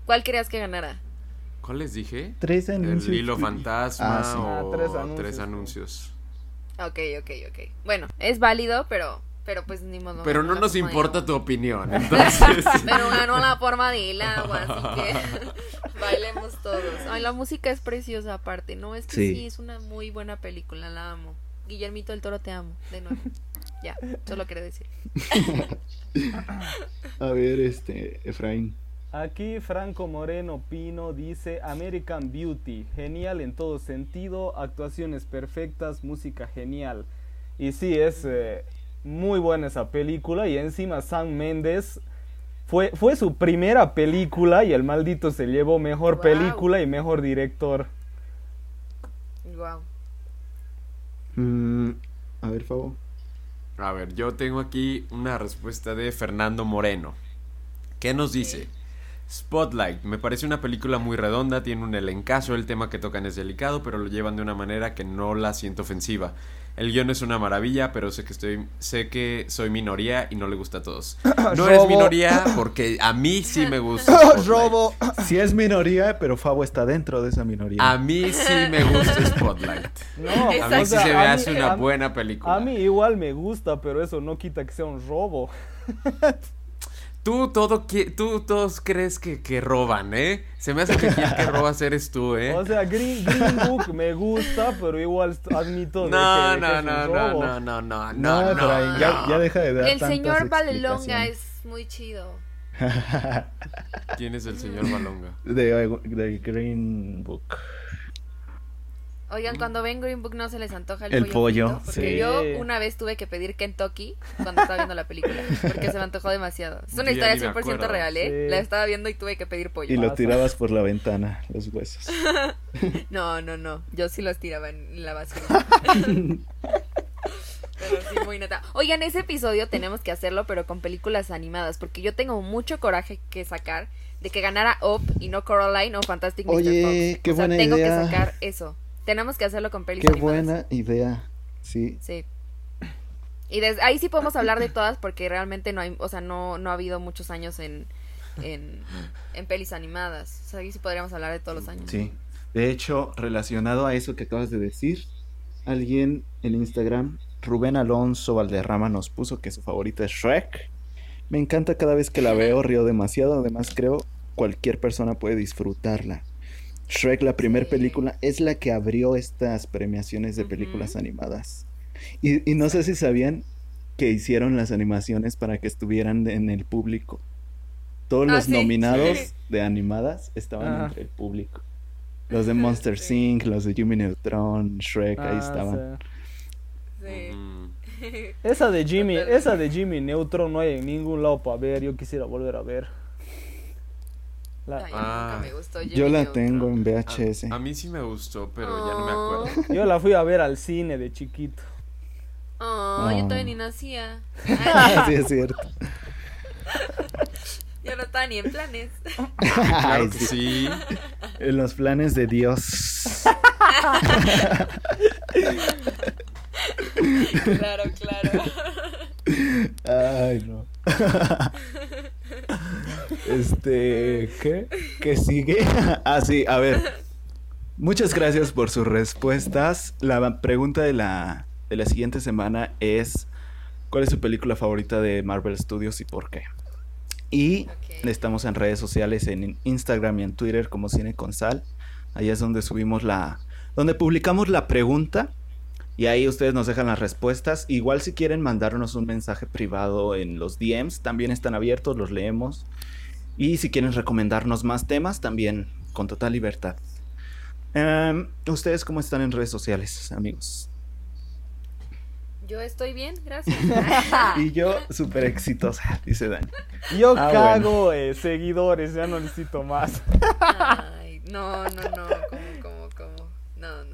¿Cuál querías que ganara? ¿Cuál les dije? Tres El anuncios. hilo fantasma Ah, sí. o Ah, tres tres anuncios. anuncios. Ok, ok, ok. Bueno, es válido, pero, pero pues ni modo. Pero no nos importa tu opinión, entonces... Pero ganó la forma del agua, así que bailemos todos. Ay, la música es preciosa aparte, ¿no? Es que Sí. sí. es una muy buena película, la amo. Guillermito del Toro, te amo, de nuevo. Ya, solo quería decir. A ver, este, Efraín. Aquí Franco Moreno Pino dice American Beauty, genial en todo sentido, actuaciones perfectas, música genial. Y sí, es eh, muy buena esa película y encima Sam Méndez fue, fue su primera película y el maldito se llevó mejor película y mejor director. Wow. Mm, a ver, Fabo. A ver, yo tengo aquí una respuesta de Fernando Moreno. ¿Qué nos dice? Spotlight, me parece una película muy redonda, tiene un elencazo, el tema que tocan es delicado, pero lo llevan de una manera que no la siento ofensiva. El guion es una maravilla, pero sé que estoy, sé que soy minoría y no le gusta a todos. No eres minoría porque a mí sí me gusta. Spotlight. Robo. Si es minoría, pero Fabo está dentro de esa minoría. A mí sí me gusta Spotlight. No, A mí sí o sea, se me hace mí- una a- buena película. A mí igual me gusta, pero eso no quita que sea un robo. Tú todo qui- tú todos crees que, que roban, ¿eh? Se me hace que aquí el que robas eres tú, ¿eh? O sea, Green, Green Book me gusta, pero igual admito de No, que, de que no, no, no, no, no, no, no, no, no. ya, ya deja de dar El tantas señor explicaciones. es muy chido. ¿Quién es el señor Balonga? de, de Green Book. Oigan, cuando ven Green Book no se les antoja el, El pollo. porque sí. yo una vez tuve que pedir Kentucky cuando estaba viendo la película, porque se me antojó demasiado. Es una Ya historia ni me 100% acuerdo. real, ¿eh? Sí. La estaba viendo y tuve que pedir pollo. Y lo tirabas por la ventana, los huesos. No, no, no. Yo sí los tiraba en la basura. pero sí, muy neta. Oigan, ese episodio tenemos que hacerlo, pero con películas animadas, porque yo tengo mucho coraje que sacar de que ganara Up y no Coraline o Fantastic Mr. Oye, Fox. qué o sea, buena tengo idea. que sacar eso. Tenemos que hacerlo con pelis Qué animadas. buena idea. Sí. Sí. Y desde ahí sí podemos hablar de todas porque realmente no hay, o sea, no, no ha habido muchos años en, en, en pelis animadas. O sea, ahí sí podríamos hablar de todos los años. Sí. De hecho, relacionado a eso que acabas de decir, alguien en Instagram, Rubén Alonso Valderrama, nos puso que su favorita es Shrek. Me encanta cada vez que la veo, río demasiado. Además, creo cualquier persona puede disfrutarla. Shrek, la primera Sí. película, es la que abrió estas premiaciones de películas animadas. Y, y no sé si sabían que hicieron las animaciones para que estuvieran en el público. Todos Ah, los sí. nominados Sí. de animadas estaban entre el público. Los de Monster Sí. Inc., los de Jimmy Neutron, Shrek, ahí Ah, estaban. sí. Sí. Esa de Jimmy, esa de Jimmy Neutron no hay en ningún lado para ver. Yo quisiera volver a ver. La- Ay, Ah. nunca me gustó Yo la Neutron. tengo en VHS. a mí sí me gustó, pero ya no me Oh. acuerdo. yo la fui a ver al cine de chiquito. Oh, yo Oh. todavía ni nacía. sí, es cierto. Yo no estaba ni en planes. Ay, sí. sí. En los planes de Dios. claro, claro. Ay, no. Este, ¿qué? ¿Qué sigue? Ah, sí, a ver. Muchas gracias por sus respuestas. La pregunta de la, de la siguiente semana es, ¿cuál es su película favorita de Marvel Studios y por qué? Y estamos en redes sociales, en Instagram y en Twitter como Cine con Sal. Ahí es donde subimos la... donde publicamos la pregunta y ahí ustedes nos dejan las respuestas. Igual si quieren mandarnos un mensaje privado en los DMs, también están abiertos, los leemos. Y si quieren recomendarnos más temas, también con total libertad. Em, ¿Ustedes cómo están en redes sociales, amigos? Yo estoy bien, gracias. Y yo súper exitosa, dice Dani. Yo Ah, cago eh, seguidores, ya no necesito más. Ay, no, no, no, como, como. No, no, no.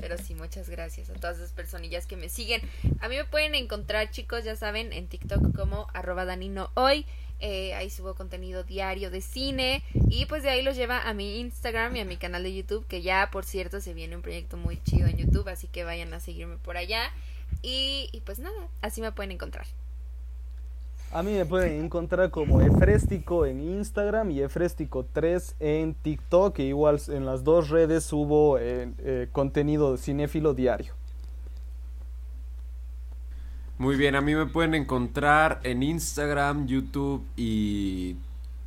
Pero sí, muchas gracias a todas esas personillas que me siguen. A mí me pueden encontrar, chicos, ya saben, en TikTok como arroba danino hoy. Eh, ahí subo contenido diario de cine. Y pues de ahí los lleva a mi Instagram y a mi canal de YouTube. Que ya, por cierto, se viene un proyecto muy chido en YouTube. Así que vayan a seguirme por allá. Y pues nada, así me pueden encontrar. A mí me pueden encontrar como Efrestico en Instagram y Efrestico3 en TikTok. E igual en las dos redes subo eh, eh, contenido cinéfilo diario. Muy bien, a mí me pueden encontrar en Instagram, YouTube y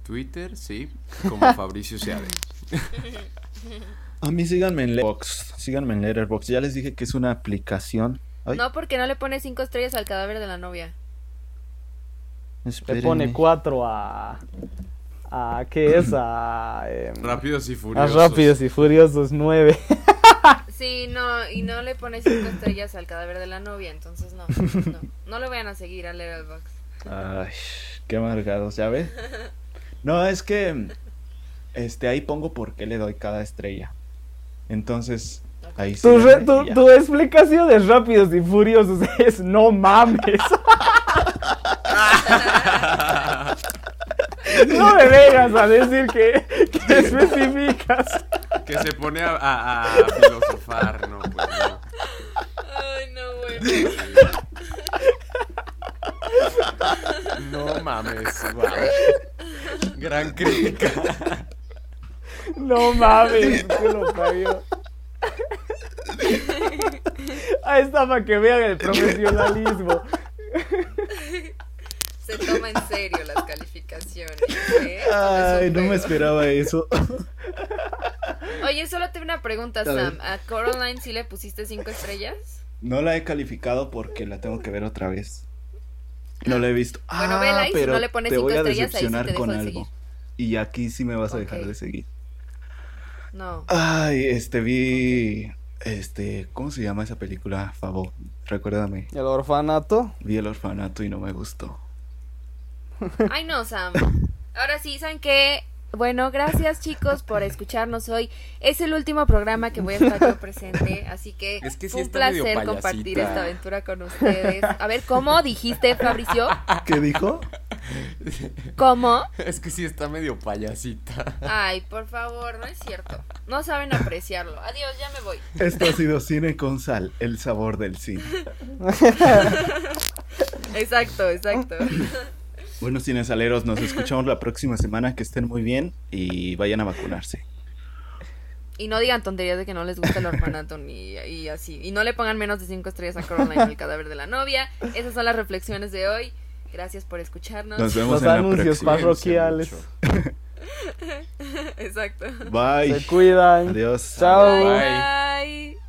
Twitter, sí, como Fabricio Seade. A mí síganme en Letterboxd. Síganme en Letterboxd. Ya les dije que es una aplicación. Ay, No, porque no le pones cinco estrellas al cadáver de la novia. Le espérenme. pone 4 a... a ¿Qué es? A... em, Rápidos y a furiosos. Rápidos y Furiosos 9. Sí, no, y no le pones cinco estrellas al cadáver de la novia, entonces no, no, no lo vayan a seguir a Letterboxd. Ay, qué amargados, ¿ya ves? No, es que este ahí pongo por qué le doy cada estrella. Entonces, ahí sí. Tu, re- tu, tu explicación de Rápidos y Furiosos es no mames. No me vengas a decir que, que especificas. Que se pone a, a- a filosofar, no, pues no. Ay, no, bueno. No mames, wow. Gran crítica. No mames, que lo parió. Ahí está para que vean el profesionalismo. Se toma en serio las calificaciones. ¿eh? Ay, no me esperaba eso. Oye, solo tengo una pregunta. Sam. ¿A Coraline sí le pusiste cinco estrellas? No la he calificado porque la tengo que ver otra vez. No la he visto. Bueno, ah, vela y si pero no le pones te cinco voy a estrellas, ahí sí decepcionar te con de algo. Y aquí sí me vas a dejar de seguir. No. Ay, este vi este, ¿cómo se llama esa película? Favor, recuérdame. El orfanato. Vi el orfanato y no me gustó. Ay, no, Sam. Ahora sí, ¿saben qué? Bueno, gracias chicos por escucharnos hoy. Es el último programa que voy a estar yo presente, así que, Es que sí un está medio placer compartir payasita. esta aventura con ustedes. A ver, ¿cómo dijiste, Fabricio? ¿Qué dijo? ¿Cómo? Es que sí está medio payasita. Ay, por favor, no es cierto. No saben apreciarlo. Adiós, ya me voy. Esto ha sido Cine con Sal, el sabor del cine. Exacto, exacto. Bueno, cinesaleros, nos escuchamos la próxima semana. Que estén muy bien y vayan a vacunarse. Y no digan tonterías de que no les gusta el orfanato ni y así. Y no le pongan menos de cinco estrellas a Coraline el cadáver de la novia. Esas son las reflexiones de hoy. Gracias por escucharnos. Nos vemos Los en la anuncios próxima. parroquiales. Exacto. Bye. Se cuidan. Adiós. Chao. Bye.